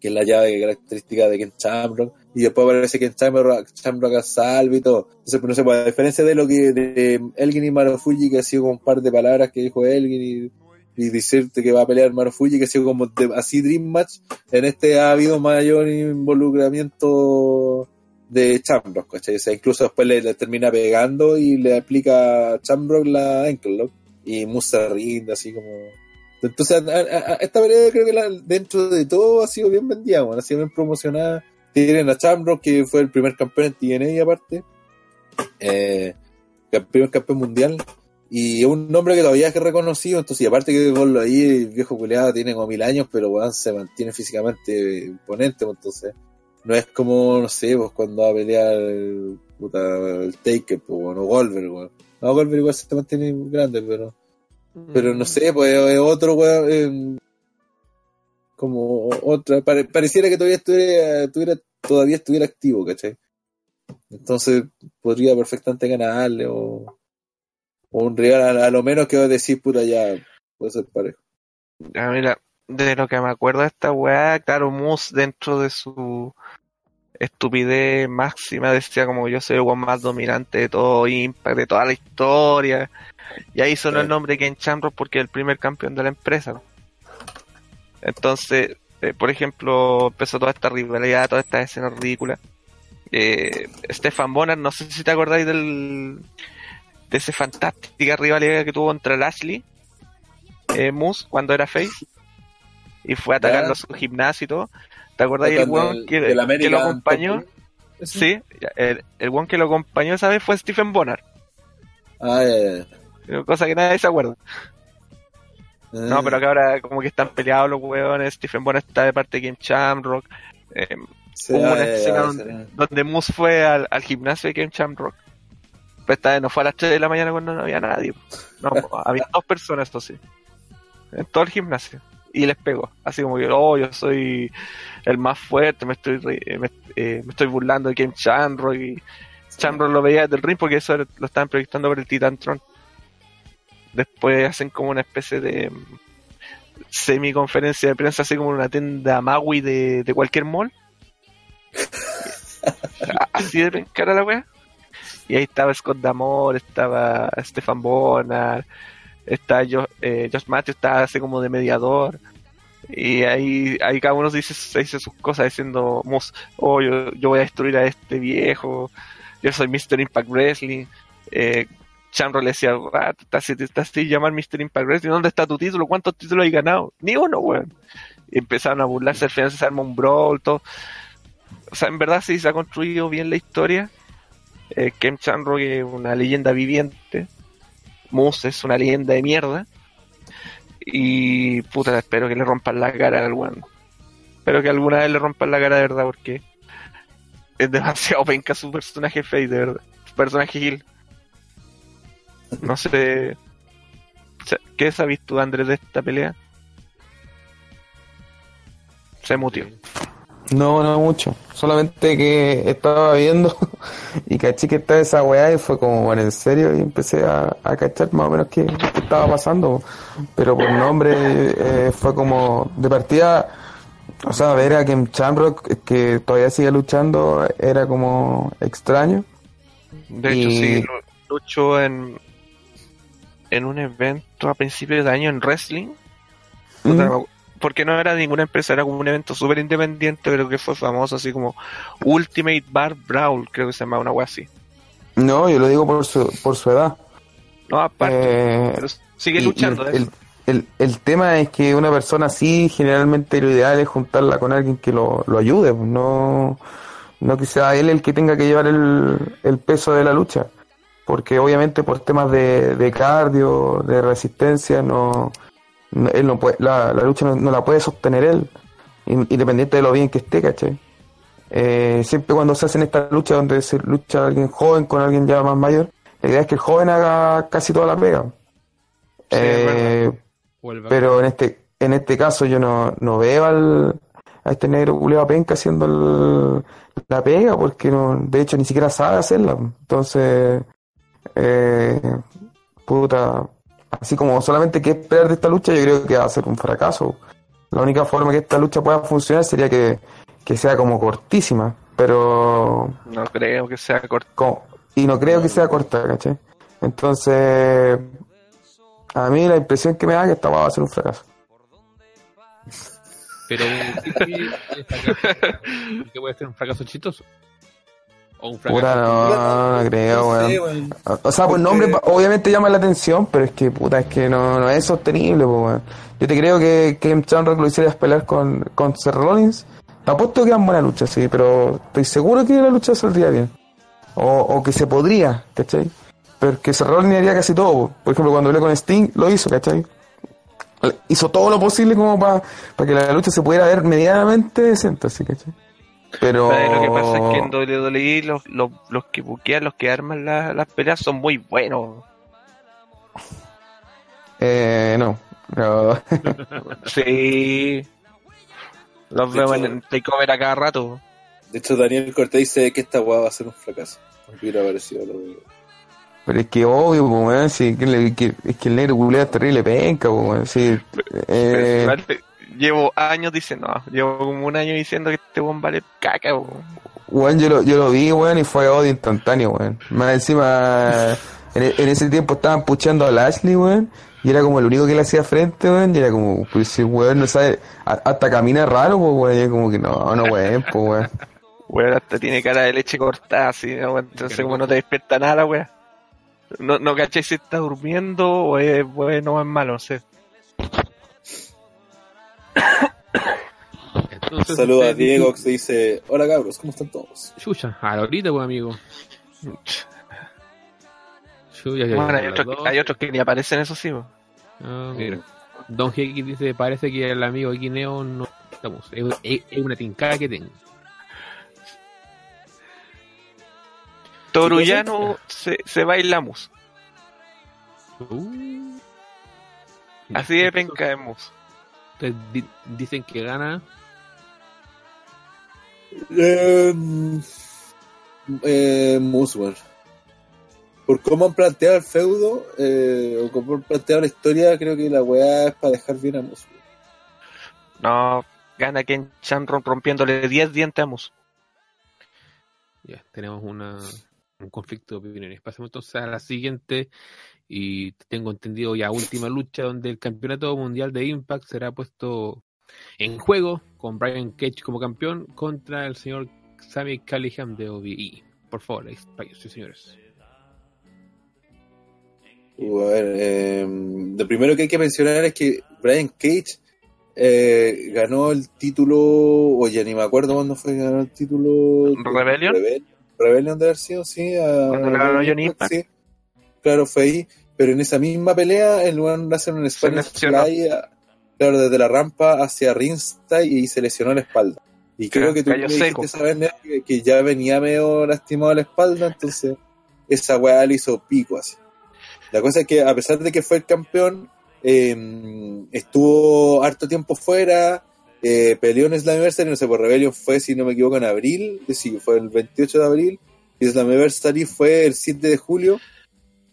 S3: que es la llave característica de Ken Shamrock. Y después aparece Ken Shamrock, Shamrock a salve y todo. Entonces, no sé, pues, a diferencia de lo que de Elgin y Marufuji, que ha sido como un par de palabras que dijo Elgin y, y decirte que va a pelear Marufuji, que ha sido como así Dream Match, en este ha habido mayor involucramiento de Shamrock, ¿cachai? O sea, incluso después le, le termina pegando y le aplica a Shamrock la ankle lock y Musa rinde así como... Entonces, esta pelea creo que la- dentro de todo ha sido bien vendida, bueno, ha sido bien promocionada. Tienen a Shamrock, que fue el primer campeón en TNA aparte, eh, el primer campeón mundial, y es un nombre que todavía es reconocido, entonces, aparte que con lo ahí, el viejo culeado tiene como mil años, pero se mantiene físicamente imponente, entonces, no es como, no sé, pues cuando va a pelear el, puta, el Taker, pues, bueno, o Goldberg, weón. No, Goldberg igual se mantiene grande, pero, pero no sé, pues es otro weón, como otra, pare- pareciera que todavía estuviera, todavía estuviera activo, ¿cachai? Entonces podría perfectamente ganarle o, o un rival a, lo menos que va a decir, puta, ya puede ser parejo.
S2: Ah, mira, de lo que me acuerdo esta weá, claro, Moose dentro de su estupidez máxima decía como yo soy el weón más dominante de todo Impact, de toda la historia. Y ahí sonó el nombre Ken Shamrock porque es el primer campeón de la empresa. Entonces, eh, por ejemplo, empezó toda esta rivalidad, toda esta escena ridícula. Eh, Stefan Bonner, no sé si te acordáis del de esa fantástica rivalidad que tuvo contra Lashley eh, Moose cuando era face y fue atacando
S3: Ya.
S2: a su gimnasio y todo. ¿Te acordáis el weón
S3: Del-
S2: que,
S3: del
S2: que lo acompañó? Sí, el, el weón que lo acompañó esa vez fue Stephen Bonner,
S3: Ah, ya, ya.
S2: cosa que nadie se acuerda. No,
S3: Ah,
S2: pero que ahora como que están peleados los weones, Stephen Bonner está de parte de Ken Shamrock. Eh,
S3: sí,
S2: hubo
S3: ah,
S2: una
S3: ya,
S2: escena donde, donde Moose fue al, al gimnasio de Ken Shamrock. Pero esta vez no fue a las 3 de la mañana cuando no había nadie. No, *laughs* había dos personas, esto sí. En todo el gimnasio. Y les pegó. Así como que, oh, yo soy el más fuerte, me estoy eh, me, eh, me estoy burlando de Ken Shamrock. Y Shamrock lo veía desde el ring porque eso lo estaban proyectando por el Titantron. Después hacen como una especie de mm, semi-conferencia de prensa, así como una tienda Maui de, de cualquier mall. *laughs* así de cara la wea. Y ahí estaba Scott Damore, estaba Stefan Bonner, está Josh, eh, Josh Matthews, estaba así como de mediador. Y ahí, ahí cada uno dice, se dice sus cosas diciendo, oh, yo, yo voy a destruir a este viejo, yo soy Mr. Impact Wrestling. Eh, Shamrock le decía, ah, te estás, estás sin llamar Mr. Impact Wrestling, ¿dónde está tu título? ¿Cuántos títulos hay ganado? Ni uno, weón. Y empezaron a burlarse, al final se arma un brawl, todo. O sea, en verdad sí se ha construido bien la historia. Eh, Ken Shamrock es una leyenda viviente. Moose es una leyenda de mierda. Y puta, espero que le rompan la cara al weón. Espero que alguna vez le rompan la cara de verdad porque es demasiado *laughs* penca su personaje face, de verdad. Su personaje Gil. No sé. ¿Qué sabes tú, Andrés, de esta pelea? Se mutió.
S6: No, no mucho. Solamente que estaba viendo *laughs* y caché que estaba esa weá y fue como, bueno, en serio, y empecé a, a cachar más o menos qué, qué estaba pasando. Pero por nombre eh, fue como, de partida, o sea, ver a Ken Shamrock que todavía sigue luchando era como extraño.
S2: De hecho,
S6: Y-
S2: sí, lu- luchó en, en un evento a principios de año en wrestling.
S6: Mm.
S2: Porque no era de ninguna empresa, era como un evento súper independiente, pero que fue famoso, así como Ultimate Bar Brawl, creo que se llamaba una wea así.
S6: No, yo lo digo por su, por su edad.
S2: No, aparte,
S6: Eh,
S2: pero sigue luchando.
S6: el, el, el, el tema es que una persona así, generalmente lo ideal es juntarla con alguien que lo, lo ayude, pues, no, no que sea él el que tenga que llevar el, el peso de la lucha. Porque obviamente por temas de, de cardio, de resistencia, no- él no puede, la, la lucha no, no la puede sostener él, in- independiente de lo bien que esté, ¿cachai? Eh, siempre cuando se hacen estas luchas donde se lucha alguien joven con alguien ya más mayor, la idea es que el joven haga casi toda la pega.
S2: Sí,
S6: Eh, pero en este en este caso yo no, no veo al, a este negro culeado penca haciendo el- la pega porque no, de hecho ni siquiera sabe hacerla. Entonces, eh, puta, así como solamente que esperar de esta lucha, yo creo que va a ser un fracaso. La única forma que esta lucha pueda funcionar sería que, que sea como cortísima, pero
S2: No creo que sea corto.
S6: como- y no creo que sea corta, ¿cachai? Entonces, a mí la impresión que me da es que esta va a ser un fracaso.
S4: Pero. ¿Qué puede ser un fracaso chistoso? O un fracaso.
S6: Puta, no, no creo,
S3: No sé,
S6: weón.
S3: weón.
S6: O o sea, pues
S3: Porque-
S6: nombre pa- obviamente llama la atención, pero es que puta, es que no, no es sostenible, pues, weón. Yo te creo que, que en Shamrock lo hicieras pelear con, con Seth Rollins. Te apuesto que es buena lucha, sí, pero estoy seguro que la lucha saldría bien. O, o que se podría, ¿cachai? Pero que Seth Rollins haría casi todo. po. Por ejemplo, cuando hablé con Sting, lo hizo, ¿cachai? Hizo todo lo posible como para que la lucha se pudiera ver medianamente decente, así, ¿cachai? Pero...
S2: Lo que pasa es que en WWE los, los, los que buquean, los que arman la- las peleas son muy buenos.
S6: Eh, no. No. *laughs*
S2: Sí. Los
S3: De
S2: veo
S3: hecho-
S2: en Takeover a cada rato.
S3: De hecho, Daniel Cortés dice que esta weá va a ser un fracaso. No hubiera parecido lo de-
S6: Pero es que obvio, pues, weón, sí, que que- es que el negro culea terrible penca, pues, weón, sí. Eh,
S2: Pero, llevo años diciendo, no, llevo como un año diciendo que este buen vale caca, weón.
S6: weón, yo lo, yo lo vi, weón, y fue odio instantáneo, weón. Más encima, *laughs* en, e- en ese tiempo estaban puchando a Lashley, weón, y era como el único que le hacía frente, weón, y era como, pues si weón no sabe, a- hasta camina raro, pues, weón, y es como que no, no, weón, pues, weón. *laughs*
S2: Weón, hasta tiene cara de leche cortada, así, ¿no? weón? Entonces, como no te despierta nada, weón. No, no caché si está durmiendo o es bueno o es malo, no sé.
S4: Entonces,
S3: Saluda a Diego que se dice: Hola cabros, ¿cómo están todos?
S4: Chucha, a la ahorita, pues, amigo. Chucha,
S2: Bueno, hay otros, que- hay otros que ni aparecen, eso sí, weón.
S4: Ah, mira. Don X dice, parece que el amigo Guineo no estamos. Es, es- es una tincada que tengo.
S2: Torullano se, se bailamos.
S4: Uh.
S2: Así de penca es Mus.
S4: Entonces, di- dicen que gana.
S3: Eh, eh, Muswell. Por cómo han planteado el feudo, eh, o cómo han planteado la historia, creo que la weá es para dejar bien a Muswell.
S2: No, gana Ken Shamrock rompiéndole 10 dientes a Mus.
S4: Ya, tenemos una, un conflicto de opiniones. Pasemos entonces a la siguiente. Y tengo entendido ya última lucha donde el campeonato mundial de Impact será puesto en juego con Brian Cage como campeón contra el señor Sammy Callihan de OVE. Por favor, expláyense, señores.
S3: Uh, a ver, eh, lo primero que hay que mencionar es que Brian Cage eh, ganó el título, o ya ni me acuerdo cuándo fue que ganó el título.
S2: ¿Rebellion?
S3: Rebel- Rebellion de haber sido, sí. a-
S2: Cuando ganó Johnny Impact.
S3: Sí, claro, fue ahí. Pero en esa misma pelea, en lugar de hacer un Spanish. Fly, claro, desde la rampa hacia ringside y se lesionó la espalda. Y creo que tú me dijiste Neo, que, que ya venía medio lastimado la espalda, entonces esa weá le hizo pico así. La cosa es que a pesar de que fue el campeón, eh, estuvo harto tiempo fuera, eh, peleó en Slammiversary, no sé, por Rebellion fue, si no me equivoco, en abril, sí, fue el 28 de abril, y Slammiversary fue el 7 de julio,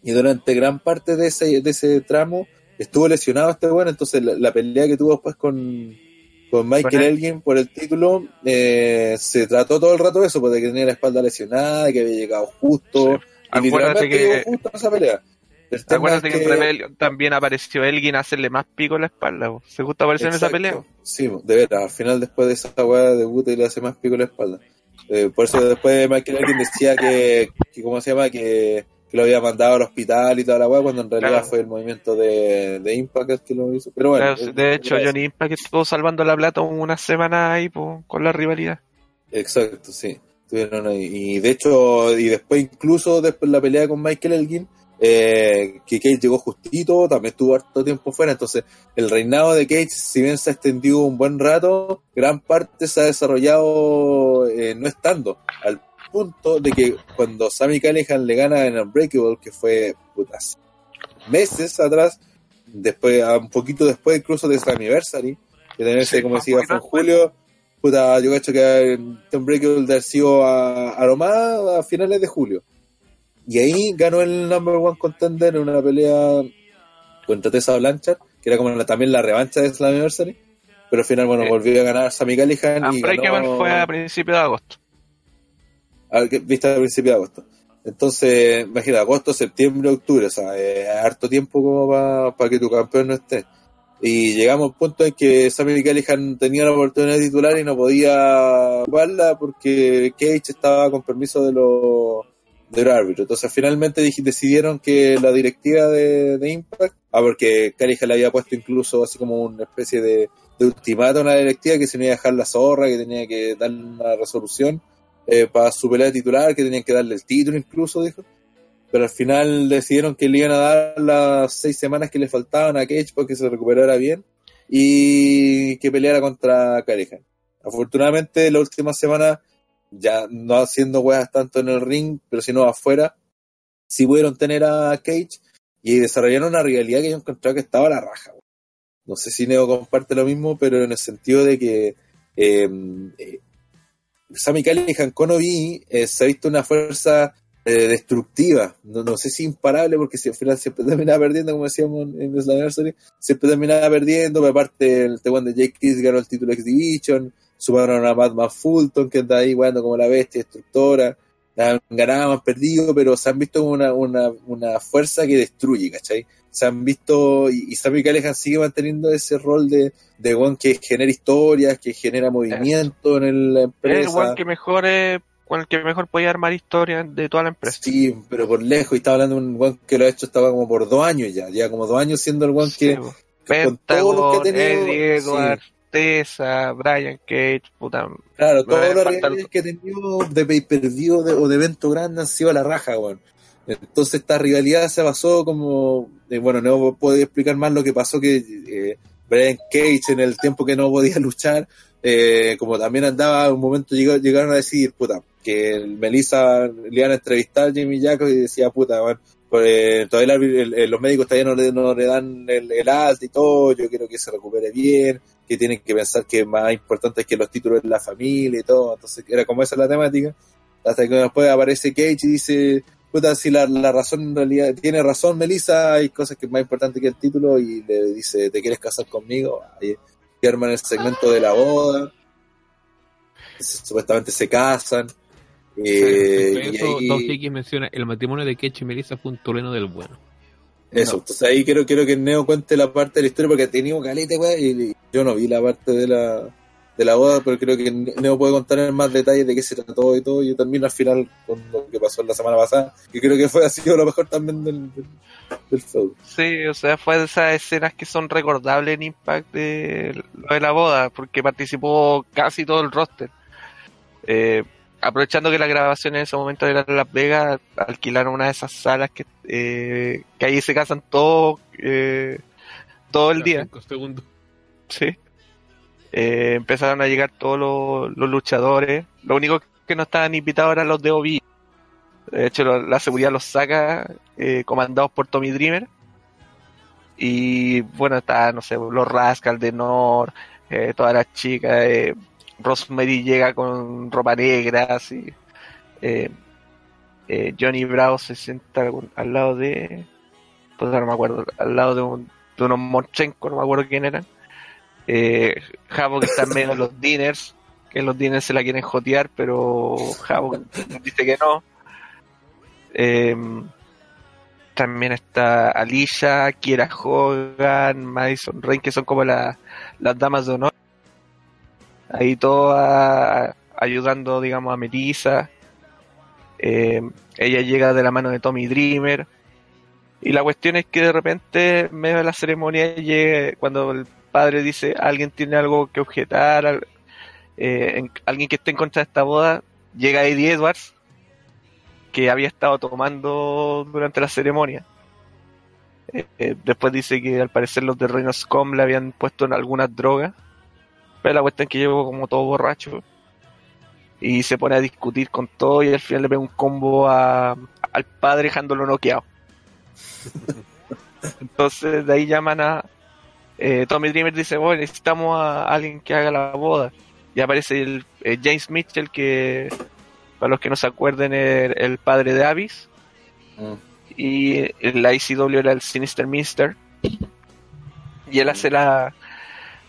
S3: y durante gran parte de ese, de ese tramo estuvo lesionado este bueno, entonces la, la pelea que tuvo después con, con Michael. Elgin por el título, eh, se trató todo el rato de eso, pues, de que tenía la espalda lesionada, que había llegado justo, y
S2: Acuérdate que-
S3: llegó justo a esa pelea. El
S2: Acuérdate
S3: es
S2: que en Rebellion también apareció Elgin a hacerle más pico en la espalda. po. ¿Se gusta aparecer en esa pelea?
S3: Sí, de veras, al final después de esa weá debuta y le hace más pico en la espalda. Eh, por eso después Michael Elgin decía que, que ¿cómo se llama? Que, que lo había mandado al hospital y toda la weá, cuando en realidad
S2: Claro.
S3: fue el movimiento de, de Impact que lo hizo. Pero bueno,
S2: Claro,
S3: eh,
S2: de hecho. Johnny Impact estuvo salvando la plata una semana ahí po, con la rivalidad.
S3: Exacto, sí. Estuvieron ahí. Y de hecho, y después incluso después la pelea con Michael Elgin, eh, que Cage llegó justito, también estuvo harto tiempo fuera, entonces el reinado de Cage, si bien se ha extendido un buen rato, gran parte se ha desarrollado eh, no estando, al punto de que cuando Sammy Callihan le gana en Unbreakable, que fue putas, meses atrás, después, un poquito después incluso de Slammiversary, que también
S2: Sí,
S3: se, como decía, fue en julio, puta, yo cacho que Unbreakable de haber sido a, a a finales de julio. Y ahí ganó el number one contender en una pelea contra Tessa Blanchard, que era como la- también la revancha de Slammiversary. Pero al final, bueno,
S2: Eh,
S3: volvió a ganar Sammy Callihan y
S2: Unbreakable
S3: ganó...
S2: fue a principios de agosto.
S3: A- que- viste al principio de agosto. Entonces, imagina, agosto, septiembre, octubre, o sea, harto tiempo como para que tu campeón no esté. Y llegamos a un punto en que Sammy Callihan tenía la oportunidad de titular y no podía jugarla porque Cage estaba con permiso de los de los árbitros. Entonces, finalmente decidieron que la directiva de, de Impact, ah, porque Callihan le había puesto incluso así como una especie de, de ultimátum a la directiva que se tenía que dejar la zorra, que tenía que dar una resolución eh, para su pelea titular, que tenían que darle el título incluso, dijo. Pero al final decidieron que le iban a dar las seis semanas que le faltaban a Cage para que se recuperara bien y que peleara contra Callihan. Afortunadamente, la última semana, ya no haciendo weas tanto en el ring, pero sino afuera, sí pudieron tener a Cage y desarrollaron una rivalidad que yo encontraba que estaba a la raja. No sé si Neo comparte lo mismo, pero en el sentido de que eh, eh, Sammy Callihan con Obi eh, se ha visto una fuerza eh, destructiva, no, sé si imparable, porque si al final siempre *laughs* terminaba perdiendo, como decíamos en, en Slammiversary, siempre terminaba perdiendo, aparte el T1 de Jake Kiss ganó el título X Division, sumaron a Madman Fulton, que anda ahí jugando como la bestia destructora, han ganado, han perdido, pero se han visto como una, una, una fuerza que destruye, ¿cachai? Se han visto, y, y Sammy Callihan sigue manteniendo ese rol de, de one que genera historias, que genera movimiento en el- la
S2: Es
S3: empresa.
S2: el one que mejor es, el que mejor podía armar historias de toda la empresa.
S3: Sí, pero por lejos, y estaba hablando de un one que lo ha hecho, estaba como por dos años ya, ya como dos años siendo el one
S2: Sí,
S3: que,
S2: po.
S3: con todo lo que
S2: Pentagon,
S3: ha tenido,
S2: Eddie Edwards,
S3: sí,
S2: Brian Cage, puta.
S3: claro, todos los
S2: falta
S3: rivalidades
S2: algo.
S3: que ha tenido de pay-per-view de- o de evento grande han sido a la raja, weón. Entonces esta rivalidad se basó como, eh, bueno, no puedo explicar más lo que pasó que eh, Brian Cage en el tiempo que no podía *laughs* luchar, eh, como también andaba, un momento llegaron a decir, puta, que el Melissa le iban a entrevistar a Jimmy Jacobs y decía, puta, bueno, pues, eh, todavía los médicos todavía no le, no le dan el, el y todo, yo quiero que se recupere bien, que tienen que pensar que más importante es que los títulos de la familia y todo, entonces era como esa la temática, hasta que después aparece Cage y dice, puta, si la, la razón en realidad, tiene razón Melissa, hay cosas que es más importante que el título y le dice, ¿te quieres casar conmigo? Ahí y arman el segmento de la boda, supuestamente se casan, eh, y
S4: eso,
S3: ahí-
S4: Don menciona el matrimonio de Ketch y Melissa fue un toleno del bueno.
S3: Eso,
S5: No.
S3: entonces ahí quiero, quiero que Neo cuente la parte de la historia porque ha tenido calete, weón, y yo no vi la parte de la de la boda, pero creo que Neo puede contar en más detalles de qué se trató y todo. Yo termino al final con lo que pasó la semana pasada, que creo que fue ha sido lo mejor también del, del, del feudo.
S2: Sí, o sea, fue de esas escenas que son recordables en Impact de lo de la boda, porque participó casi todo el roster. Eh, aprovechando que la grabación en ese momento era en Las Vegas, alquilaron una de esas salas que, eh, que ahí se casan todos eh, todo el día.
S4: Cinco segundos.
S2: Sí. Eh, empezaron a llegar todos los, luchadores. Lo único que no estaban invitados eran los de OB. De hecho, la seguridad los saca, eh, comandados por Tommy Dreamer. Y bueno, está, no sé, los Rascal de Nor, eh, todas las chicas. Eh, Rosemary llega con ropa negra, así. Johnny Bravo se sienta al- lado de. Pues no me acuerdo, al lado de, un, unos Monchenko, no me acuerdo quién eran. Eh, Havoc está en medio de los dinners, que los dinners se la quieren jotear, pero Havoc dice que no. Eh, también está Alicia, Kiera Hogan, Madison Rain, que son como la- las damas de honor. Ahí todas ayudando, digamos, a Melissa. Eh, ella llega de la mano de Tommy Dreamer. Y la cuestión es que de repente, en medio de la ceremonia, llegue, cuando el padre dice alguien tiene algo que objetar, eh, en- alguien que esté en contra de esta boda, llega Eddie Edwards, que había estado tomando durante la ceremonia. Eh, eh, después dice que al parecer los de Reynolds Com le habían puesto en algunas drogas, pero la cuestión es que llegó como todo borracho y se pone a discutir con todo y al final le pega un combo a- al padre dejándolo noqueado. *laughs* Entonces de ahí llaman a eh, Tommy Dreamer dice, bueno, necesitamos a alguien que haga la boda. Y aparece el eh, James Mitchell, que para los que no se acuerden, el, el padre de Avis.
S3: Mm.
S2: y la ICW era el Sinister Mister y él hace la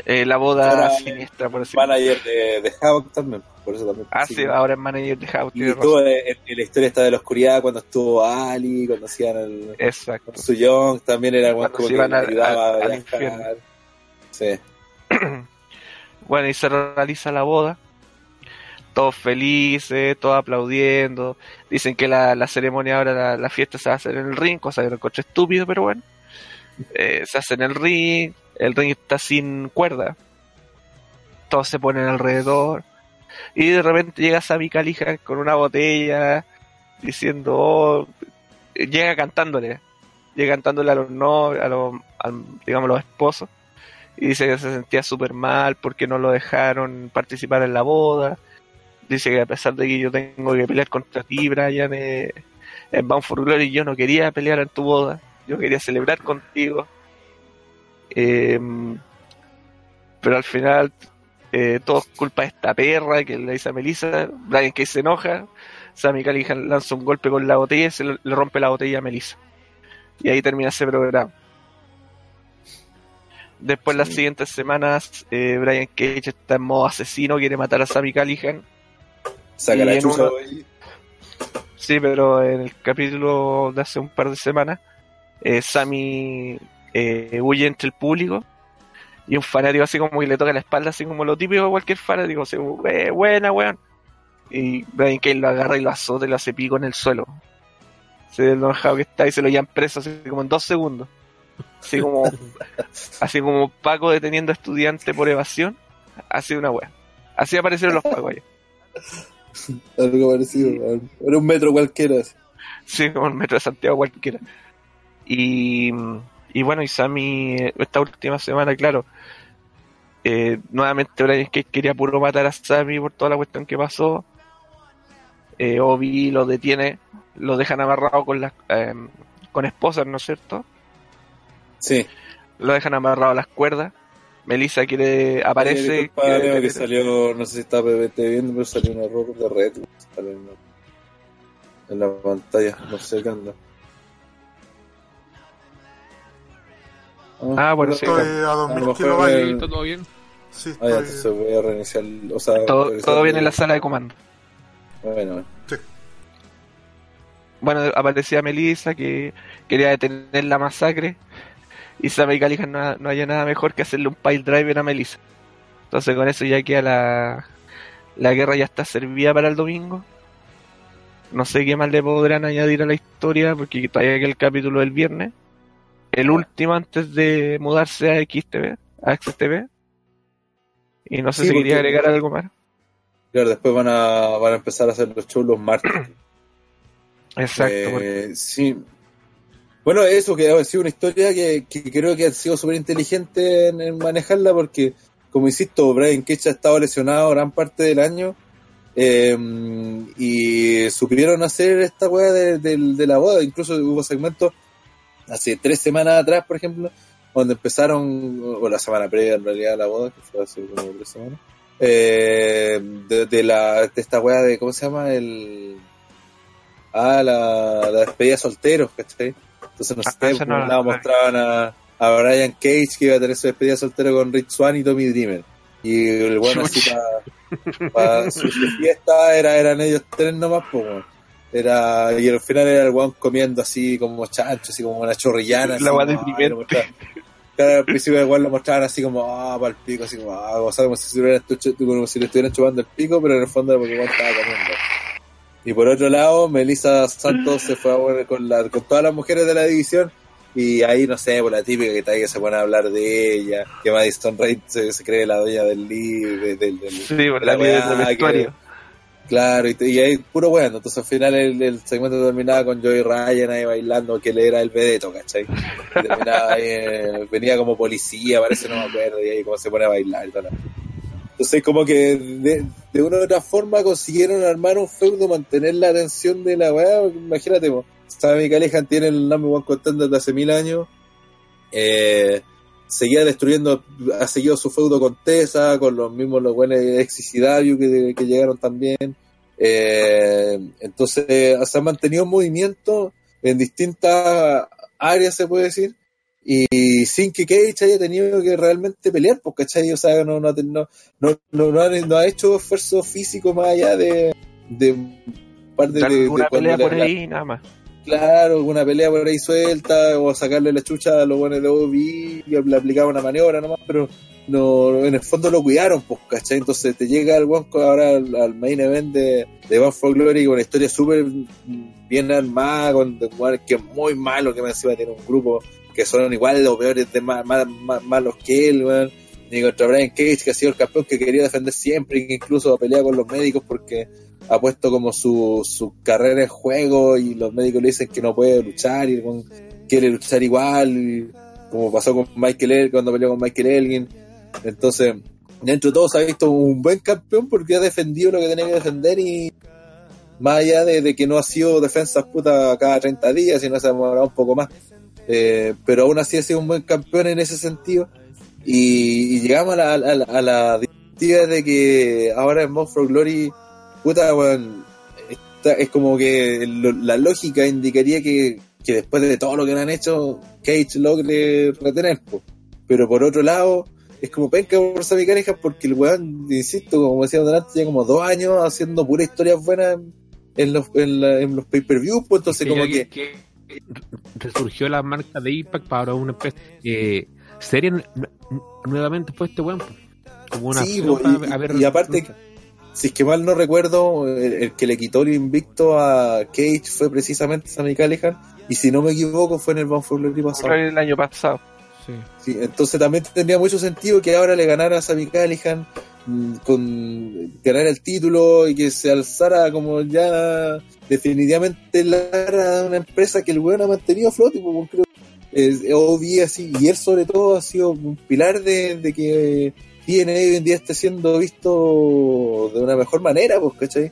S2: eh, la boda
S3: Ahora,
S2: siniestra por decirlo
S3: Manager de, de Havoc también, por eso también.
S2: ah
S3: sí,
S2: sí ahora es manager de House
S3: Y estuvo en, en la historia esta de la oscuridad cuando estuvo Ali, cuando hacían el
S2: exacto
S3: su Young, también era
S2: Cuando
S3: como
S2: se
S3: que
S2: al-
S3: ayudaba a viajar. Sí. *clears throat*
S2: Bueno, y se realiza la boda. Todos felices, todos aplaudiendo. Dicen que la, la ceremonia ahora, la, la fiesta se va a hacer en el ring, cosa que no encontré estúpido, pero bueno. Eh, se hace en el ring, el ring está sin cuerda. Todos se ponen alrededor. Y de repente llega Sammy Callihan con una botella, diciendo, oh, llega cantándole. Llega cantándole a los novios, a los, al- digamos, los esposos y dice que se sentía súper mal porque no lo dejaron participar en la boda. Dice que a pesar de que yo tengo que pelear contra ti, Brian, eh, en Bound for Glory, yo no quería pelear en tu boda, yo quería celebrar contigo. Eh, pero al final, eh, todo es culpa de esta perra que le dice a Melissa. Brian que se enoja, Sammy Callihan lanza un golpe con la botella y se le, rompe la botella a Melissa. Y ahí termina ese programa. Después, las siguientes semanas, eh, Brian Cage está en modo asesino, quiere matar a Sammy Callihan.
S3: Saca la chucha,
S2: uno-. Sí, pero en el capítulo de hace un par de semanas, eh, Sammy eh, huye entre el público y un fanático así como que le toca la espalda, así como lo típico de cualquier fanático, así como, "Eh, buena, weón. Y Brian Cage lo agarra y lo azota y lo hace pico en el suelo. Se ve enojado que está y se lo llevan preso así como en dos segundos. Así como, *laughs* así como Paco deteniendo a estudiante por evasión, así una wea. Así aparecieron los Pacos *laughs* allá.
S3: Algo parecido. weón. Era un metro cualquiera. así.
S2: Sí, como el metro de Santiago cualquiera. Y, y bueno, y Sammy, esta última semana, claro, eh, nuevamente Brian Cage quería puro matar a Sammy por toda la cuestión que pasó. Eh, Obi lo detiene, lo dejan amarrado con las eh, con esposas, ¿no es cierto?
S3: Sí.
S2: Lo dejan amarrado a las cuerdas. Melissa quiere, aparece. Quiere
S3: que salió, no sé si está PPT viendo, pero salió un error de red. sale en, la, en la pantalla, no sé qué anda.
S2: Ah, bueno, sí,
S1: Estoy a
S3: A
S1: 2000
S3: lo mejor
S1: kilobytes.
S4: Sí, ¿Está todo bien?
S1: Sí,
S3: Ah, ya,
S1: estoy-
S3: entonces voy a reiniciar. O sea,
S2: todo, bien en la sala de comando.
S3: Bueno, bueno.
S2: bueno, aparecía Melissa que quería detener la masacre y Sammy Callihan no, no haya nada mejor que hacerle un pile driver a Melissa. Entonces con eso ya queda la, la guerra ya está servida para el domingo. No sé qué más le podrán añadir a la historia porque todavía queda el capítulo del viernes. El último antes de mudarse a XTV, a XTV. Y no sé
S3: Sí,
S2: si quería agregar algo más.
S3: Claro, después van a, van a empezar a hacer los shows los martes. *clears throat*
S2: Exacto.
S3: Eh,
S2: porque-
S3: sí. Bueno, eso que ha sido una historia que, que creo que ha sido súper inteligente en, en manejarla porque, como insisto, Brian Cage ha estado lesionado gran parte del año eh, y supieron hacer esta weá de, de- de la boda. Incluso hubo segmentos hace tres semanas atrás, por ejemplo, donde empezaron, o la semana previa en realidad a la boda, que fue hace como tres semanas, eh, de, de la, de esta weá de, ¿cómo se llama? El Ah, la, la despedida de solteros, ¿cachai? Entonces, no
S2: Ah,
S3: sé, por
S2: no
S3: lado mostraban a, a Brian Cage que iba a tener su despedida de soltero con Rich Swan y Tommy Dreamer. Y el bueno así para su, su fiesta era, eran ellos tres nomás, pues. Era, y al final era el weón comiendo así como chancho, así como una chorrillana.
S2: La deprimente.
S3: ah, al principio igual lo mostraban así como, ah, para el pico, así como, ah, o sea, como si, como si le estuvieran chupando el pico, pero en el fondo era porque igual estaba comiendo. Y por otro lado, Melissa Santos se fue a poner con, la, con todas las mujeres de la división. Y ahí, no sé, por la típica que está ahí que se pone a hablar de ella. Que Madison Reid se, se cree la dueña del libro. Del, del-
S2: Sí, por
S3: la
S2: la del
S3: que-
S2: vestuario.
S3: Claro, y, y ahí puro bueno. Entonces al final el, segmento terminaba con Joey Ryan ahí bailando, que él era el vedeto, ¿cachai? Terminaba ahí, eh, venía como policía, parece, no me acuerdo, y ahí como se pone a bailar tal. Entonces como que de, una u otra forma consiguieron armar un feudo, mantener la atención de la weá, imagínate, Sammy Callihan tiene el number one contender desde hace mil años, eh, seguía destruyendo, ha seguido su feudo con Tessa, con los mismos los buenos exicidario que, que llegaron también, eh, entonces se ha mantenido en movimiento en distintas áreas, se puede decir, y sin que Cage haya tenido que realmente pelear, pues, ¿cachai? O sea, no, no, no, no, no, no ha, no ha hecho esfuerzo físico más allá de, de parte
S2: Dar
S3: de, de
S2: una
S3: cuando
S2: pelea
S3: le-
S2: por
S3: la-
S2: ahí, nada más.
S3: Claro, alguna pelea por ahí suelta, o sacarle la chucha a los buenos de OBI, y le aplicaba una maniobra nomás, pero no, en el fondo lo cuidaron, pues, ¿cachai? Entonces te llega el con- ahora al, al main event de, de Bound for Glory con una historia súper bien armada, con que es muy malo, que me encima tiene un grupo que son igual los peores de ma- malos que él, weón. Y contra Brian Cage, que ha sido el campeón que quería defender siempre, y que incluso pelea con los médicos porque ha puesto como su, su carrera en juego y los médicos le dicen que no puede luchar y quiere luchar igual, como pasó con Michael El cuando peleó con Michael Elgin. Entonces, dentro de todo se ha visto un buen campeón porque ha defendido lo que tenía que defender y más allá de, que no ha sido defensas puta cada 30 días, sino se ha demorado un poco más. Eh, pero aún así ha sido un buen campeón en ese sentido. Y, llegamos a la, a la, a de que ahora en Mount for Glory, puta, weón, está- es como que lo- la lógica indicaría que, que después de todo lo que le han hecho, Cage logre retener. po. Pero por otro lado, es como penca por Sammy porque el weón, insisto, como decíamos delante, ya como dos años haciendo pura historias buenas en los, en la- en los pay-per-views, pues entonces como que...
S4: resurgió la marca de Impact para una empresa eh, nu- nuevamente fue este weón pues, como una
S3: Sí,
S4: opción
S3: po,
S4: para
S3: y, y aparte, si es que mal no recuerdo, el, el que le quitó el invicto a Cage fue precisamente Sammy Callihan, y si no me equivoco fue en el Bound for Glory pasado.
S2: El año pasado.
S4: sí.
S3: Sí, entonces también tendría mucho sentido que ahora le ganara a Sammy Callihan mm, con ganar el título y que se alzara como ya definitivamente la cara de una empresa que el weón ha mantenido a flote, pues, creo es obvio así, y él sobre todo ha sido un pilar de, de que TNA hoy en día esté siendo visto de una mejor manera, pues, ¿cachai?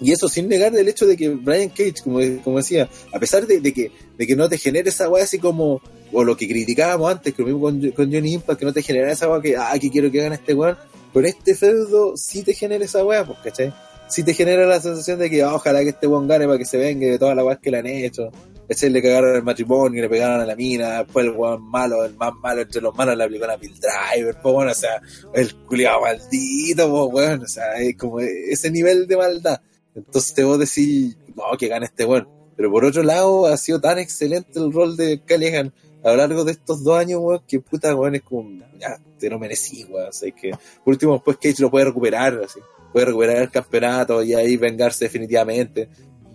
S3: Y eso sin negar el hecho de que Brian Cage, como, como decía, a pesar de, que, de que no te genere esa weá así como, o lo que criticábamos antes, que lo mismo con, con Johnny Impact, que no te genera esa weá que, ah, que quiero que gane este weón, con este feudo sí te genera esa weá, pues, ¿cachai? Sí te genera la sensación de que ah, ojalá que este weón gane para que se venga de todas las weas que le han hecho. Ese le cagaron el matrimonio, le pegaron a la mina, después el weón malo, el más malo entre los malos le aplicó una pill driver, pues bueno, o sea, el culiado maldito, pues weón, o sea, es como ese nivel de maldad. Entonces vos decís, no, que gane este weón. Pero por otro lado, ha sido tan excelente el rol de Callihan a lo largo de estos dos años, weón, que puta, weón, es como, ya, te lo merecí, weón. O sea, que por último, después Cage lo puede recuperar, así. Puede recuperar el campeonato y ahí vengarse definitivamente.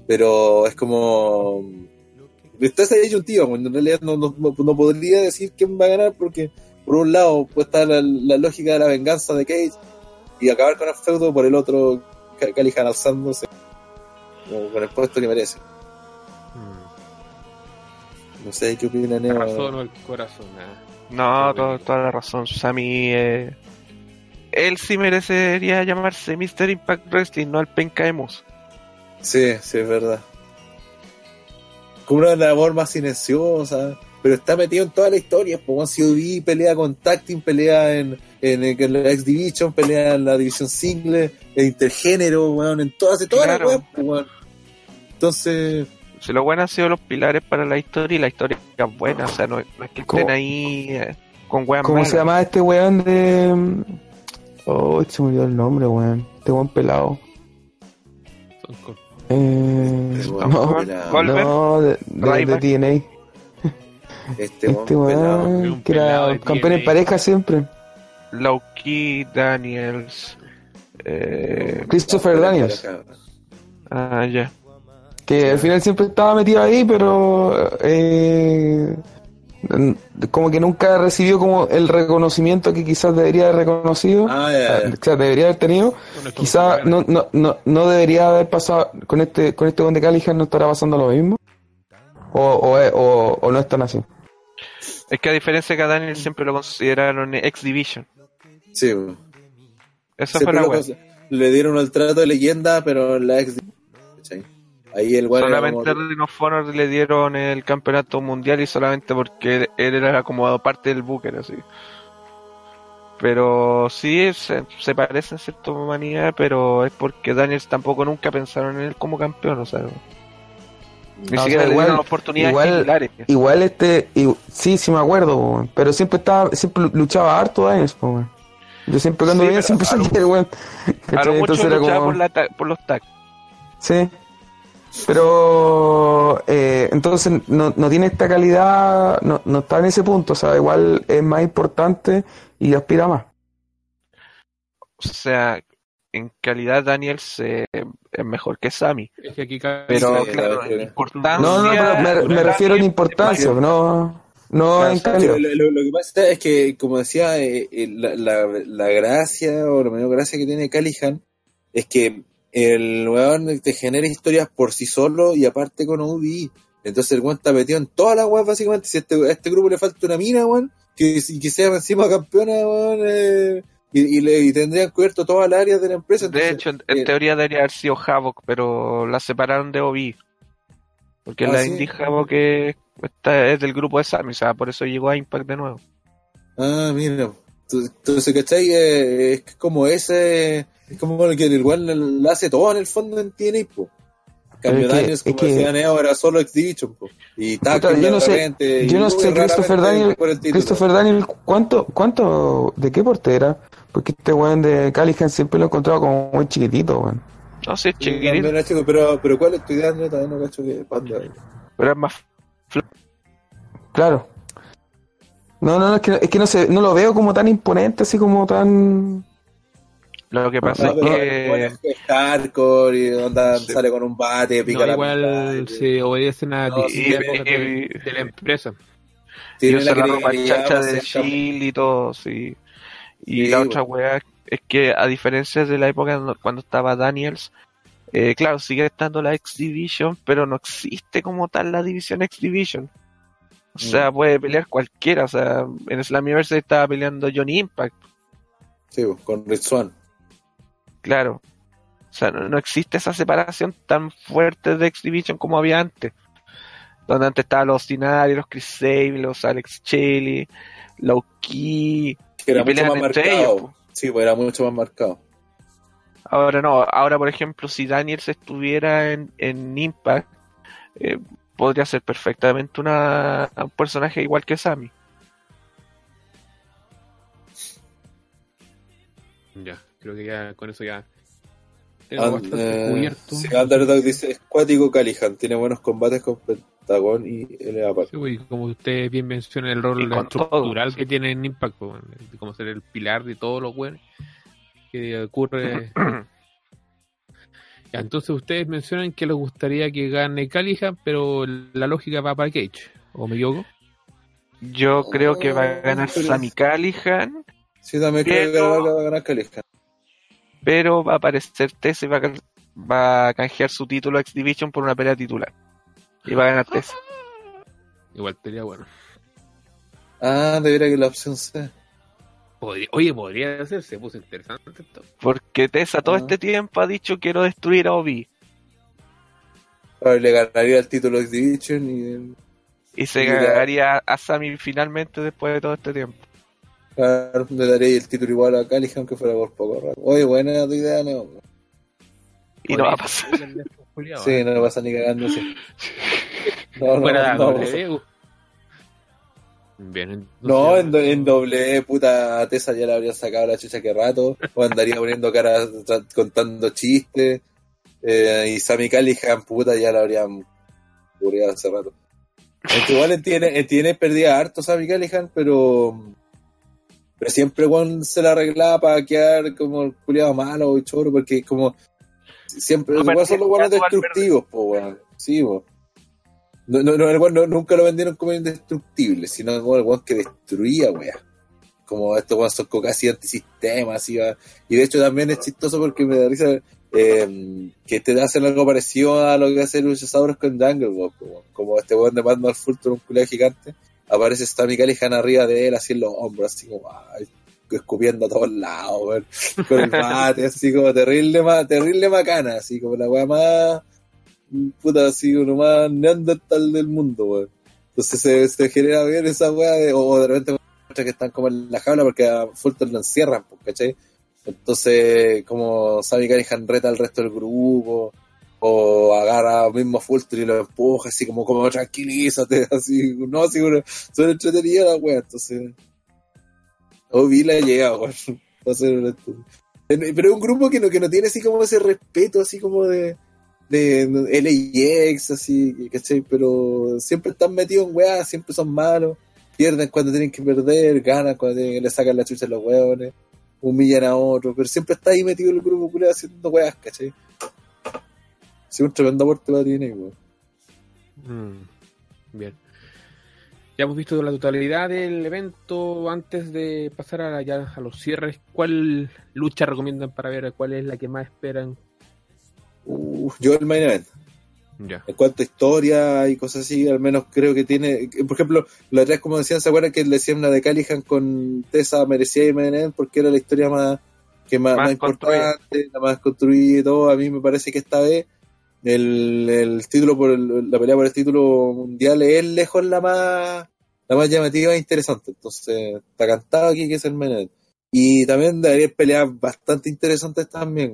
S3: Pero es como. Está esa disyuntiva, weón. En realidad no, no, no podría decir quién va a ganar porque, por un lado, puede estar la, la lógica de la venganza de Cage y acabar con el feudo, por el otro, Ca- Callihan alzándose con el puesto que merece.
S4: Mm.
S3: No sé qué opina Neo.
S4: razón o el corazón ah.
S2: No, todo- toda la razón. Sammy, eh, él sí merecería llamarse Mr. Impact Wrestling, no el penca de Moose.
S3: Sí, sí, es verdad. Como una labor más silenciosa, pero está metido en toda la historia. Si COD pelea con Tacting, pelea en, en, en la X Division, pelea en la división single, en intergénero, weón, en todas, en todas
S2: Claro.
S3: las weas, weón. Entonces,
S2: Si lo bueno han sido los pilares para la historia y la historia es buena, o sea, no, no es que estén ahí eh, con weas
S6: ¿Cómo
S2: malas.
S6: se llama este weón de. Oh, se me olvidó el nombre, weón. Este weón pelado.
S4: Son con-
S6: Eh,
S3: este
S6: no, no, de, de, de. TNA.
S3: este weón
S6: Este
S3: pelado.
S6: weón
S4: Un
S6: que era campeón en pareja siempre.
S2: Loki, Daniels. Eh,
S6: Christopher Daniels.
S2: ah, ya.
S6: Que al final siempre estaba metido ahí, pero eh, como que nunca recibió como el reconocimiento que quizás debería haber reconocido,
S3: Ah, ya, ya.
S6: o sea, debería haber tenido.
S4: Bueno, es
S6: Quizás no, no, no, no debería haber pasado con este con este buen de Callihan no estará pasando lo mismo. O, o, o, o no están así.
S2: Es que a diferencia que a Daniel siempre lo consideraron X Division.
S3: Sí, Siempre
S2: fue la
S3: le dieron el trato de leyenda, pero la ex. ¿cachai? Ahí el
S2: Solamente a Ring of Honor le dieron el campeonato mundial y solamente porque él era como parte del Booker, así. Pero sí, se, se parece en cierta manera, pero es porque Daniels tampoco nunca pensaron en él como campeón, o sea. Ni
S6: o
S2: siquiera
S6: sea,
S2: le
S6: igual-
S2: dieron oportunidades
S6: igual-
S2: titulares.
S6: Igual este, y- sí, sí me acuerdo, po, pero siempre estaba, siempre luchaba harto Daniels, po. Yo siempre cuando
S2: Sí,
S6: venía siempre salía el weón. Entonces era como-
S2: por, la ta- por los tags.
S6: Sí. Pero eh, entonces no, no tiene esta calidad, no, no está en ese punto, o sea, igual es más importante y aspira más.
S2: O sea, en calidad Daniel se, es mejor que Sammy.
S4: Es que aquí
S2: Pero
S3: Sí,
S2: claro, en importancia.
S6: No, no, pero me, me refiero en importancia,
S2: mayor.
S6: no, no
S2: Claro,
S6: en calidad.
S3: Lo, lo- lo que pasa es que, como decía, eh, eh, la, la, la gracia o la menor gracia que tiene Callihan es que el weón te genera historias por sí solo y aparte con OVI. Entonces el weón está metido en todas las weas, básicamente. Si a este, a este grupo le falta una mina, weón, que, que sea encima campeona, weón, eh, y, y, le, y tendrían cubierto todas las áreas de la empresa.
S2: De hecho, en, en
S3: eh,
S2: teoría debería haber sido Havoc, pero la separaron de Obi. Porque
S3: Ah,
S2: la
S3: sí.
S2: Indie Havoc es del grupo de Sammy, o sea, por eso llegó a Impact de nuevo.
S3: Ah, mira. Entonces, ¿cachai? Eh, es como ese. Es como el que el igual lo hace todo en el fondo en TNA, po. Cambio Daniels, como
S6: que-
S3: decía Neo, era solo X Division, po. Y Tackle
S6: yo no sé-
S3: repente,
S6: yo no sé, Christopher Daniel-. Christopher Daniel, ¿cuánto, cuánto, de qué porte era? Porque este weón de Callihan siempre lo he encontrado como muy chiquitito, weón.
S2: No
S3: Sí,
S2: chiquitito,
S3: también era chico, pero, pero ¿cuál es tu idea? Yo todavía no cacho que cuándo.
S2: pero es más.
S6: Claro. No, no, no, es que, es que no sé, no lo veo como tan imponente, así como tan...
S2: Lo que pasa
S3: No,
S2: es que.
S3: es hardcore y onda, sale con un bate, pica
S4: No,
S3: la
S4: igual
S3: mitad,
S4: se obedecen a
S3: No,
S2: sí,
S4: cosas
S2: y-
S4: de, de la empresa.
S2: Y
S3: tiene
S2: usa la ropa chacha
S3: para
S2: de. Shield y todo, sí. Y
S3: Sí,
S2: la
S3: bueno.
S2: otra weá es que, a diferencia de la época cuando- cuando estaba Daniels, eh, claro, sigue estando la X Division, pero no existe como tal la división X Division. O sea,
S3: Mm.
S2: puede pelear cualquiera. O sea, en Slammiversary estaba peleando Johnny Impact,
S3: Sí, pues, con Rich Swan.
S2: claro. O sea, no, no existe esa separación tan fuerte de X Division como había antes. Donde antes estaban los Ostinari, los Chris Sable, los Alex Shelley, Low Key.
S3: Que era mucho más marcado.
S2: ellos,
S3: sí, pues era mucho más marcado.
S2: Ahora no, ahora por ejemplo, si Daniels estuviera en, en Impact, eh, podría ser perfectamente una, un personaje igual que Sammy.
S4: Ya, creo que ya con eso ya tenemos
S3: And-
S4: bastante
S3: eh, sí, Underdog dice, es cuático Callihan, tiene buenos combates con Pentagón y LA.
S4: Sí, güey, como ustedes bien mencionan, el rol estructural
S2: todo,
S4: que tiene en Impact, como ser el pilar de todos los buenos que ocurre. *clears throat* Ya, entonces ustedes mencionan que les gustaría que gane Callihan, pero la lógica va para Cage, ¿o me equivoco?
S2: Yo creo que va a ganar Sammy Callihan,
S3: Sí, también creo que
S2: Pero-
S3: va a ganar Callihan.
S2: pero va a aparecer Tessa y va a, va a canjear su título X Division por una pelea titular. Y va a ganar Tessa.
S4: Igual sería bueno.
S3: Ah, debería que la opción sea.
S4: Podría- oye, podría hacerse, se puso interesante esto.
S2: Porque Tessa todo
S3: Ah.
S2: este tiempo ha dicho quiero destruir a Obi.
S3: Le ganaría el título X Division y
S2: Y se
S3: Y
S2: ganaría a Sammy finalmente después de todo este tiempo.
S3: claro, le daría el título igual a Callihan aunque fuera por poco rato. Oye, buena tu idea, ¿no?
S2: Y no va a pasar.
S3: Sí, no le pasa ni cagando, sí. *laughs* No, no,
S4: Fuera
S3: no,
S4: W. Bien, entonces-
S3: No, en, do- en doble, puta, a Tessa ya le habría sacado la chucha que rato, o andaría poniendo cara tra- contando chistes, eh, y Sammy Callihan, puta, ya la habrían murido hace rato. Aunque igual tiene, tiene perdida harto Sammy Callihan, pero, pero siempre Juan se la arreglaba para quedar como el culiado malo y choro, porque como siempre,
S2: No
S3: igual son los
S2: al
S3: destructivos, po, weón. Sí, po. No, no, no, el weón no- nunca lo vendieron como indestructible, sino como el weón que destruía, weón. Como estos weones son como casi antisistemas, así va. Y de hecho también es chistoso porque me da risa eh, que te hacen algo parecido a lo que hace Luchasaurus con Jungle weón. como este weón de Batman Fulton, un culiado gigante. Aparece Sammy Callihan arriba de él, así en los hombros, así como, ay, escupiendo a todos lados, weón. Con el *laughs* bate, así como terrible, ma- terrible macana, así como la weá más puta, así uno más neandertal del mundo, weón. Entonces se, se genera bien esa weá, de, o de repente que están como en la jaula porque a Fulton lo encierran, pues, ¿cachai? Entonces, como Sammy Callihan reta al resto del grupo, O agarra mismo Fulton y lo empuja, así como, como tranquilízate, *laughs* así, no, así, bueno, son entretenidas las weas, entonces. O Vila llega, weón, *laughs* para ser honesto. Pero es un grupo que no, que no tiene así como ese respeto, así como de, de LAX, así, ¿cachai? Pero siempre están metidos en weas, siempre son malos, pierden cuando tienen que perder, ganan cuando tienen le sacan la chucha a los weones, humillan a otros, pero siempre está ahí metido el grupo culero haciendo weas, ¿cachai? Sí, un tremendo aporte para TNA, weón.
S4: Mm, bien. Ya hemos visto la totalidad del evento. Antes de pasar a, ya a los cierres, ¿cuál lucha recomiendan para ver? ¿Cuál es la que más esperan?
S3: Uf, yo el main event. En cuanto a historia y cosas así, al menos creo que tiene. Por ejemplo, la otra como decían, ¿se acuerdan que le decían la de Callihan con Tessa merecía el main event porque era la historia más, que más,
S2: Más
S3: más importante, la más construida y todo? A mí me parece que esta vez el, el título por el- la pelea por el título mundial es lejos la más la más llamativa e interesante. Entonces, está cantado aquí que es el main event. Y también debería peleas bastante interesantes también.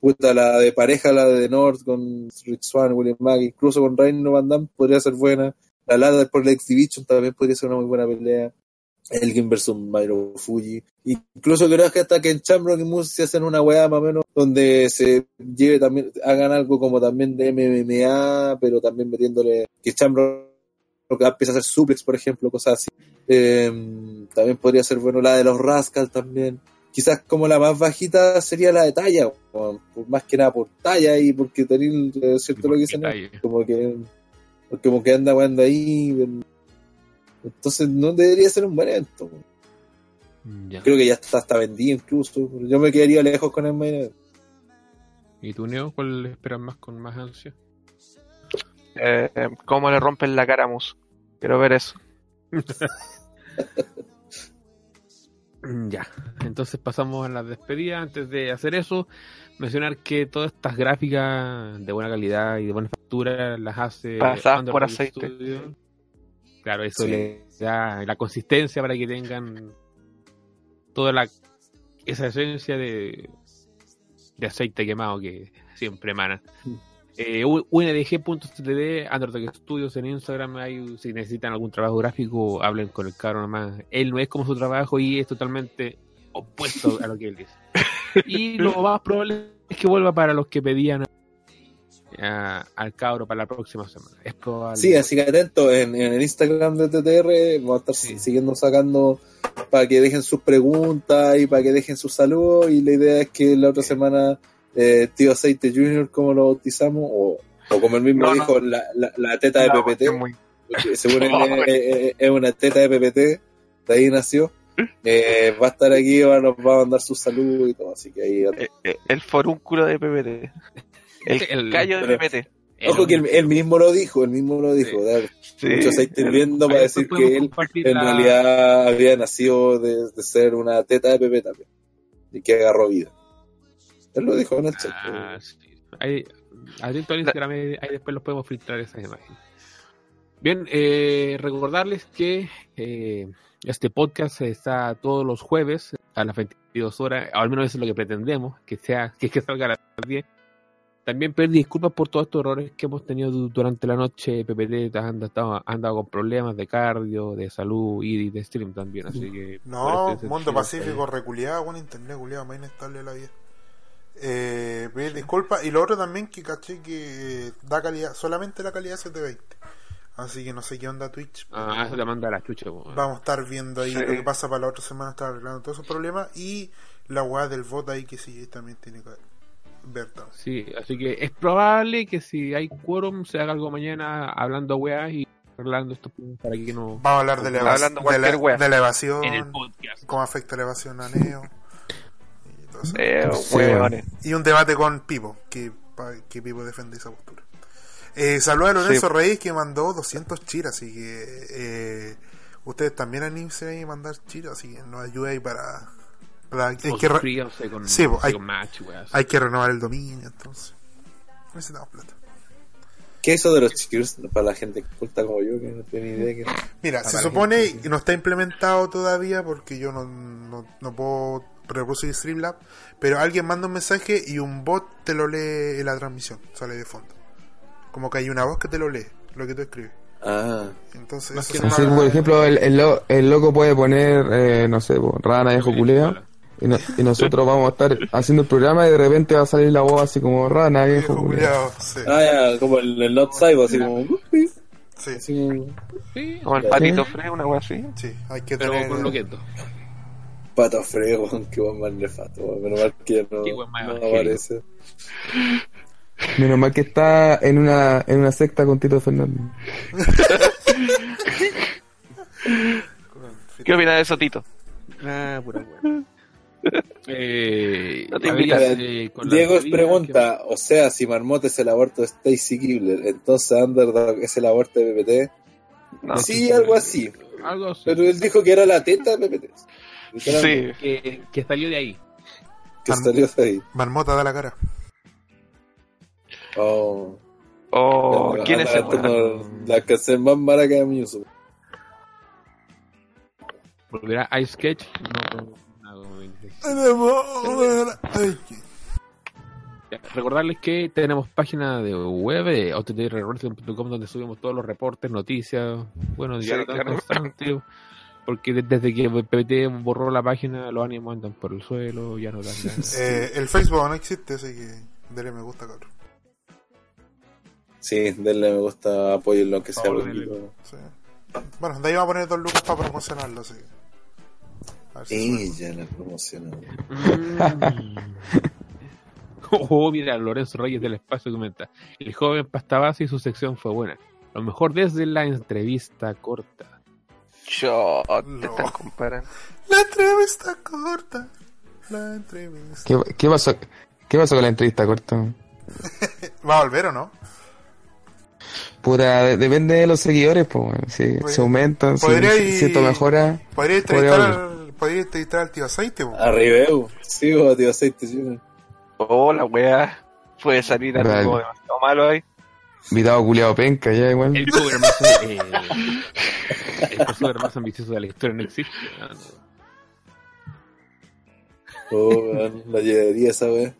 S3: Puta, la de pareja, la de North con Rich Swan, William Mack, incluso con Reino Van Damme podría ser buena. La Lada por el Exhibition también podría ser una muy buena pelea. Elgin versus Mairo Fuji. Incluso creo que hasta que en Chamrock y Moose se hacen una weá más o menos donde se lleve también, hagan algo como también de MMA, pero también metiéndole que Chamrock empieza a hacer suplex, por ejemplo, cosas así. Eh, también podría ser bueno la de los Rascal también. Quizás como la más bajita sería la de talla, por más que nada por talla y porque tener eh, cierto lo que dicen, como que porque como que anda weando ahí. Entonces no debería ser un buen evento.
S4: Ya.
S3: Creo que ya está, está vendido incluso. pero Yo me quedaría lejos con el main event.
S4: ¿Y tú, Neo? ¿Cuál esperas más con más ansia?
S2: Eh, eh, ¿Cómo le rompen la cara a Mus? Quiero ver eso. *laughs*
S4: Ya, entonces pasamos a la despedida. Antes de hacer eso, mencionar que todas estas gráficas de buena calidad y de buena factura las hace
S2: Pasadas por aceite.
S4: Studio. Claro, eso
S3: Sí.
S4: le da la consistencia para que tengan toda la esa esencia de, de aceite quemado que siempre emana. Eh, UNDG.ctd, Underdog Studios en Instagram, si necesitan algún trabajo gráfico, hablen con el caro nomás. Él no es como su trabajo y es totalmente opuesto a lo que él dice. Y lo más probable es que vuelva para los que pedían a- al cabro para la próxima semana. Es probable.
S3: Sí, así que atento en, en el Instagram de TTR. Vamos a estar
S4: Sí.
S3: siguiendo sacando para que dejen sus preguntas y para que dejen sus saludos. Y la idea es que la otra semana, eh, Tío Aceite Junior, como lo bautizamos, o, o como él mismo
S2: No, no.
S3: dijo, La, la, la teta de PPT.
S2: muy-
S3: según *laughs* él es, es- es una teta de PPT, de ahí nació. Eh, va a estar aquí, va, nos va a mandar sus saludos y todo, así que ahí.
S2: eh, eh, el forúnculo de PPT. El,
S4: El-
S2: callo de PPT.
S3: Ojo que él, él mismo lo dijo, él mismo lo dijo,
S2: Sí.
S3: mucho aceite hirviendo para
S4: Ahí
S3: decir que él en
S4: la-
S3: realidad había nacido de, de ser una teta de Pepe también y que agarró vida. *laughs* Él lo dijo en el chat.
S4: Ah, sí. Atento al Instagram, ahí ahí después los podemos filtrar esas imágenes. Bien, eh, recordarles que eh, este podcast está todos los jueves a las 22 horas, o al menos eso es lo que pretendemos, que sea que, que salga a las 10. También pedir disculpas por todos estos errores que hemos tenido du- durante la noche. PPT ha andado, andado con problemas de cardio, de salud y de stream también. Así que
S1: No,
S4: este
S1: Mundo Pacífico reculeado con internet culiado, más inestable de la vida. Eh, pedir disculpas. Y lo otro también que caché que eh, da calidad, solamente la calidad 720. Así que no sé qué onda Twitch.
S4: Ah, eso te manda a la chucha.
S1: Vamos a estar viendo ahí
S2: Sí.
S1: lo que pasa para la otra semana, estar arreglando todos esos problemas. Y la weá del voto ahí que sí también tiene que ver también.
S4: Sí, así que es probable que si hay quórum se haga algo mañana hablando weas y arreglando estos problemas para que no...
S1: Vamos a hablar de la, evas-
S2: Hablando
S1: de la- de la evasión,
S4: En el podcast.
S1: cómo afecta la evasión a Neo. Y.
S2: Eh,
S6: Sí,
S2: huevones.
S1: Y un debate con Pipo, que, que Pipo defiende esa postura. Eh, saluda a Lorenzo
S2: Sí.
S1: Reyes que mandó 200 chiras, así que eh, ustedes también anímense ahí a mandar chiras, así que nos ayuda ahí para... para- hay, que
S4: con,
S1: Sí, hay-
S4: con match, weas.
S1: hay que renovar el dominio, entonces. Necesitamos plata.
S3: ¿Qué es eso de los cheers para la gente culta como yo que no tiene idea? Que...
S1: Mira, se supone
S3: gente,
S1: que no está implementado todavía porque yo no, no, no puedo reproducir Streamlab, pero alguien manda un mensaje y un bot te lo lee en la transmisión, sale de fondo. Como que hay una voz que te lo lee, lo que tú escribes.
S3: Ah,
S1: Entonces,
S4: que
S6: por ejemplo, el, el, lo- el loco puede poner, eh, no sé, rana viejo culea. Y, no- y nosotros vamos a estar haciendo el programa y de repente va a salir la voz así como rana viejo
S1: culiao, sí,
S3: ah ya, como el, el Not Cyber, así como.
S1: sí,
S3: así como
S4: Sí,
S2: Como el patito fre, una wea así.
S1: sí, hay que
S4: pero
S1: tener...
S4: con loqueto.
S3: Pato frego, qué buen más nefasto. Menos mal que no, aparece.
S6: Menos mal que está en una, en una secta con Tito Fernández. *laughs*
S2: ¿Qué opinas de eso, Tito? Ah, pura.
S4: Eh,
S2: No te
S4: a ver,
S2: invitas.
S4: eh,
S3: Diego
S4: teoría
S3: pregunta, o sea, si Marmota es el aborto de Stacy Kibler, entonces Underdog es el aborto de PPT.
S2: No.
S3: sí, algo así.
S4: algo así,
S3: Pero él dijo que era la teta de PPT.
S2: Sí.
S4: que, que salió de ahí.
S3: Que salió de ahí.
S1: Marmota da la cara.
S3: Oh.
S2: Oh,
S3: La-
S2: ¿quién
S3: la-
S2: es ese
S3: la-? La canción más mala que mi uso.
S4: Volverá Ice Sketch. No, no, no, no,
S1: Ay,
S4: Ya, Recordarles que tenemos página de web de ottrwrestling.com donde subimos todos los reportes, noticias, bueno, ya
S2: Sí, claro.
S4: constante, porque de- desde que PPT borró la página los ánimos andan por el suelo, ya no dan *laughs* ganas.
S1: Eh, el Facebook no existe, así que dele me gusta, cabrón.
S3: Sí, denle me gusta, apoyen lo que sea.
S4: Favor, denle.
S1: Sí. Bueno, de ahí vamos a poner dos lucas para promocionarlo, así. A si.
S3: Ella la promociona.
S4: Mm. *laughs* oh, mira, Lorenzo Reyes del Espacio comenta. El joven Pastabase y su sección fue buena. Lo mejor desde la entrevista corta.
S2: Yo, te
S1: No.
S2: están comparando.
S1: La entrevista corta. La entrevista.
S6: ¿Qué, qué pasó? ¿Qué pasó con la entrevista corta? *laughs*
S1: ¿Va a volver o no?
S6: Puta, de- depende de los seguidores, pues, si
S1: Pues,
S6: se aumentan, si,
S1: ir-
S6: si esto mejora.
S1: Podría entrevistar,
S6: Podría
S1: entrevistar al tío Aceite, po.
S3: Arribeu. Sí, o tío aceite, sí.
S2: Oh, la wea. Puede salir algo demasiado malo ahí.
S6: Invitado culiado penca, ya igual.
S4: El cover más, eh, el crossover más ambicioso de la historia no existe. No.
S3: Oh, weón, la llevaría esa vez.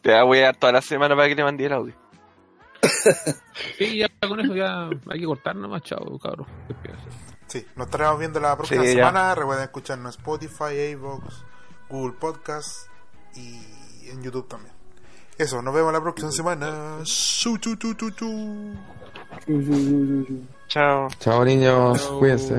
S2: Te voy a dar toda la semana para que le mandé el audio.
S4: Sí, ya con eso ya hay que cortar nomás, chao, cabrón.
S1: Sí, nos estaremos viendo la próxima
S2: Sí,
S1: semana. Recuerden escucharnos en Spotify, iVoox, Google Podcast y en YouTube también. Eso, nos vemos la próxima semana.
S2: Chao.
S6: Chao niños, cuídense.